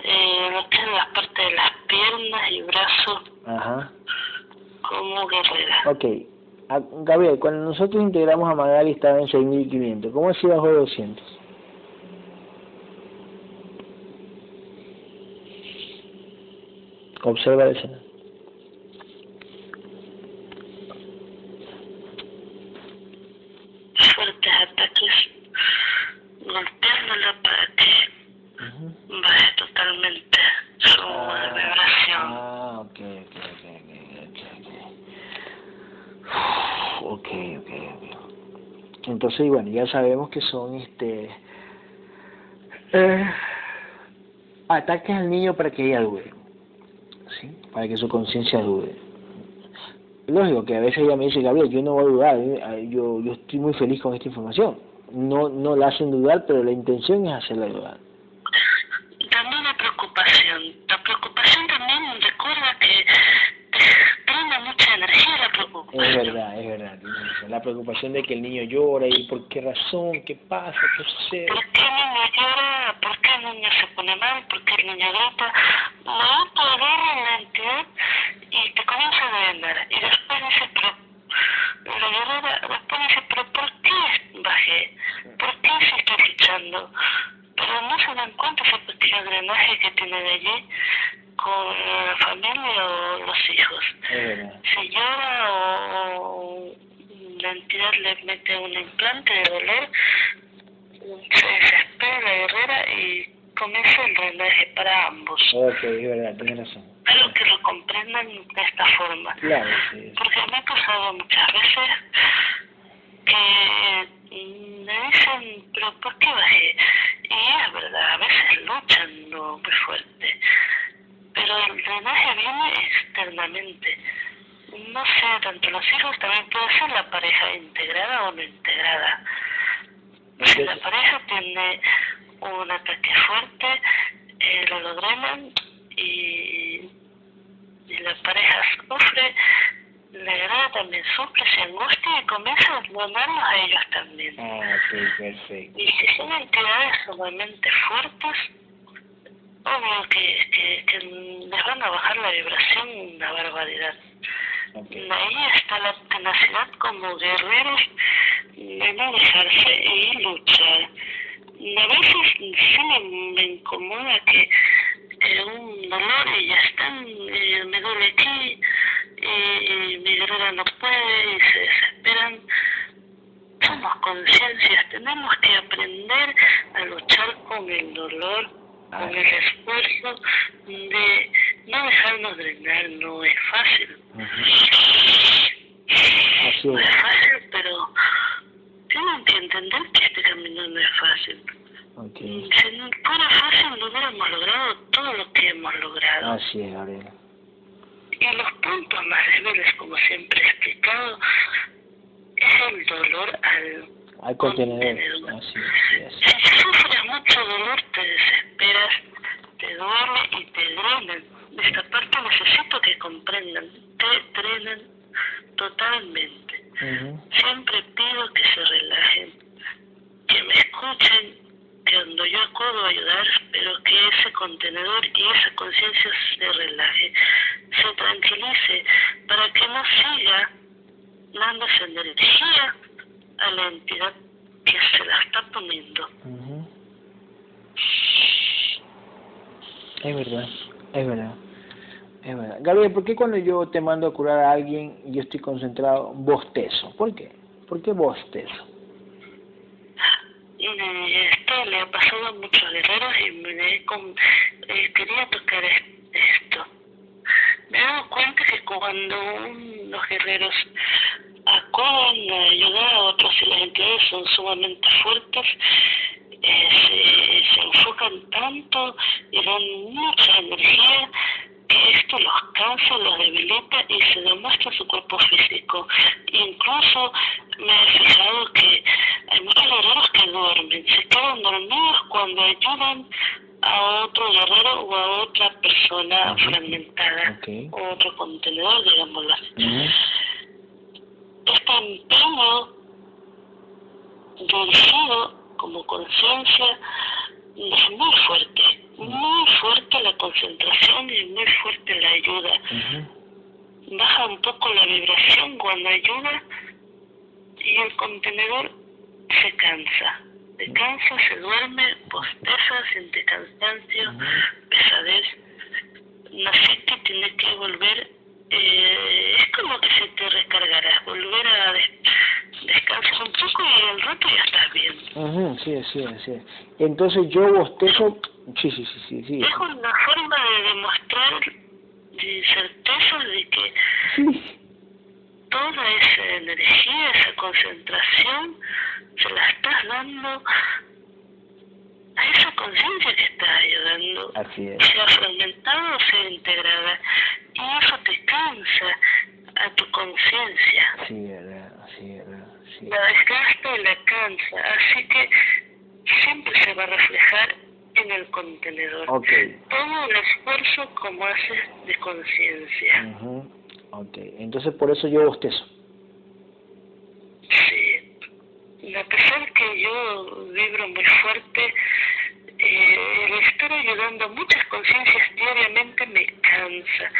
eh, lo que es la parte de las piernas y brazos. Ajá. Como guerrera. Ok. A, Gabriel, cuando nosotros integramos a Magali estaba en 6.500. ¿Cómo así bajó de 200? Observa la escena. Fuertes ataques golpeándola para que baje totalmente su Ah, vibración. Ah, ok, ok, ok, ok, ok, ok. Ok, ok, ok. Entonces, bueno, ya sabemos que son este eh, ataques al niño para que ella dude, ¿sí? Para que su conciencia dude. Lógico que a veces ella me dice, Gabriel, yo no voy a dudar, eh, yo, yo estoy muy feliz con esta información. No, no la hacen dudar, pero la intención es hacerla dudar. También la preocupación. La preocupación también recuerda que prende mucha energía la Es preocupación. verdad, es verdad. tienes razón. La preocupación de que el niño llora y por qué razón, qué pasa, qué sucede. ¿Por qué el niño llora? ¿Por qué el niño se pone mal? ¿Por qué el niño grita? Agarra la entidad y te comienza a envenenar. Y después dice, pero la guerrera después dice, pero ¿por qué bajé? ¿Por qué se está luchando? Pero no se dan cuenta ese pequeño drenaje que tiene de allí con la familia o los hijos. Si llora o la entidad le mete un implante de dolor, se desespera la guerrera y comienza el drenaje para ambos. Ok, es verdad, tienes razón. Espero que lo comprendan de esta forma. Claro, sí. Porque me ha pasado muchas veces que me dicen, pero ¿por qué bajé? Y es verdad, a veces luchan no muy fuerte. Pero el drenaje viene externamente. No sé, tanto los hijos también puede ser la pareja integrada o no integrada. Si la pareja tiene un ataque fuerte, eh, lo logran y, y la pareja sufre, la guerrera también sufre, se angustia y comienza a donarlos a ellos también. Ah, ok, perfecto. Y si son entidades sumamente fuertes, obvio que, que, que les van a bajar la vibración una barbaridad. Ok. Ahí está la tenacidad como guerreros de no dejarse y luchar. A veces sí me, me incomoda que, un dolor y ya están, eh, me duele aquí, y, y mi guerrera no puede y se desesperan. Somos conciencias, tenemos que aprender a luchar con el dolor, con el esfuerzo de no dejarnos drenar, no es fácil. No es. fácil, pero tienen que entender que este camino no es fácil. Ok. Si no fuera fácil, no hubiéramos logrado todo lo que hemos logrado. Así es, Gabriel. Y los puntos más débiles, como siempre he explicado, es el dolor al Hay contenedor. contenedor. Así es, sufres mucho dolor, te desesperas, te duele y te drenan. De esta parte necesito que comprendan, te drenan totalmente. es. Ujú. Siempre pido que se relajen, que me escuchen, que cuando yo acudo a ayudar, pero que ese contenedor y esa conciencia se relaje, se tranquilice, para que no siga dándose energía a la entidad que se la está poniendo. Es verdad, es verdad, es verdad. Gabriel, ¿por qué cuando yo te mando a curar a alguien y yo estoy concentrado, bostezo? ¿Por qué? ¿Por qué bostezo? Y esto le ha pasado a muchos guerreros y me he con- eh, quería tocar es- esto. Me he dado cuenta que cuando los guerreros acuden a ayudar a otros y las entidades son sumamente fuertes, eh, se, enfocan tanto y dan mucha energía esto los cansa, los debilita y se demuestra en su cuerpo físico. Incluso me he fijado que hay muchos guerreros que duermen, se quedan dormidos donde ayudan a otro guerrero o a otra persona fragmentada o otro contenedor, digámoslo así. Este empeño dirigido como conciencia es muy fuerte, muy fuerte la concentración y muy fuerte la ayuda. Baja un poco la vibración cuando ayuda y el contenedor se cansa. Se cansa, se duerme, posteza, siente cansancio, pesadez. Naciste tiene que volver, eh, es como que se te recargará, volver a descansar un poco y al rato ya estás bien. Uh sí, sí, sí. Entonces yo bostezo, sí, sí, sí, sí, sí. Es una forma de demostrar de certeza de que toda esa energía, esa concentración, se la estás dando a esa conciencia que estás ayudando. Así es. Sea fragmentada o sea integrada. Y eso te cansa a tu conciencia. Sí, verdad, sí, verdad. Sí. La desgasta y la cansa. Así que siempre se va a reflejar en el contenedor. Okay. Todo el esfuerzo como haces de conciencia. Ok, entonces por eso yo bostezo. Sí. A pesar que yo vibro muy fuerte, eh, el estar ayudando a muchas conciencias diariamente me cansa.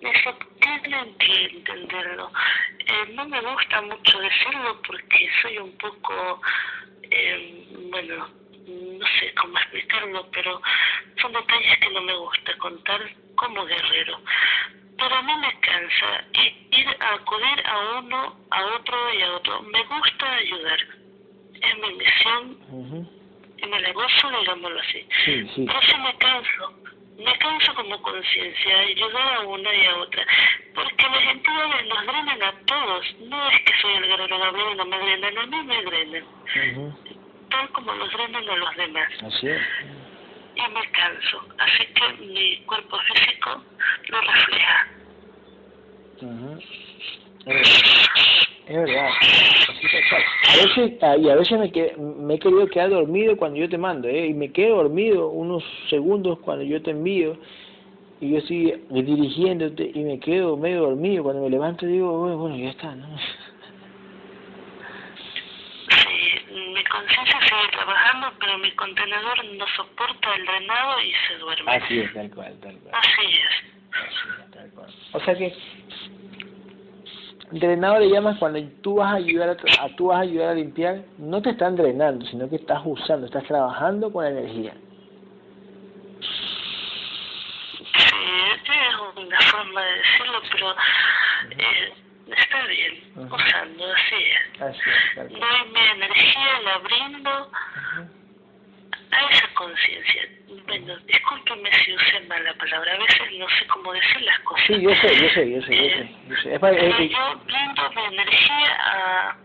Eso tienen entenderlo. Eh, no me gusta mucho decirlo porque soy un poco, eh, bueno, no sé cómo explicarlo, pero son detalles que no me gusta contar como guerrero pero a mí me cansa ir a acudir a uno, a otro y a otro. Me gusta ayudar. Es mi misión y me la gozo, digámoslo así. Sí, sí. Me canso. Me canso como conciencia, ayudar a una y a otra. Porque las entidades nos drenan a todos. No es que soy el guerrero Gabriel no me drenan, a mí me drenan. Tal como los drenan a los demás. Así es y me canso. Así que mi cuerpo físico lo refleja. Es verdad. A veces, ah, y a veces me, que, me he querido quedar dormido cuando yo te mando, ¿eh? y me quedo dormido unos segundos cuando yo te envío, y yo estoy dirigiéndote, y me quedo medio dormido. Cuando me levanto digo, bueno ya está, ¿no? Trabajando, pero mi contenedor no soporta el drenado y se duerme. Así es, tal cual, tal cual. Así es. Así es, tal cual. O sea que drenado le llamas cuando tú vas a ayudar a, tú vas a ayudar a limpiar, no te están drenando, sino que estás usando, estás trabajando con la energía. Sí, es una forma de decirlo, pero eh, está bien, usando, así es. Así es, Doy mi energía, la brindo a esa conciencia. Bueno, discúlpeme si usé mal la palabra, a veces no sé cómo decir las cosas. Sí, yo sé, yo sé, yo sé, yo sé. Yo, sé. Es para, eh, yo brindo mi energía a,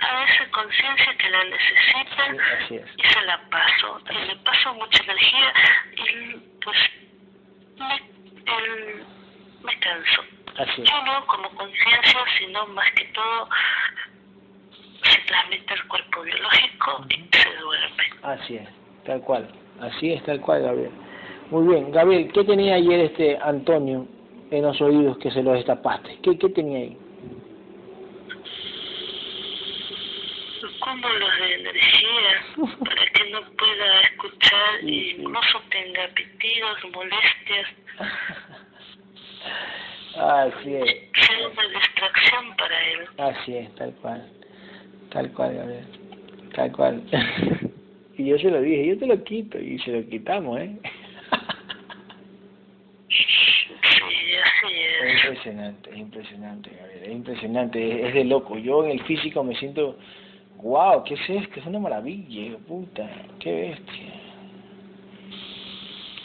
a esa conciencia que la necesita sí, y se la paso. Y le paso mucha energía y pues me, el, me canso. No como conciencia, sino más que todo se transmite el cuerpo biológico y se duerme. Así es, tal cual. Así es, tal cual, Gabriel. Muy bien. Gabriel, ¿qué tenía ayer este Antonio en los oídos que se los destapaste? ¿Qué, qué tenía ahí? Cúmulos de energía para que no pueda escuchar y incluso tenga pitidos, molestias. Así es. Es una distracción para él. Así es, tal cual. Tal cual, Gabriel. Tal cual. y yo se lo dije, yo te lo quito, y se lo quitamos, ¿eh? es. Es impresionante, es impresionante, Gabriel, es impresionante, es, de loco. Yo en el físico me siento, wow, ¿qué es esto? Es una maravilla, puta, qué bestia.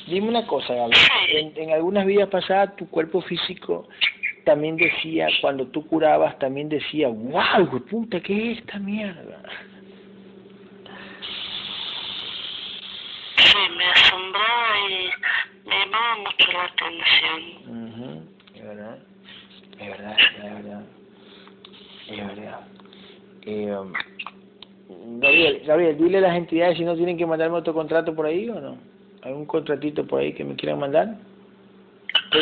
Dime una cosa, Gabriel. En, algunas vidas pasadas tu cuerpo físico también decía, cuando tú curabas, también decía, wow, puta, ¿qué es esta mierda? Sí, me asombraba y me llamaba mucho la atención. Es verdad, es verdad, es verdad. Es verdad. Eh, um, Gabriel, Gabriel, dile a las entidades si no tienen que mandarme otro contrato por ahí o no. ¿Algún contratito por ahí que me quieran mandar? Sí.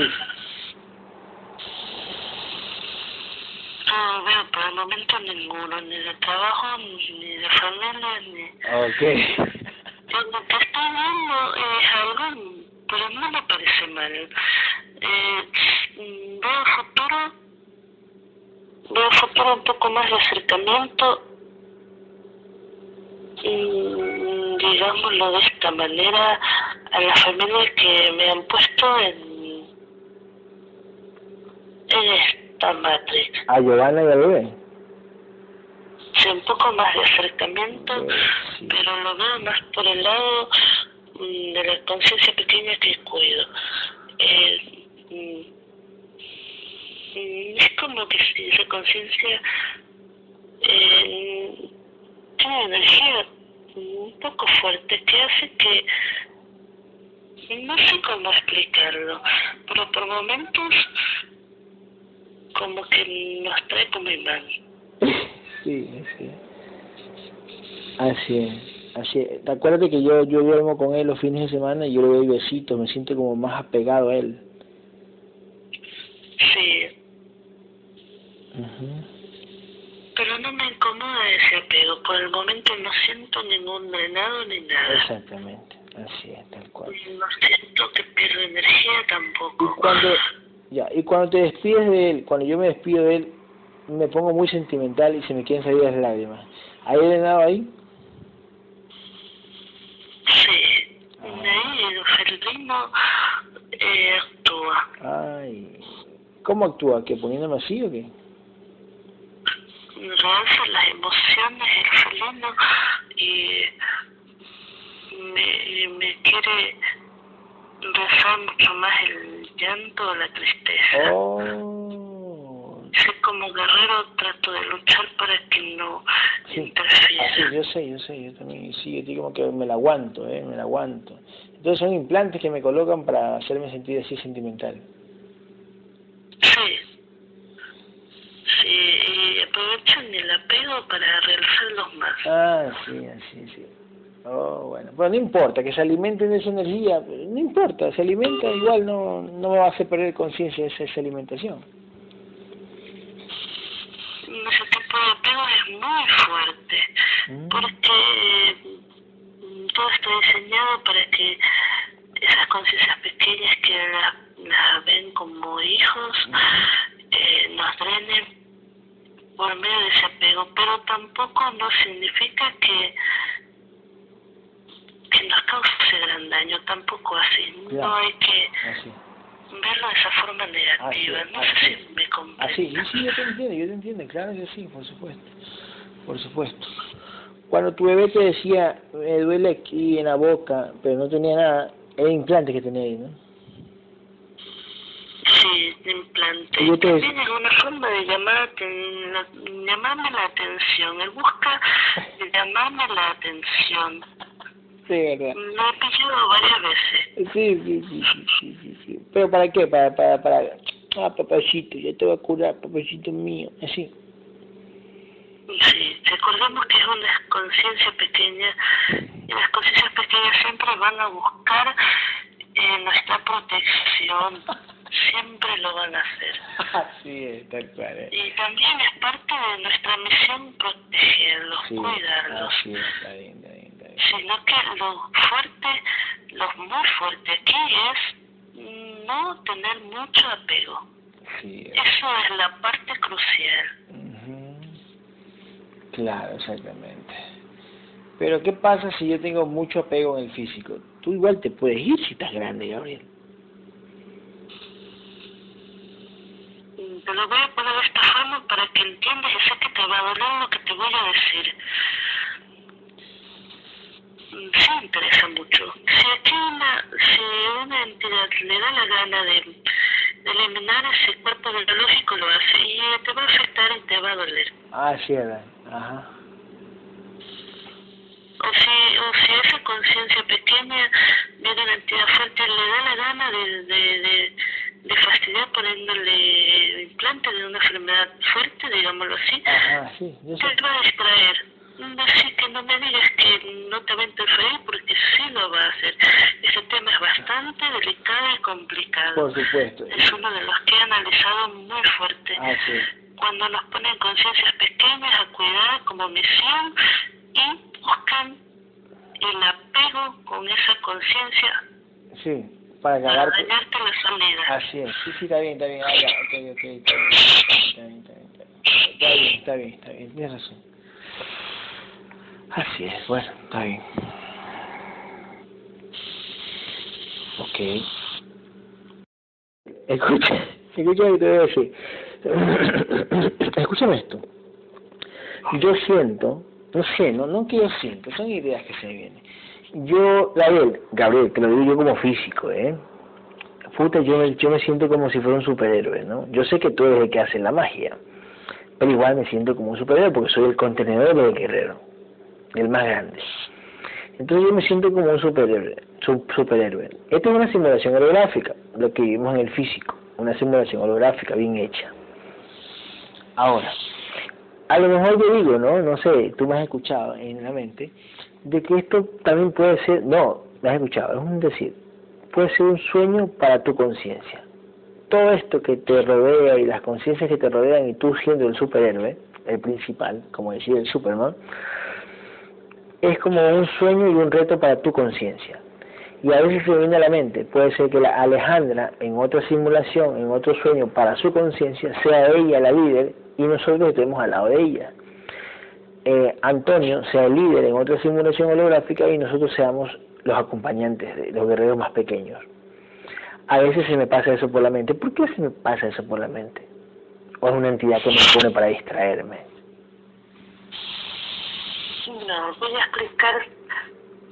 No, veo por el momento ninguno, ni de trabajo, ni de familia, ni... Ok. Lo que estoy viendo es algo, pero no me parece mal. Eh, veo futuro, veo futuro un poco más de acercamiento, y, digámoslo de esta manera, a las familias que me han puesto en, en esta matriz. ¿A Giovanna y a bebé? Sí, un poco más de acercamiento, Pues, sí. pero lo veo más por el lado mm, de la conciencia pequeña que cuido. Eh, mm, es como que si esa conciencia eh, tiene energía un poco fuerte que hace que no sé cómo explicarlo, pero por momentos como que nos trae como imán. Sí, sí. Así es, así es. ¿Te acuerdas que yo, yo duermo con él los fines de semana y yo le doy besitos, me siento como más apegado a él? Sí, pero no me incomoda ese apego. Por el momento no siento ningún drenado ni nada. Exactamente, así es, tal cual. No siento que pierdo energía Y tampoco. cuando, ya, y cuando te despides de él, cuando yo me despido de él, me pongo muy sentimental y se me quieren salir las lágrimas. ¿Hay drenado ahí? Sí, de ahí el ritmo eh, actúa. Ay, ¿cómo actúa? ¿Que poniéndome así o qué? Realza las emociones el felino y me, me quiere rezar mucho más el llanto o la tristeza. Oh, Soy como guerrero, trato de luchar para que no Sí, interfiera. así, yo sé, yo sé, yo también, sí, yo como que me la aguanto, eh, me la aguanto. Entonces son implantes que me colocan para hacerme sentir así sentimental. Sí. Sí, y aprovechan el apego para realizarlos más. Ah, sí, así, sí. Oh, bueno, pero no importa, que se alimenten de esa energía, no importa, se alimenta, igual no, no va a hacer perder conciencia esa, esa alimentación. Ese tipo de apego es muy fuerte. Mm. porque mm, todo está diseñado para que esas conciencias pequeñas que las las ven como hijos eh, nos drenen por medio de ese apego, pero tampoco no significa que que nos cause gran daño, tampoco así. No hay que Así, verlo de esa forma negativa. Así, no sé así. si me comprende. así, y sí, yo te entiendo, yo te entiendo, claro que sí, por supuesto, por supuesto. Cuando tu bebé te decía, me duele aquí en la boca, pero no tenía nada, era implante que tenía ahí, ¿no? De implante. Y yo te- También es una forma de llamar, la- llamarme la atención. Él busca llamarme la atención. Sí, verdad. Me ha pillado varias veces. Sí, sí, sí, sí, sí, sí, sí. ¿Pero para qué? Para, para, para... Ah, papacito, ya te voy a curar, papacito mío. Así. Sí, recordemos que es una conciencia pequeña y las conciencias pequeñas siempre van a buscar eh, nuestra protección. Siempre lo van a hacer. Así es, tal cual. Y también es parte de nuestra misión protegerlos, Sí, cuidarlos. así es, está bien, está bien, está bien. sino que lo fuerte, lo muy fuerte aquí es no tener mucho apego. Sí. Eso es la parte crucial. Claro, exactamente. Pero ¿qué pasa si yo tengo mucho apego en el físico? Tú igual te puedes ir si estás grande, Gabriel. Te lo voy a poner de esta forma para que entiendas y sé que te va a doler lo que te voy a decir. Sí interesa mucho. Si aquí una, si una entidad le da la gana de, de eliminar ese cuerpo biológico, lo hace y te va a afectar y te va a doler. Ah, sí, ¿verdad? Ajá. O si, o si esa conciencia pequeña viene una entidad fuerte le da la gana de, de, de, de fastidiar poniéndole implante de una enfermedad fuerte, digámoslo así, Ajá, sí, yo sé. te va a distraer. Así que no no me digas que no te va a interferir porque sí lo va a hacer. Ese tema es bastante delicado y complicado. Por supuesto. Es uno de los que he analizado muy fuerte. Ah, sí. Cuando nos ponen conciencias pequeñas a cuidar como misión y buscan el apego con esa conciencia Sí, para dañarte la salida. Así es, sí, sí, está bien, está bien, ah, ya, está bien, está bien, está bien, está bien, está bien, está bien, tienes razón. Así es, bueno, está bien. Ok. Escucha, escucha lo que te voy a decir. Escúchame esto. Yo siento, no sé, no, no que yo siento, son ideas que se me vienen. Yo, Gabriel, Gabriel, te lo digo yo como físico, ¿eh? puta, yo me, yo me siento como si fuera un superhéroe, ¿no? Yo sé que tú eres el que hace la magia, pero igual me siento como un superhéroe porque soy el contenedor del guerrero, el más grande. Entonces yo me siento como un superhéroe, su- superhéroe. Esto es una simulación holográfica, lo que vivimos en el físico, una simulación holográfica bien hecha. Ahora, a lo mejor yo digo, ¿no? No sé, tú me has escuchado en la mente, de que esto también puede ser, no, me has escuchado, es un decir, puede ser un sueño para tu conciencia. Todo esto que te rodea y las conciencias que te rodean y tú siendo el superhéroe, el principal, como decía el Superman, es como un sueño y un reto para tu conciencia. Y a veces se viene a la mente, puede ser que la Alejandra en otra simulación, en otro sueño para su conciencia, sea ella la líder y nosotros estemos al lado de ella. Eh, Antonio sea el líder en otra simulación holográfica y nosotros seamos los acompañantes de los guerreros más pequeños. A veces se me pasa eso por la mente. ¿Por qué se me pasa eso por la mente? ¿O es una entidad que me pone para distraerme? No, voy a explicar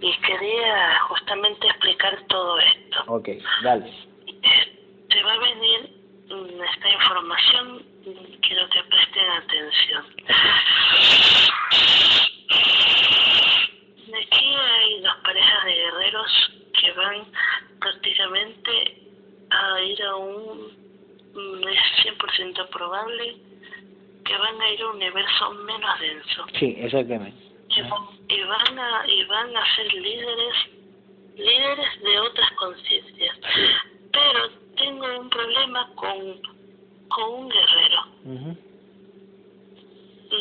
y quería justamente explicar todo esto. Ok, dale. Te va a venir esta información, quiero que presten atención. Aquí hay dos parejas de guerreros que van prácticamente a ir a un, mm, es 100% probable que van a ir a un universo menos denso. Sí, exactamente. y van- y van a y van a ser líderes líderes de otras conciencias pero tengo un problema con con un guerrero Ujú.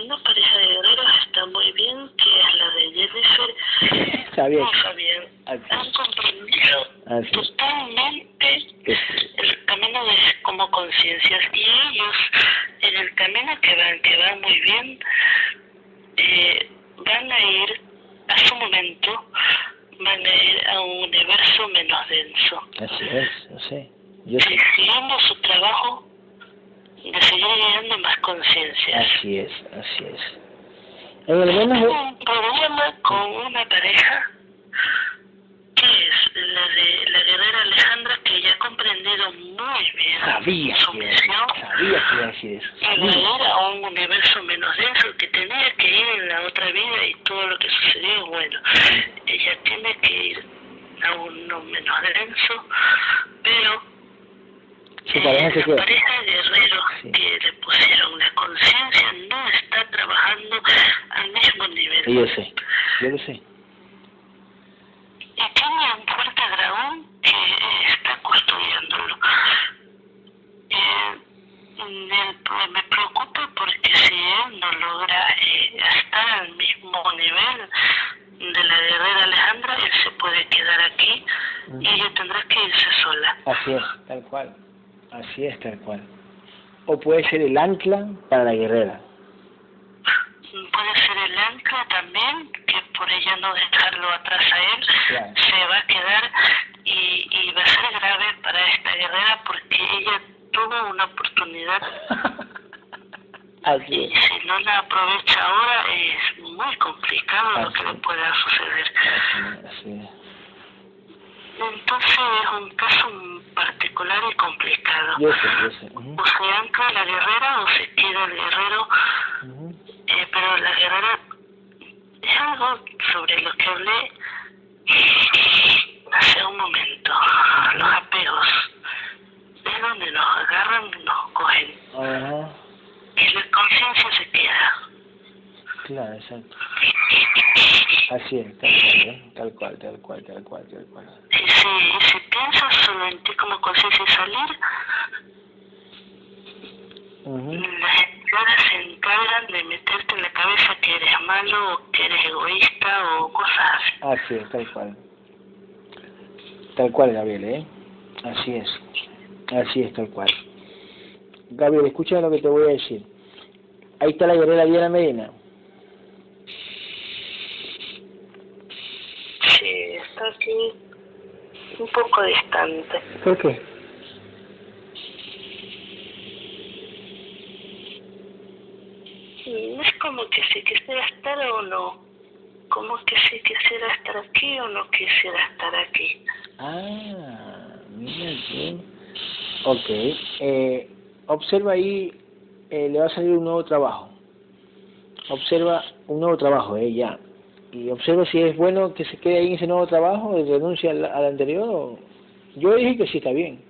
una pareja de guerreros está muy bien que es la de Jennifer que- Fabián Así. han comprendido Así. totalmente que- el camino de como conciencias y ellos en el camino que van que van muy bien eh, van a ir a su momento van a ir a un universo menos denso Así es, sé. Yo siguiendo su trabajo de seguir llegando más conciencias Así es, así es. Menos tengo un problema con una pareja que es la de la guerrera Alejandra que ya ha comprendido muy bien sabía su misión sabía que iba a decir eso. Sabía. a un universo menos denso que tenía que ir en la otra vida y todo lo que sucedió bueno ella tiene que ir a uno menos denso pero Su pareja se la pareja de guerreros Sí. que le pusieron la conciencia no está trabajando al mismo nivel yo sé, yo lo sé. y tiene un fuerte dragón que eh, está custodiándolo. Eh, me, me preocupa porque si él no logra eh, estar al mismo nivel de la guerrera Alejandra, él se puede quedar aquí y ella tendrá que irse sola. Así es, tal cual. Así es, tal cual. O puede ser el ancla para la guerrera. Puede ser el ancla también, que por ella no dejarlo atrás a él, Claro. se va a quedar y, y va a ser grave para esta guerrera porque ella tuvo una oportunidad Así y si no la aprovecha ahora es muy complicado lo que le pueda suceder. Así es. Entonces es un caso particular y complicado. Yo sé, yo sé. O se ancla la guerrera o se queda el guerrero. Eh, pero la guerrera es algo sobre lo que hablé hace un momento. Los apegos. Es donde nos agarran nos cogen. Ajá. Y la conciencia se queda. Claro, exacto. Así es, tal cual, ¿eh? tal cual, tal cual, tal cual, tal cual. Y si, si piensas solo en ti como conciencia salir, Ujú. las entidades se encargan de meterte en la cabeza que eres malo o que eres egoísta o cosas así. Así es, tal cual. Tal cual, Gabriel, ¿eh? Así es. Así es, tal cual. Gabriel, escucha lo que te voy a decir. Ahí está la guerrera Diana Medina. Sí, está aquí un poco distante. ¿Por qué? Mm, Es como que si quisiera estar o no. Como que si quisiera estar aquí o no quisiera estar aquí. Ah, mira bien. Ok. Eh, observa ahí, eh, le va a salir un nuevo trabajo. Observa un nuevo trabajo, eh, ya. Y observa si es bueno que se quede ahí en ese nuevo trabajo, y renuncia al, al anterior. o- Yo dije que sí está bien.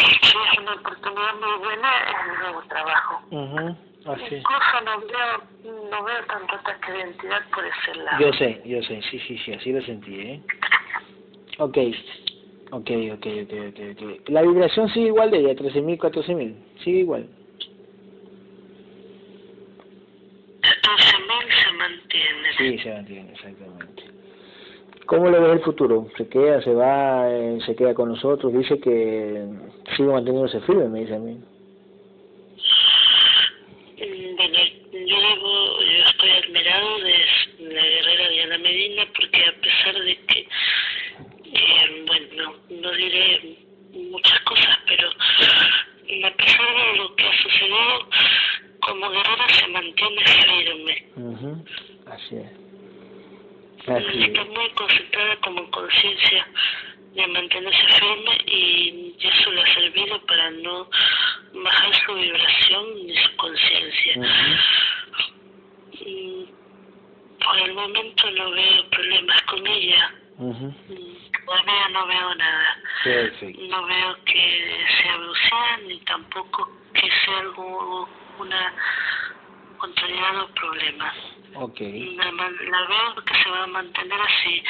Es una oportunidad muy buena, un nuevo trabajo. Ujú, Así es. Incluso no veo, no veo tanto ataque de identidad por ese lado. Yo sé, yo sé, sí, sí, sí, así lo sentí, ¿eh? Ok, ok, ok, ok, ok, ok. La vibración sigue igual de ella, 13.000, 14.000, sigue igual. 14.000 se mantiene. Sí, se mantiene, exactamente. ¿Cómo le ves el futuro? ¿Se queda, se va, eh, se queda con nosotros? Dice que sigue manteniéndose firme, me dice a mí. Bueno, yo yo estoy admirado de la guerrera Diana Medina porque a pesar de que, eh, bueno, no diré muchas cosas, pero a pesar de lo que ha sucedido, como guerrera se mantiene firme. Ujú, Así es. Así muy concentrada como conciencia de mantenerse firme y eso le ha servido para no bajar su vibración ni su conciencia. Mm, Por el momento no veo problemas con ella. ujú. Mm, Todavía no veo nada. No veo que sea brucea ni tampoco que sea algo, una contrariedad o problemas. La, la veo que se va a mantener así,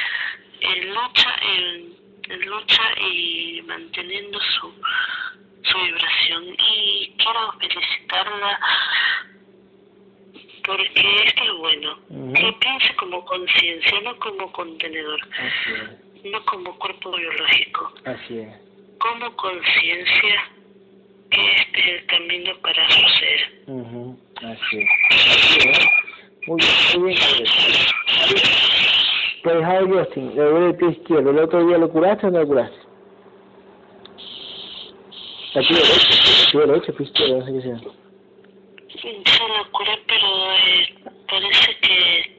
en lucha, en, en lucha y manteniendo su, su vibración. Y quiero felicitarla porque esto es bueno. Que piense como conciencia, no como contenedor, no como cuerpo biológico, Así es. como conciencia que este es el camino para su ser. Ujú, Así es. Así es. Muy bien, muy bien. Gabriel. Pues Javier Justin, le duele el pie izquierdo. ¿El otro día lo curaste o no lo curaste? Pie derecho, pie derecho, pie izquierdo, no sé qué sea. Se lo curé, pero eh, parece que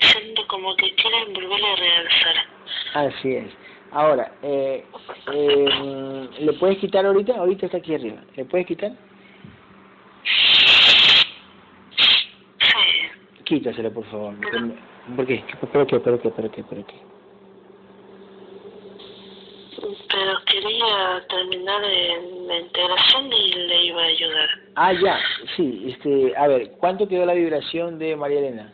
siento como que quieren volver a realzar. Así es. Ahora, eh, eh, ¿le puedes quitar ahorita? Ahorita está aquí arriba. ¿Le puedes quitar? Sí, Quítaselo, por favor. ¿Por qué? ¿Por qué? ¿Por qué? ¿Por qué? ¿Por qué? pero quería terminar en la integración y le iba a ayudar. Ah, ya. Sí, este, a ver, ¿cuánto quedó la vibración de María Elena?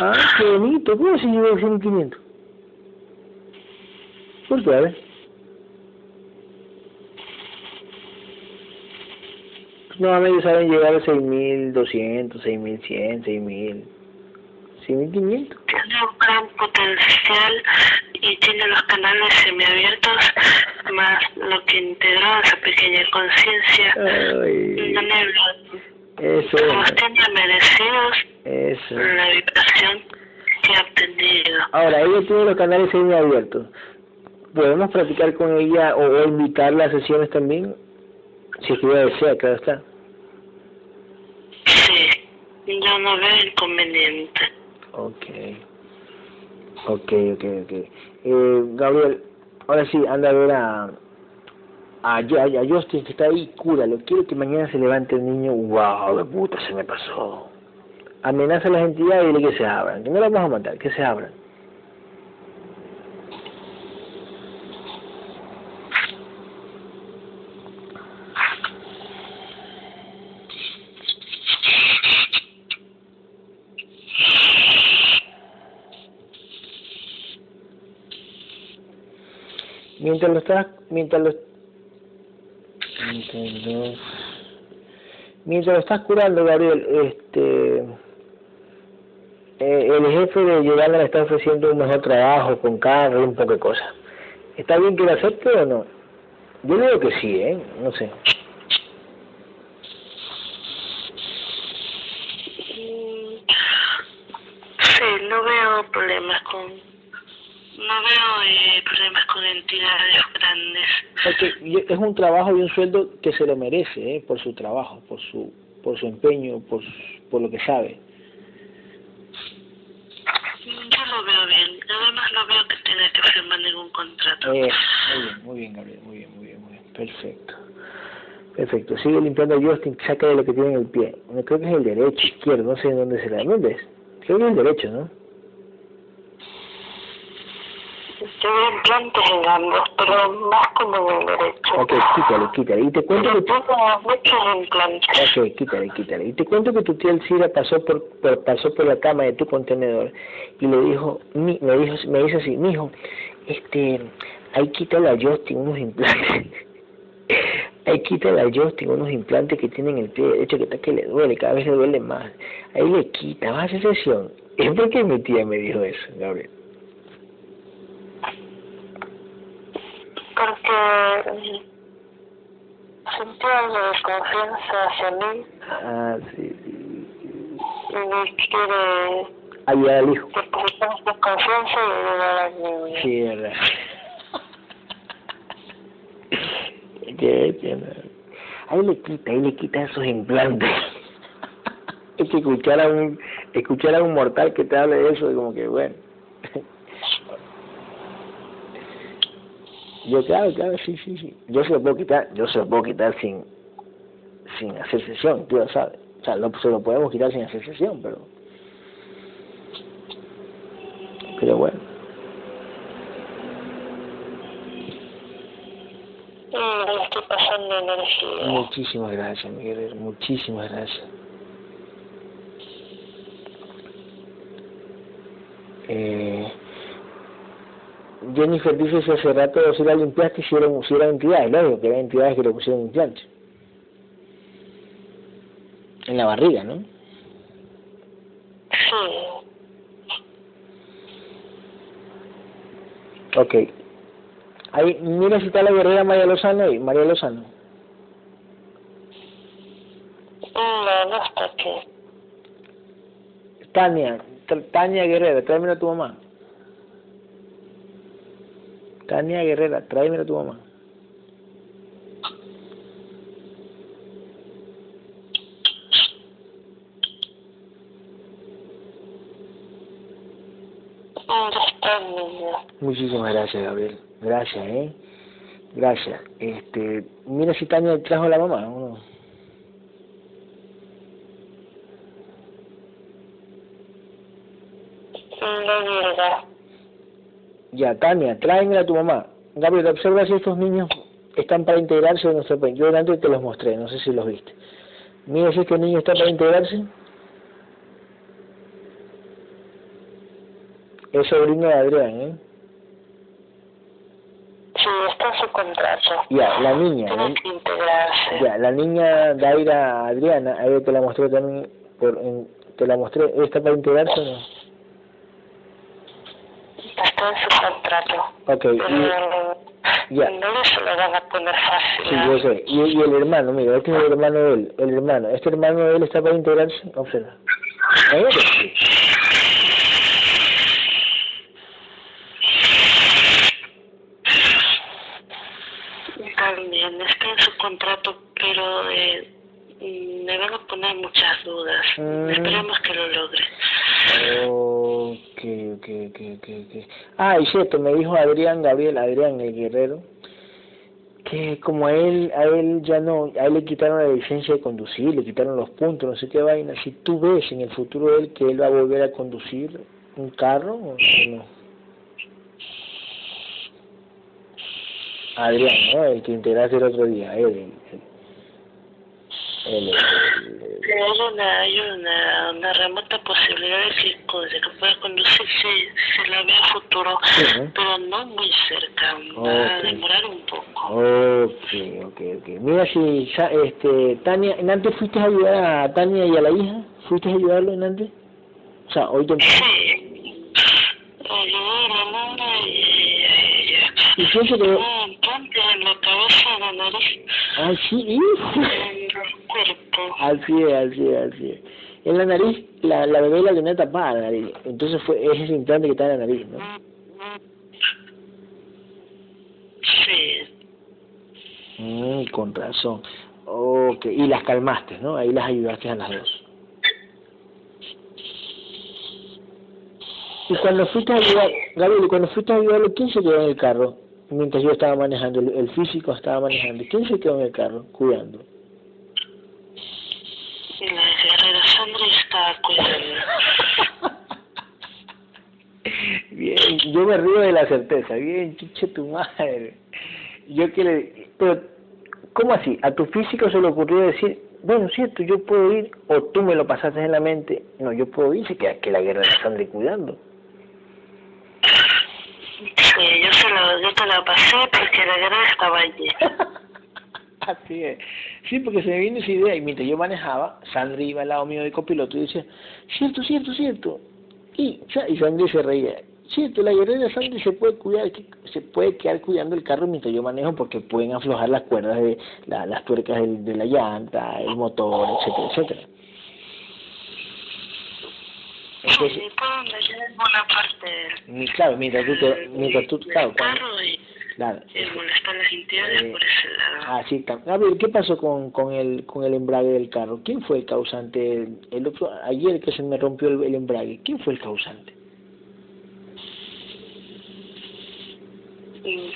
Ah, qué bonito. ¿Cómo se llegó a 1.500? ¿Por qué? A ver. Normalmente saben llegar a 6.200, 6.100, 6.000. 6.500. Tiene un gran potencial y tiene los canales semiabiertos, más lo que integró esa pequeña conciencia. Eso, tiene merecidos eso. la vibración que ha obtenido. Ahora, ella tiene los canales semiabiertos. ¿Podemos practicar con ella o, o invitarla a sesiones también? Si es que ella desea, claro está. Sí, yo no veo inconveniente. Ok. Ok, ok, ok. Eh, Gabriel, ahora sí, anda a ver a, a, a, Justin que está ahí, cúralo. Quiero que mañana se levante el niño. ¡Wow! ¡De puta se me pasó! Amenaza a las entidades y dile que se abran. Que no las vamos a matar, que se abran. Mientras lo estás, mientras lo, mientras lo estás curando, Gabriel, este, eh, el jefe de Yolanda le está ofreciendo un mejor trabajo con carro y un poco de cosas. ¿Está bien que lo acepte o no? Yo digo que sí, ¿eh? No sé. Sí, no veo problemas con no veo eh, grandes. Okay. Es un trabajo y un sueldo que se lo merece, ¿eh? por su trabajo, por su por su empeño, por, por lo que sabe. Yo lo veo bien. Además no veo que tenga que firmar ningún contrato. Eh, muy bien, muy bien, Gabriel, muy bien, muy bien, muy bien. Perfecto. Perfecto. Sigue limpiando a Justin, saca de lo que tiene en el pie. Creo que es el derecho, izquierdo, no sé en dónde será. ¿Dónde es? Creo que es el derecho, ¿no? Tengo implantes en ambos, pero más como en el derecho. Ok, quítale, quítale. Y te cuento que... Tengo muchos implantes. Ok, quítale, quítale. Y te cuento que tu tía Elcira pasó por, por, pasó por la cama de tu contenedor y le dijo, mi, me dijo, me dice así, mijo, este, ahí quítale a Justin unos implantes. ahí quítale a Justin unos implantes que tiene en el pie derecho que está que le duele, cada vez le duele más. Ahí le quita, vas a hacer sesión. Es porque mi tía me dijo eso, Gabriel. Porque sentía algo de confianza hacia mí. Ah, sí, sí. Y quiere ayudar al hijo. Depositar confianza y ayudar al niño. Sí, verdad. Ahí le quita, ahí le quita esos implantes. es que escuchar a un, escuchar a un mortal que te hable de eso, es como que bueno. Yo, claro, claro, sí, sí, sí. Yo se lo puedo quitar, yo se lo puedo quitar sin, sin hacer sesión, tú lo sabes. O sea, lo, se lo podemos quitar sin hacer sesión, pero... Pero bueno. Mm, estoy pasando energía. Muchísimas gracias, Miguel, muchísimas gracias. Eh, Jennifer dice que hace rato si la limpiaste si eran, si eran entidades, lógico que eran entidades que le pusieron implantes. En la barriga, ¿no? Sí. Ok. Ahí, mira si está la guerrera María Lozano y María Lozano. No, no está aquí. Tania, Tania Guerrera, tráeme a tu mamá. Tania Guerrera, tráeme a tu mamá. Muchísimas gracias, Gabriel. Gracias, ¿eh? Gracias. Este, mira si Tania trajo a la mamá. No, ya, Tania, tráeme a tu mamá. Gabriel, observa si estos niños están para integrarse en nuestro país. Yo antes te los mostré, no sé si los viste. Mira si este niño está para integrarse. Es sobrino de Adrián, ¿eh? Sí, está en su contrato. Ya, la niña. Tiene que integrarse. Ya, la niña Daira Adriana, ahí te la mostré también, por, en, te la mostré, ¿está para integrarse o no? Está en su contrato. Ok, y, ya. No se lo van a poner fácil. Sí, yo sé. Y, y, el hermano, mira, este es el hermano de él, el hermano. Este hermano de él está para integrarse, observa. Sí. También está en su contrato, pero eh, me van a poner muchas dudas. Mm. Esperemos que lo logre. Ok, ok, ok, ok. Ah, y cierto, me dijo Adrián Gabriel, Adrián el guerrero, que como a él, a él ya no, a él le quitaron la licencia de conducir, le quitaron los puntos, no sé qué vaina. Si tú ves en el futuro él que él va a volver a conducir un carro o no. Adrián, ¿no? El que integraste el otro día, él, él, hay una, hay una, una remota posibilidad de que, de que pueda conducir si se la ve a futuro, pero no muy cerca, va a demorar un poco. Ok, ok, ok. Mira si, este, Tania, ¿en antes fuiste a ayudar a Tania y a la hija? ¿Fuiste a ayudarlo en antes? O sea, hoy. Sí, ayudar a Laura y ¿Y quién se quedó? Ah, en la cabeza, la nariz. Ah, sí, En el cuerpo. Así es, así es, así es. En la nariz, la, la bebé la tenía tapada la nariz. Entonces fue ese implante que está en la nariz, ¿no? Sí. Mm, con razón. Ok, y las calmaste, ¿no? Ahí las ayudaste a las dos. Y cuando fuiste a ayudar, Gabriel, cuando fuiste a ayudarlo, ¿quién se quedó en el carro? Mientras yo estaba manejando, el, físico estaba manejando. ¿Quién se quedó en el carro cuidando? La guerrera Sandra estaba cuidando. Bien, yo me río de la certeza. Bien, chiche tu madre. Yo que le... Pero, ¿cómo así? ¿A tu físico se le ocurrió decir, bueno, cierto, yo puedo ir, o tú me lo pasaste en la mente, no, yo puedo ir, se queda que la guerrera Sandra cuidando? Sí, yo, se lo, yo te la pasé porque la guerra estaba allí. Así es. Sí, porque se me vino esa idea y mientras yo manejaba, Sandra iba al lado mío de copiloto y decía, cierto, cierto, cierto. Y, y Sandra se reía. Cierto, la guerrera Sandra se puede cuidar, se puede quedar cuidando el carro mientras yo manejo porque pueden aflojar las cuerdas de la, las tuercas de, de la llanta, el motor, etcétera, etcétera. Entonces, sí, puedo buena parte claro, mientras tú, te, mientras tú, claro, carro y claro. molestan las entidades por ese lado. Ah, sí, a ver, ¿qué pasó con, con el con el embrague del carro? ¿Quién fue el causante? El otro, ayer que se me rompió el, el embrague, ¿quién fue el causante?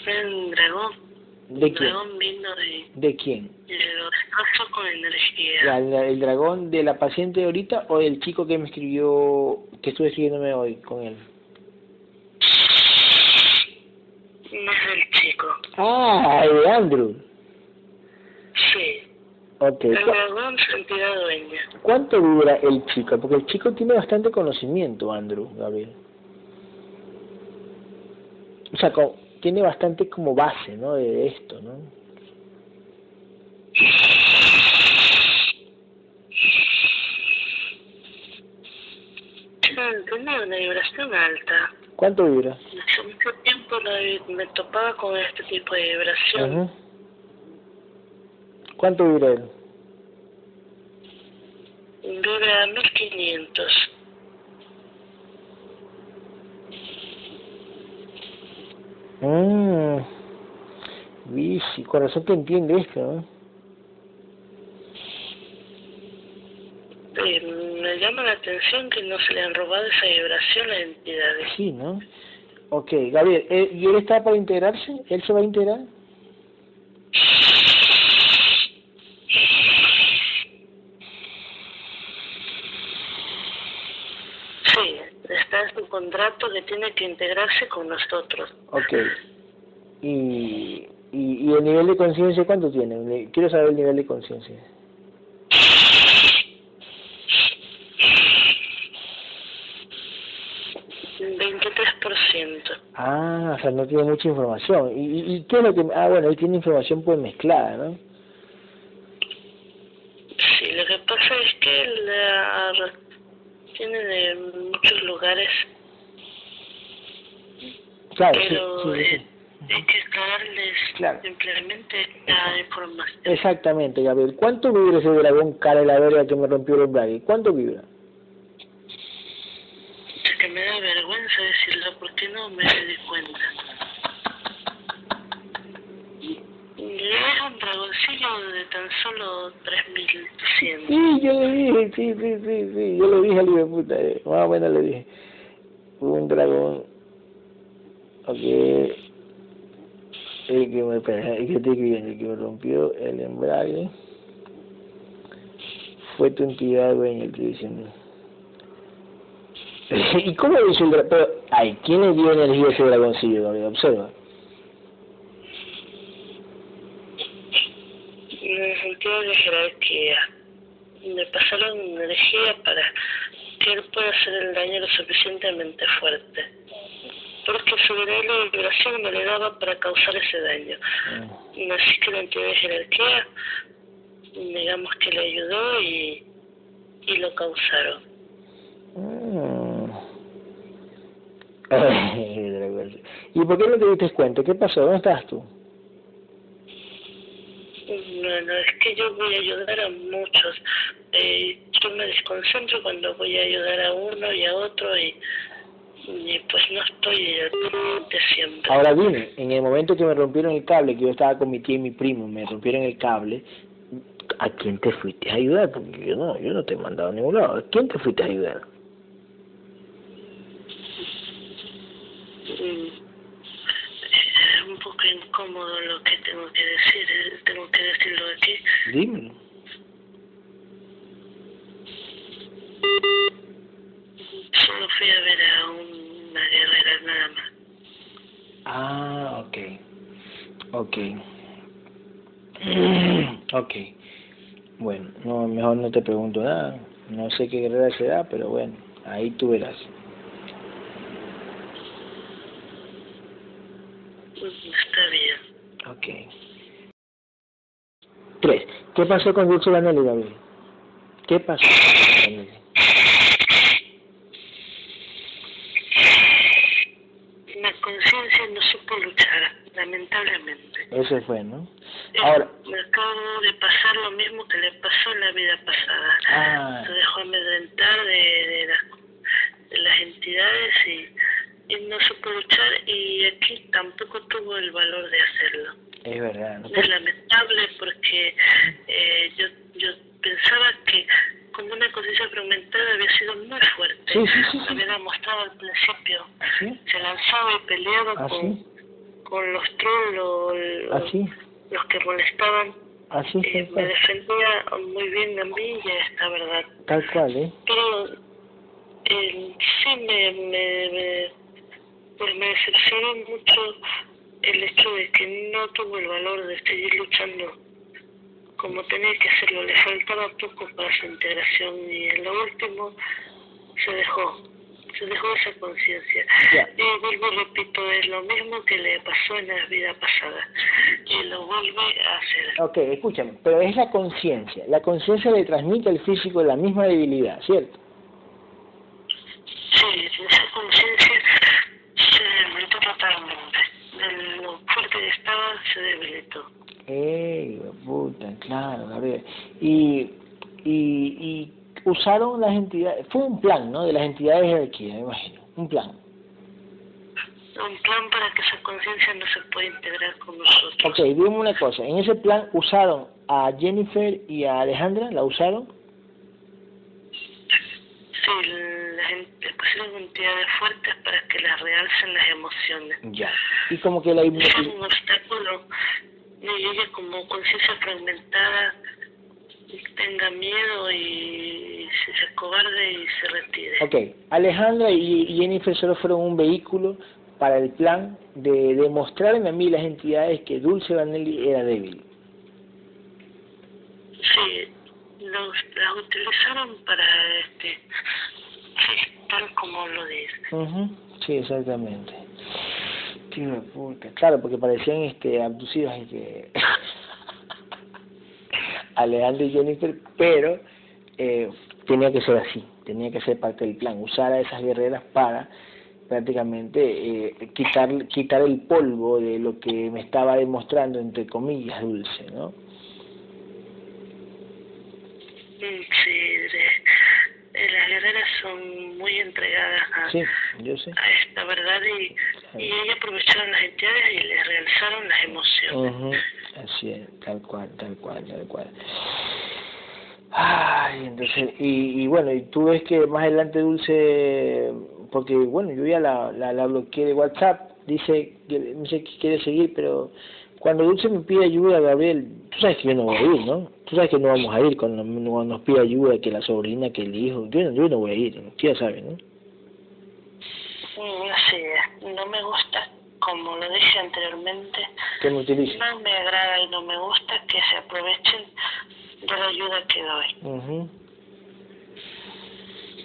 Fue un dragón. ¿De quién? dragón vino de... ¿De quién? Y lo destrozó con energía. ¿La, la, ¿El dragón de la paciente de ahorita o el chico que me escribió, que estuve escribiéndome hoy con él? No es el chico. Ah, el de Andrew. Sí. Ok. El dragón se entidad dueña. ¿Cuánto dura el chico? Porque el chico tiene bastante conocimiento, Andrew, Gabriel. O sea, con, tiene bastante como base, ¿no? De esto, ¿no? Tiene una vibración alta. ¿Cuánto vibra? Hace mucho tiempo me topaba con este tipo de vibración. Ajá. ¿Cuánto vibra él? Vibra 1500. Mmm, bici, corazón que entiende esto, ¿no? Eh, me llama la atención que no se le han robado esa vibración a entidades. Sí, ¿no? Ok, Gabriel, ¿eh, ¿y él está para integrarse? ¿Él se va a integrar? Sí, está en su contrato que tiene que integrarse con nosotros. Ok. ¿Y, y, y el nivel de conciencia cuánto tiene? Quiero saber el nivel de conciencia. Ah, o sea, no tiene mucha información. ¿Y, y, qué es lo que...? Ah, bueno, él tiene información pues mezclada, ¿no? Sí, lo que pasa es que la, tiene de muchos lugares. Claro, pero sí, sí, sí. Eh, hay que aclararles Claro. simplemente esta información. Exactamente, Gabriel. ¿Cuánto vibra ese dragón cara de la verga que me rompió el embrague? ¿Cuánto vibra? Es que me da vergüenza decirlo porque no me di cuenta. Es un dragoncillo de tan solo 3200. Sí, yo le dije, sí, sí, sí, sí. Yo le dije al hijo de puta, eh, más o menos le dije. Un dragón. Ok. El que me, que escribiendo, el me rompió el embrague fue tu entidad dueña, estoy diciendo. ¿Y cómo dice el dragón? Pero, ay, ¿quién le dio energía a ese dragoncillo? Observa. Me sentido de jerarquía. Me pasaron energía para que él pueda hacer el daño lo suficientemente fuerte. Porque su nivel de vibración no le daba para causar ese daño. Mm. Así que la entidad de jerarquía, digamos que le ayudó y, y lo causaron. Mm. Ay, dragón. ¿Y por qué no te diste cuenta? ¿Qué pasó? ¿Dónde estás tú? Bueno, es que yo voy a ayudar a muchos. Eh, yo me desconcentro cuando voy a ayudar a uno y a otro y pues no estoy atente siempre. Ahora dime, en el momento que me rompieron el cable, que yo estaba con mi tía y mi primo, me rompieron el cable, ¿a quién te fuiste a ayudar? Porque yo no, yo no te he mandado a ningún lado. ¿A quién te fuiste a ayudar? Mm, Es un poco incómodo lo que tengo que decir, eh, tengo que decirlo aquí. Dímelo. Solo fui a ver a una guerrera nada más. Ah, ok. Ok. ok. Bueno, no, mejor no te pregunto nada. No sé qué guerrera será, pero bueno, ahí tú verás. Mm, Está bien. Ok. Tres. ¿Qué pasó con Dulce Vanelli, Gabriel? ¿Qué pasó con Dulce Vanelli? La conciencia no supo luchar, lamentablemente. Ese fue, ¿no? Eh, Ahora, Me acabo de pasar lo mismo que le pasó en la vida pasada. ah, Se dejó amedrentar de, de, las, de las entidades y, y no supo luchar y aquí tampoco tuvo el valor de hacerlo. es verdad, ¿no? Es lamentable porque eh, yo, yo pensaba que como una conciencia fragmentada había sido muy fuerte. Sí, sí, sí. Lo había demostrado al principio. Se lanzaba y peleaba con, ¿Así? con los trolls, los, ¿Así? los que molestaban. ¿Así? Eh, me defendía muy bien a mí y a esta verdad. Tal cual, ¿eh? Pero eh, sí me, me, me, pues me decepcionó mucho el hecho de que no tuvo el valor de seguir luchando como tenía que hacerlo. Le faltaba poco para su integración y en lo último se dejó, se dejó esa conciencia. Ya. Y vuelvo y repito, es lo mismo que le pasó en la vida pasada y lo vuelve a hacer. Ok, escúchame, pero es la conciencia. La conciencia le transmite al físico la misma debilidad, ¿cierto? Sí, esa conciencia se debilitó totalmente. Estaba, se debilitó. ¡Ey, puta! Claro, Gabriel. Y, y, y usaron las entidades, fue un plan, ¿no? De las entidades de jerarquía, me imagino. Un plan. Un plan para que esa conciencia no se pueda integrar con nosotros. Ok, dime una cosa. En ese plan usaron a Jennifer y a Alejandra, ¿la usaron? Sí, la gente pusieron entidades fuertes para que las realcen las emociones. Ya. Y como que la Es hipnotizaron. un obstáculo. Y ella como conciencia fragmentada tenga miedo y se, se cobarde y se retire. Ok, Alejandra y Jennifer solo fueron un vehículo para el plan de demostrarme a mí las entidades que Dulce Vanelli era débil. Sí, los, las utilizaron para, este, sí, tal como lo dice. Ujú, Sí, exactamente. Tío puta. Claro, porque parecían este, abducidos este, Alejandra y Jennifer, pero eh, tenía que ser así, tenía que ser parte del plan, usar a esas guerreras para prácticamente eh, quitar, quitar el polvo de lo que me estaba demostrando, entre comillas, dulce, ¿no? Sí, las guerreras son muy entregadas a, Sí, yo sé. a esta verdad y, y ellas aprovecharon las entidades y les realizaron las emociones. Así es, tal cual, tal cual, tal cual. Ay, entonces, y, y bueno, y tú ves que más adelante Dulce, porque bueno, yo ya la, la, la bloqueé de WhatsApp, dice que, dice que quiere seguir, pero cuando Dulce me pide ayuda, Gabriel, tú sabes que yo no voy a ir, ¿no? Tú sabes que no vamos a ir cuando, nos pide ayuda, que la sobrina, que el hijo, yo, yo no voy a ir, tú ya sabes, ¿no? Mm, Así es, no me gusta, como lo dije anteriormente, Que me utilice. no me agrada y no me gusta que se aprovechen de la ayuda que doy. Ujú.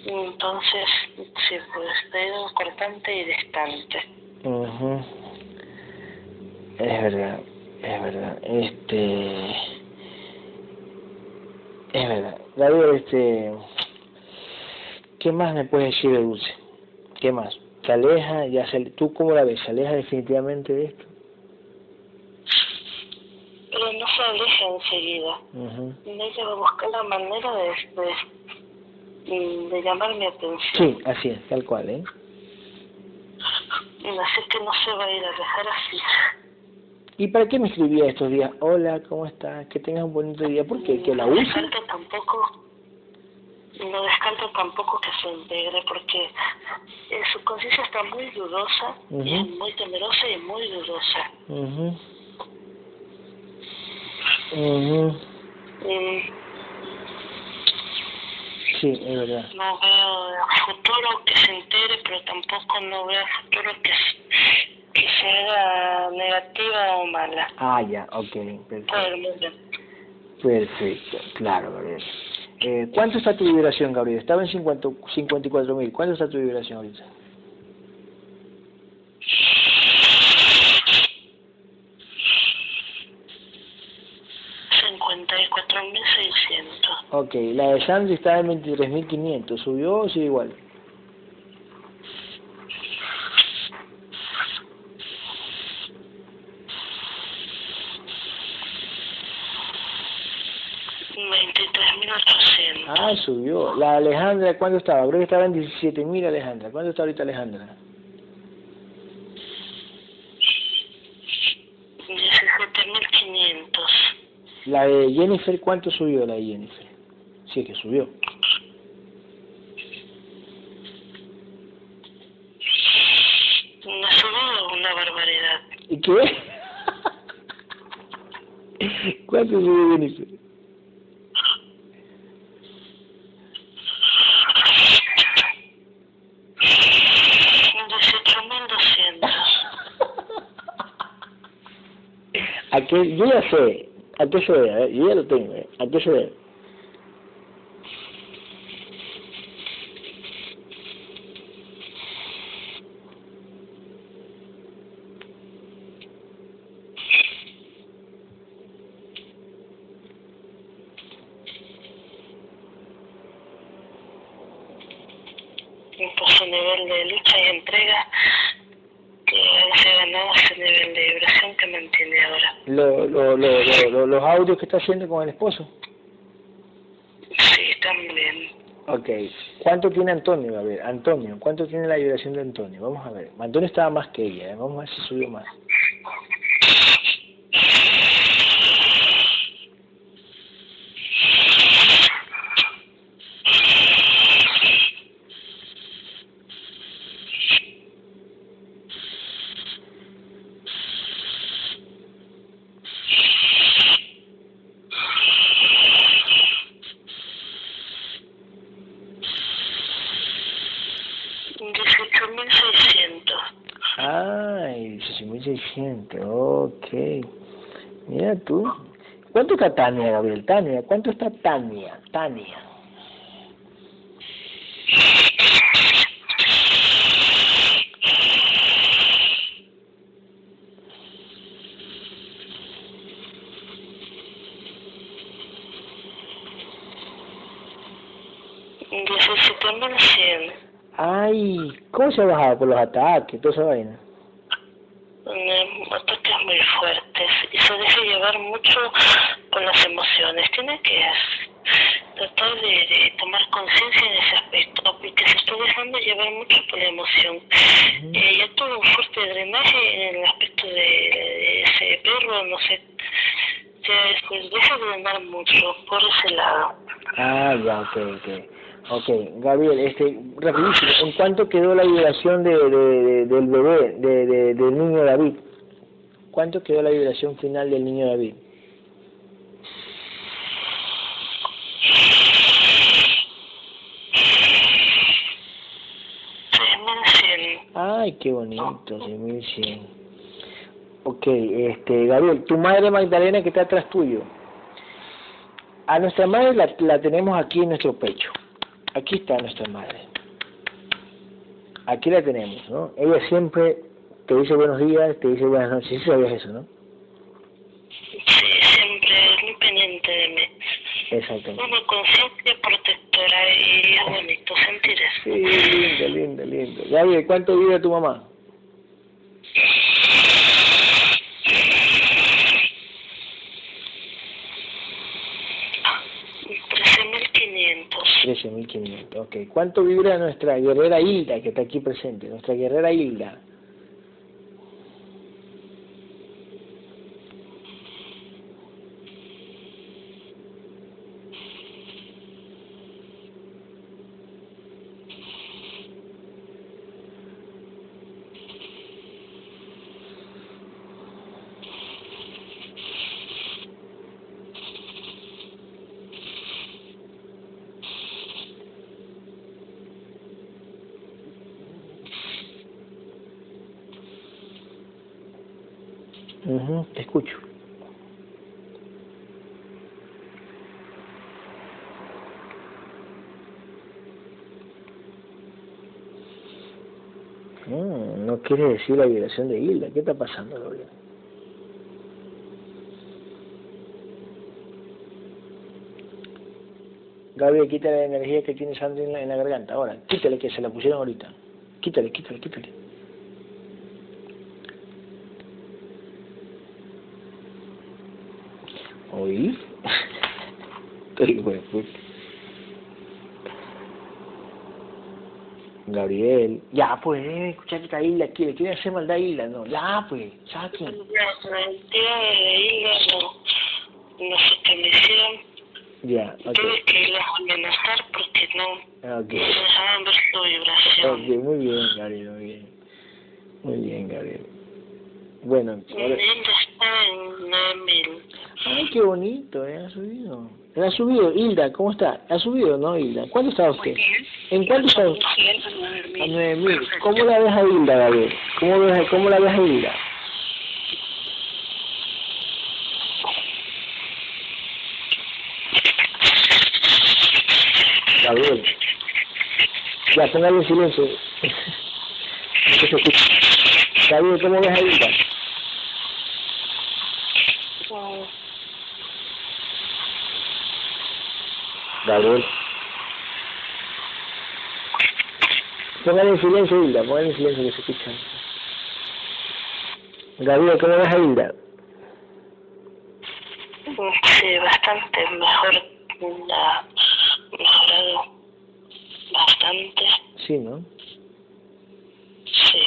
Entonces, sí, pues pero cortante y distante. Ujú. Es verdad, es verdad. Este. Es verdad. Gabriel, este. ¿Qué más me puedes decir de Dulce? ¿Qué más? ¿Se aleja? Ya se, ¿Tú cómo la ves? ¿Se aleja definitivamente de esto? Pero no se aleja enseguida. Ujú. Ella va a buscar la manera de, de, de llamar mi atención. Sí, así es, tal cual, ¿eh? Así que no se va a ir a dejar así. ¿Y para qué me escribía estos días? Hola, ¿cómo estás? Que tengas un bonito día. ¿Por qué? ¿Que la no use? descarto tampoco no descarto tampoco que se integre porque eh, su conciencia está muy dudosa y Ujú. es muy temerosa y muy dudosa mhm mhm y Sí, es verdad. no veo futuro que se integre pero tampoco no veo futuro que, s- que sea negativa o mala Ah, ya, ok, perfecto. Perfecto, claro, Gabriel. Eh, ¿Cuánto está tu vibración, Gabriel? Estaba en 50 54 mil. ¿Cuánto está tu vibración ahorita? cincuenta y cuatro mil seiscientos Ok, la de Sandy está en 23.500. ¿Subió o sigue igual? Ah, subió. La Alejandra, ¿cuánto estaba? Creo que estaba en 17.000 Alejandra. ¿Cuánto está ahorita Alejandra? diecisiete mil quinientos La de Jennifer, ¿cuánto subió la de Jennifer? Sí, es que subió. Ha subido una barbaridad. ¿Y qué? ¿Cuánto subió Jennifer? ¿A qué? Yo ya sé. ¿A qué se debe? ¿eh? Yo ya lo tengo. ¿eh? ¿A qué se debe? Por su nivel de lucha y entrega que se ha ganado ese nivel de vibración que mantiene ahora. Lo, lo, lo, lo- lo- los audios que está haciendo con el esposo. Sí, también. Ok. ¿Cuánto tiene Antonio? A ver, Antonio, ¿cuánto tiene la vibración de Antonio? Vamos a ver. Antonio estaba más que ella, ¿eh? Vamos a ver si subió más. Dieciocho mil seiscientos. Ay, 18.600. Ok. Mira tú. ¿Cuánto está Tania, Gabriel? Tania, ¿cuánto está Tania? Tania. Ay, ¿cómo se ha bajado por los ataques? Toda esa vaina. Ataques muy fuertes y se deja llevar mucho con las emociones. Tiene que tratar de, de tomar conciencia en ese aspecto, porque se está dejando llevar mucho por la emoción. Eh, ya tuvo un fuerte drenaje en el aspecto de, de ese perro, no sé, se, se deja drenar mucho por ese lado. Ah, ya, ok, ok. Ok, Gabriel, este, rapidísimo, ¿en cuánto quedó la vibración de, de, del bebé, de, de, del niño David? ¿Cuánto quedó la vibración final del niño David? Ay, qué bonito, 6100. Ok, este, Gabriel, tu madre Magdalena que está atrás tuyo. A nuestra madre la, la tenemos aquí en nuestro pecho. Aquí está nuestra madre. Aquí la tenemos, ¿no? Ella siempre te dice buenos días, te dice buenas noches. Sí sabías eso, ¿no? Sí, siempre es muy pendiente de mí. Exactamente. Una conciencia protectora y es bonito sentir eso. Sí, lindo, lindo, lindo. Gabriel, ¿cuánto vive tu mamá? Trece mil quinientos. 13.500, ok. ¿Cuánto vibra nuestra guerrera Hilda, que está aquí presente? Nuestra guerrera Hilda. Te escucho. Mm, no quiere decir la vibración de Hilda. ¿Qué está pasando, Gabriel? Gabriel, quítale la energía que tiene Sandy en la, en la garganta. Ahora, quítale que se la pusieron ahorita. Quítale, quítale, quítale. ¿Oí? Estoy puta. Gabriel, ya pues, escuchate esta isla aquí, le quieren hacer maldad a isla, no, ya pues, saquen. El tío de Hilda no, no sé qué me hicieron. Ya, ok, Tuve que irlas a amenazar porque no, ok, no dejaban ver su vibración. ok, muy bien, Gabriel, muy bien. Muy bien, Gabriel. Bueno, ahora, Hilda está en 9000. Ay, qué bonito, eh, ha subido. Ha subido, Hilda, ¿cómo está? Ha subido, ¿no, Hilda? ¿Cuánto está usted? ¿En cuánto está usted? A nueve mil. ¿Cómo la ves a Hilda, Gabriel? ¿Cómo, ves, ¿Cómo la ves a Hilda? Gabriel. Ya, póngale en silencio. Gabriel, ¿cómo ves a Hilda? Mm, Gabriel. Póngale en silencio, Hilda. Póngale en silencio que se escucha. Gabriel, ¿cómo ves a Hilda? Sí, bastante mejor. Ha mejorado bastante. Sí, ¿no? Sí.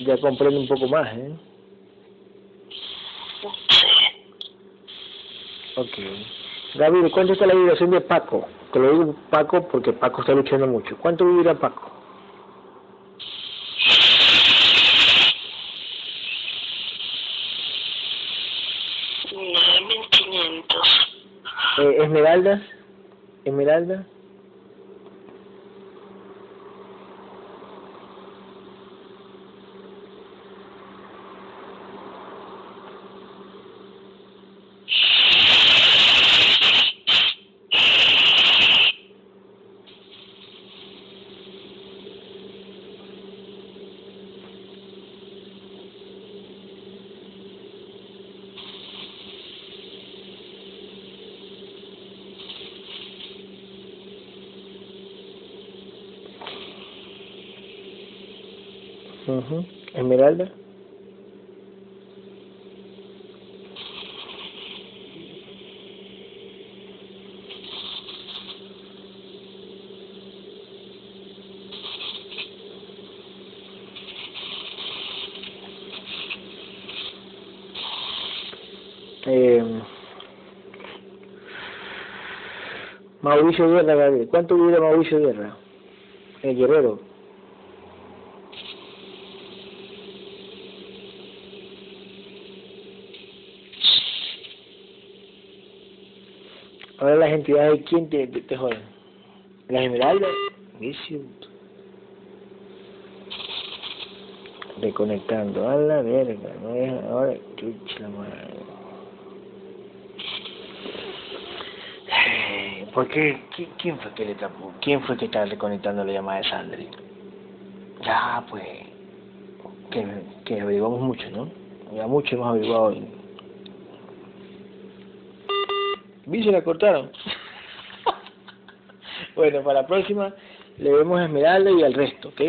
Ya comprende un poco más, ¿eh? Sí. Ok. Gabriel, ¿cuánto está la vibración de Paco? Te lo digo Paco porque Paco está luchando mucho. ¿Cuánto vibra Paco? Nueve mil quinientos. Eh, ¿Esmeraldas? ¿Cuánto dura Mauricio Guerra? El guerrero. Ahora las entidades, ¿quién te, te, te joden? Las esmeraldas, vicio. Reconectando, a la verga, no ahora, chucha madre. ¿Por qué? ¿Qui- ¿Quién fue que le tapó? ¿Quién fue que estaba reconectando la llamada de Sandri? Ya, pues, que, que averiguamos mucho, ¿no? Ya mucho hemos averiguado hoy. Vi, se la cortaron. bueno, para la próxima le vemos a Esmeralda y al resto, ¿ok?